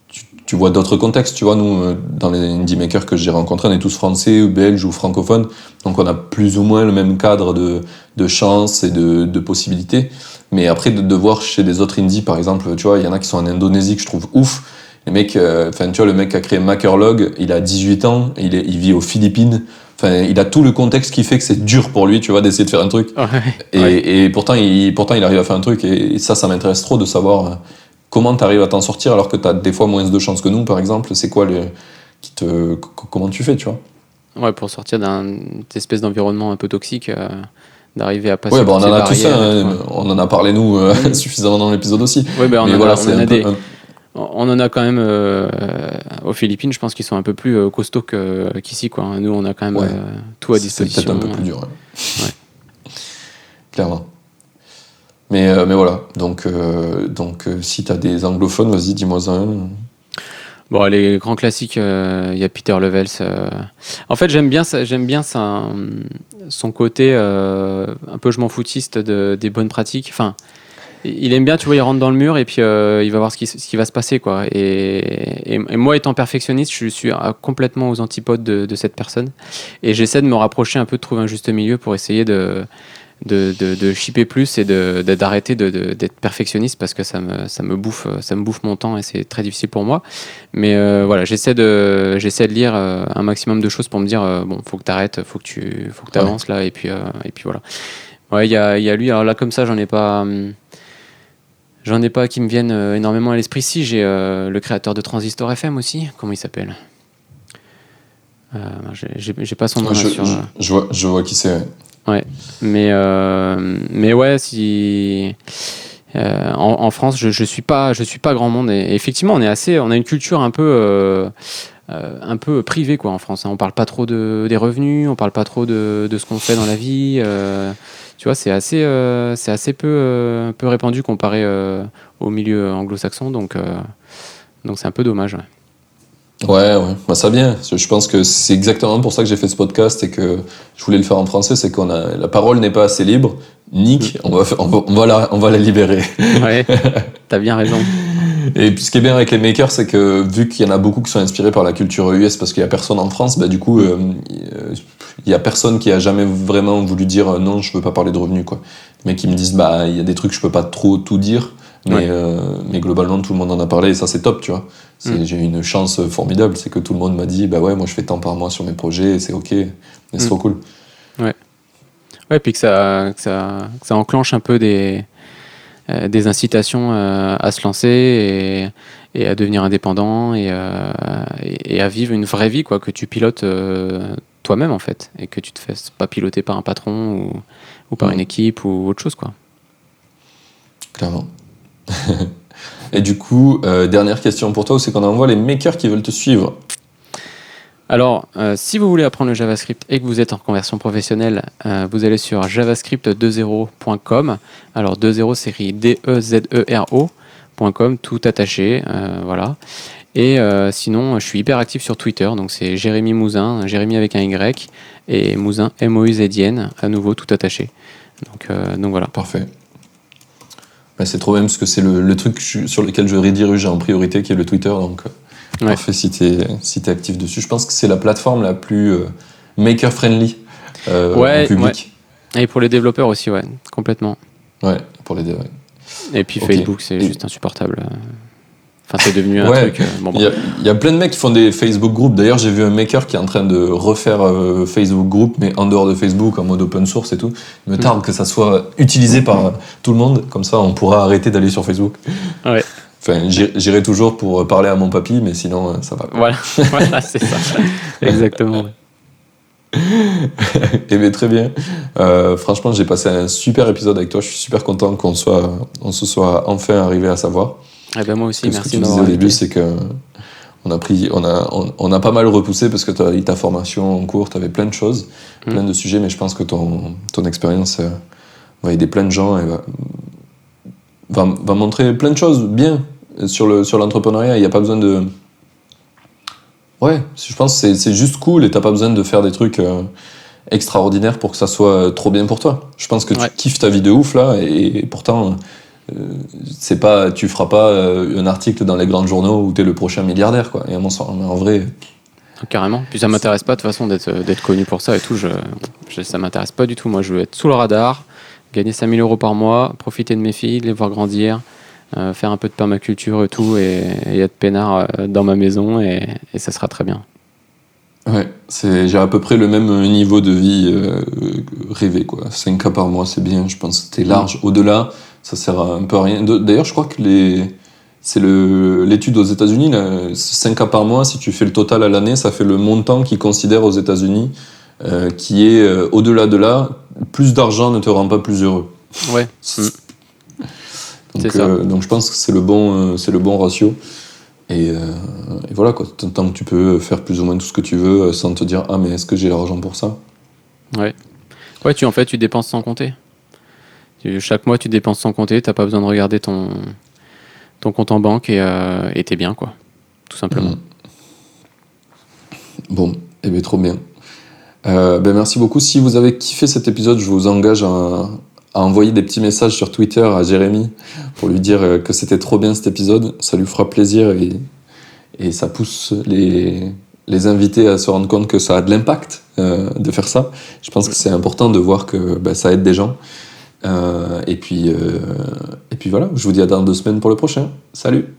tu, tu vois d'autres contextes. Tu vois, nous, dans les indie makers que j'ai rencontrés, on est tous français ou belges ou francophones, donc on a plus ou moins le même cadre de, de chance et de, de possibilités. Mais après, de, de voir chez des autres indies, par exemple, tu vois, il y en a qui sont en Indonésie que je trouve ouf. Les mecs, euh, enfin, tu vois, le mec qui a créé Makerlog, il a 18 ans, il, est, il vit aux Philippines. Enfin, il a tout le contexte qui fait que c'est dur pour lui, tu vois, d'essayer de faire un truc. Ouais. Et, Ouais. et pourtant, il, pourtant, il arrive à faire un truc. Et, ça, ça m'intéresse trop de savoir euh, comment tu arrives à t'en sortir alors que tu as des fois moins de chance que nous, par exemple. C'est quoi le. Qui te, c- comment tu fais, tu vois? Ouais, pour sortir d'un espèce d'environnement un peu toxique, euh, d'arriver à passer. Ouais, bah, on en a hein. tout, ouais. On en a parlé, nous, euh, suffisamment dans l'épisode aussi. Ouais, bah, on, Mais en voilà, a, on c'est en a des. On en a quand même euh, aux Philippines, je pense qu'ils sont un peu plus euh, costauds que- qu'ici. quoi. Nous, on a quand même Ouais. euh, tout à C'est disposition. peut-être un peu plus dur. ouais. Clairement. Mais, mais voilà. Donc, donc si tu as des anglophones, vas-y, dis-moi un. Bon, les grands classiques, euh, il y a Peter Levels. euh. En fait, j'aime bien, j'aime bien ça, son côté euh, un peu je m'en foutiste de, des bonnes pratiques. Enfin, il aime bien, tu vois, il rentre dans le mur et puis euh, il va voir ce qui, va se passer. Quoi. Et, moi, étant perfectionniste, je suis euh, complètement aux antipodes de, de cette personne. Et j'essaie de me rapprocher un peu, de trouver un juste milieu pour essayer de, de, de, de shipper plus et d'arrêter de, d'être perfectionniste parce que ça me, ça, me bouffe, ça me bouffe mon temps et c'est très difficile pour moi. Mais euh, voilà, j'essaie de, j'essaie de lire euh, un maximum de choses pour me dire euh, bon, faut que tu arrêtes, faut que tu faut que avances là, et puis, euh, et puis voilà. Ouais, il y a, il y a lui, alors là, comme ça, j'en ai pas. hum, J'en ai pas qui me viennent euh, énormément à l'esprit. Si, j'ai euh, le créateur de Transistor FM aussi. Comment il s'appelle? Euh, j'ai- pas son nom là je, sur. je- je vois, je vois qui c'est. Mais, euh, mais ouais, si. euh, en, France, je, je suis pas, je suis pas grand monde et, effectivement, on est assez, on a une culture un peu, euh, un peu privée quoi en France. hein. On parle pas trop de, des revenus, on parle pas trop de, de ce qu'on fait dans la vie. tu vois, c'est assez, c'est assez peu, peu répandu comparé au milieu anglo-saxon, donc, donc c'est un peu dommage. Ouais, ouais, bah, ça vient. Je pense que c'est exactement pour ça que j'ai fait ce podcast et que je voulais le faire en français, c'est qu'on a la parole n'est pas assez libre. Nick, on va, on va, on va la, on va la libérer. Ouais, t'as bien raison. Et puis ce qui est bien avec les makers, c'est que vu qu'il y en a beaucoup qui sont inspirés par la culture US parce qu'il y a personne en France, bah du coup, euh, il y a personne qui a jamais vraiment voulu dire euh, non, je veux pas parler de revenus quoi. Mais qui me disent bah il y a des trucs je peux pas trop tout dire, mais Ouais. euh, mais globalement tout le monde en a parlé et ça c'est top, tu vois. C'est- Mm. J'ai eu une chance formidable, c'est que tout le monde m'a dit bah ouais moi je fais tant par mois sur mes projets et c'est ok, c'est Mm. trop cool. Ouais, puis que ça, que ça, que ça enclenche un peu des, euh, des incitations euh, à se lancer et, et à devenir indépendant et, euh, et, et à vivre une vraie vie quoi, que tu pilotes toi-même en fait et que tu te fasses pas piloter par un patron ou, ou par Mhm. une équipe ou autre chose quoi. Clairement. et du coup, euh, dernière question pour toi, c'est qu'on envoie les makers qui veulent te suivre. Alors, euh, si vous voulez apprendre le JavaScript et que vous êtes en conversion professionnelle, euh, vous allez sur javascript20.com. Alors, 20 c'est écrit D-E-Z-E-R-O.com, tout attaché. euh, voilà. Et sinon, je suis hyper actif sur Twitter. Donc, c'est Jérémy Mouzin, Jérémy avec un Y, et Mouzin, M-O-U-Z-I-N, à nouveau, tout attaché. Donc, donc voilà. Parfait. C'est trop bien parce que c'est le, le truc sur lequel je redirige en priorité qui est le Twitter. Donc, euh, Ouais. parfait si tu es, si t'es actif dessus. Je pense que c'est la plateforme la plus euh, maker-friendly euh, Ouais, public. Et pour les développeurs aussi, ouais, complètement. Ouais. pour les devs. Et puis Ok. Facebook, c'est Et- juste insupportable. Enfin, c'est devenu un Ouais. truc. euh, bon, Il y, a, il y a plein de mecs qui font des Facebook groupes. D'ailleurs, j'ai vu un maker qui est en train de refaire euh, Facebook group, mais en dehors de Facebook, en mode open source et tout. Il me Mm. tarde que ça soit utilisé par euh, tout le monde. Comme ça, on pourra arrêter d'aller sur Facebook. Ouais. Enfin, j'i- j'irai toujours pour parler à mon papy, mais sinon, euh, ça va. Voilà, voilà c'est ça. Exactement. Eh bien, très bien. Euh, franchement, j'ai passé un super épisode avec toi. Je suis super content qu'on soit, on se soit enfin arrivé à savoir. Eh ben moi aussi, Que ce que merci tu disais au début, c'est que on a pris, on a, on, on a pas mal repoussé parce que as eu ta formation en cours, tu avais plein de choses, Mm. plein de sujets, mais je pense que ton, ton expérience euh, va aider plein de gens et va, va, va montrer plein de choses bien sur le sur l'entrepreneuriat. Il n'y a pas besoin de. Ouais, je pense que c'est- juste cool et t'as pas besoin de faire des trucs euh, extraordinaires pour que ça soit trop bien pour toi. Je pense que Ouais. tu kiffes ta vie de ouf là et, et pourtant. Euh, c'est pas, tu feras pas euh, un article dans les grands journaux où t'es le prochain milliardaire, quoi. Et à mon sens, mais en vrai, Carrément. Puis ça m'intéresse pas de toute façon d'être d'être connu pour ça et tout. Je, je- ça m'intéresse pas du tout. Moi, je veux être sous le radar, gagner 5000 euros par mois, profiter de mes filles, les voir grandir, euh, faire un peu de permaculture et tout, et, et être peinard euh, dans ma maison, et, et ça sera très bien. ouais, c'est, j'ai à peu près le même niveau de vie euh, rêvé, quoi. 5 cas par mois, c'est bien. Je pense que t'es large. Au-delà, ça sert à un peu à rien. D'ailleurs, je crois que les, c'est le, l'étude aux États-Unis, là, 5 cas par mois, si tu fais le total à l'année, ça fait le montant qu'ils considèrent aux États-Unis, euh, qui est euh, au-delà de là, plus d'argent ne te rend pas plus heureux. Ouais. Mm. Donc, C'est ça. euh, donc je pense que c'est le bon, euh, c'est le bon ratio. Et, et voilà quoi. Tant que tu peux faire plus ou moins tout ce que tu veux sans te dire ah mais est-ce que j'ai l'argent pour ça? Ouais, tu en fait, tu dépenses sans compter. Chaque mois, tu dépenses sans compter. T'as pas besoin de regarder ton ton compte en banque et euh, t'es bien quoi, tout simplement. Mhm. Bon, et bien trop bien. Euh, ben merci beaucoup. Si vous avez kiffé cet épisode, je vous engage à, à envoyer des petits messages sur Twitter à Jérémy pour lui dire euh, que c'était trop bien cet épisode. Ça lui fera plaisir et, et ça pousse les, les invités à se rendre compte que ça a de l'impact euh, de faire ça. Je pense que c'est important de voir que ben, ça aide des gens. Euh, et, puis, euh, et puis voilà, je vous dis à dans deux semaines pour le prochain. Salut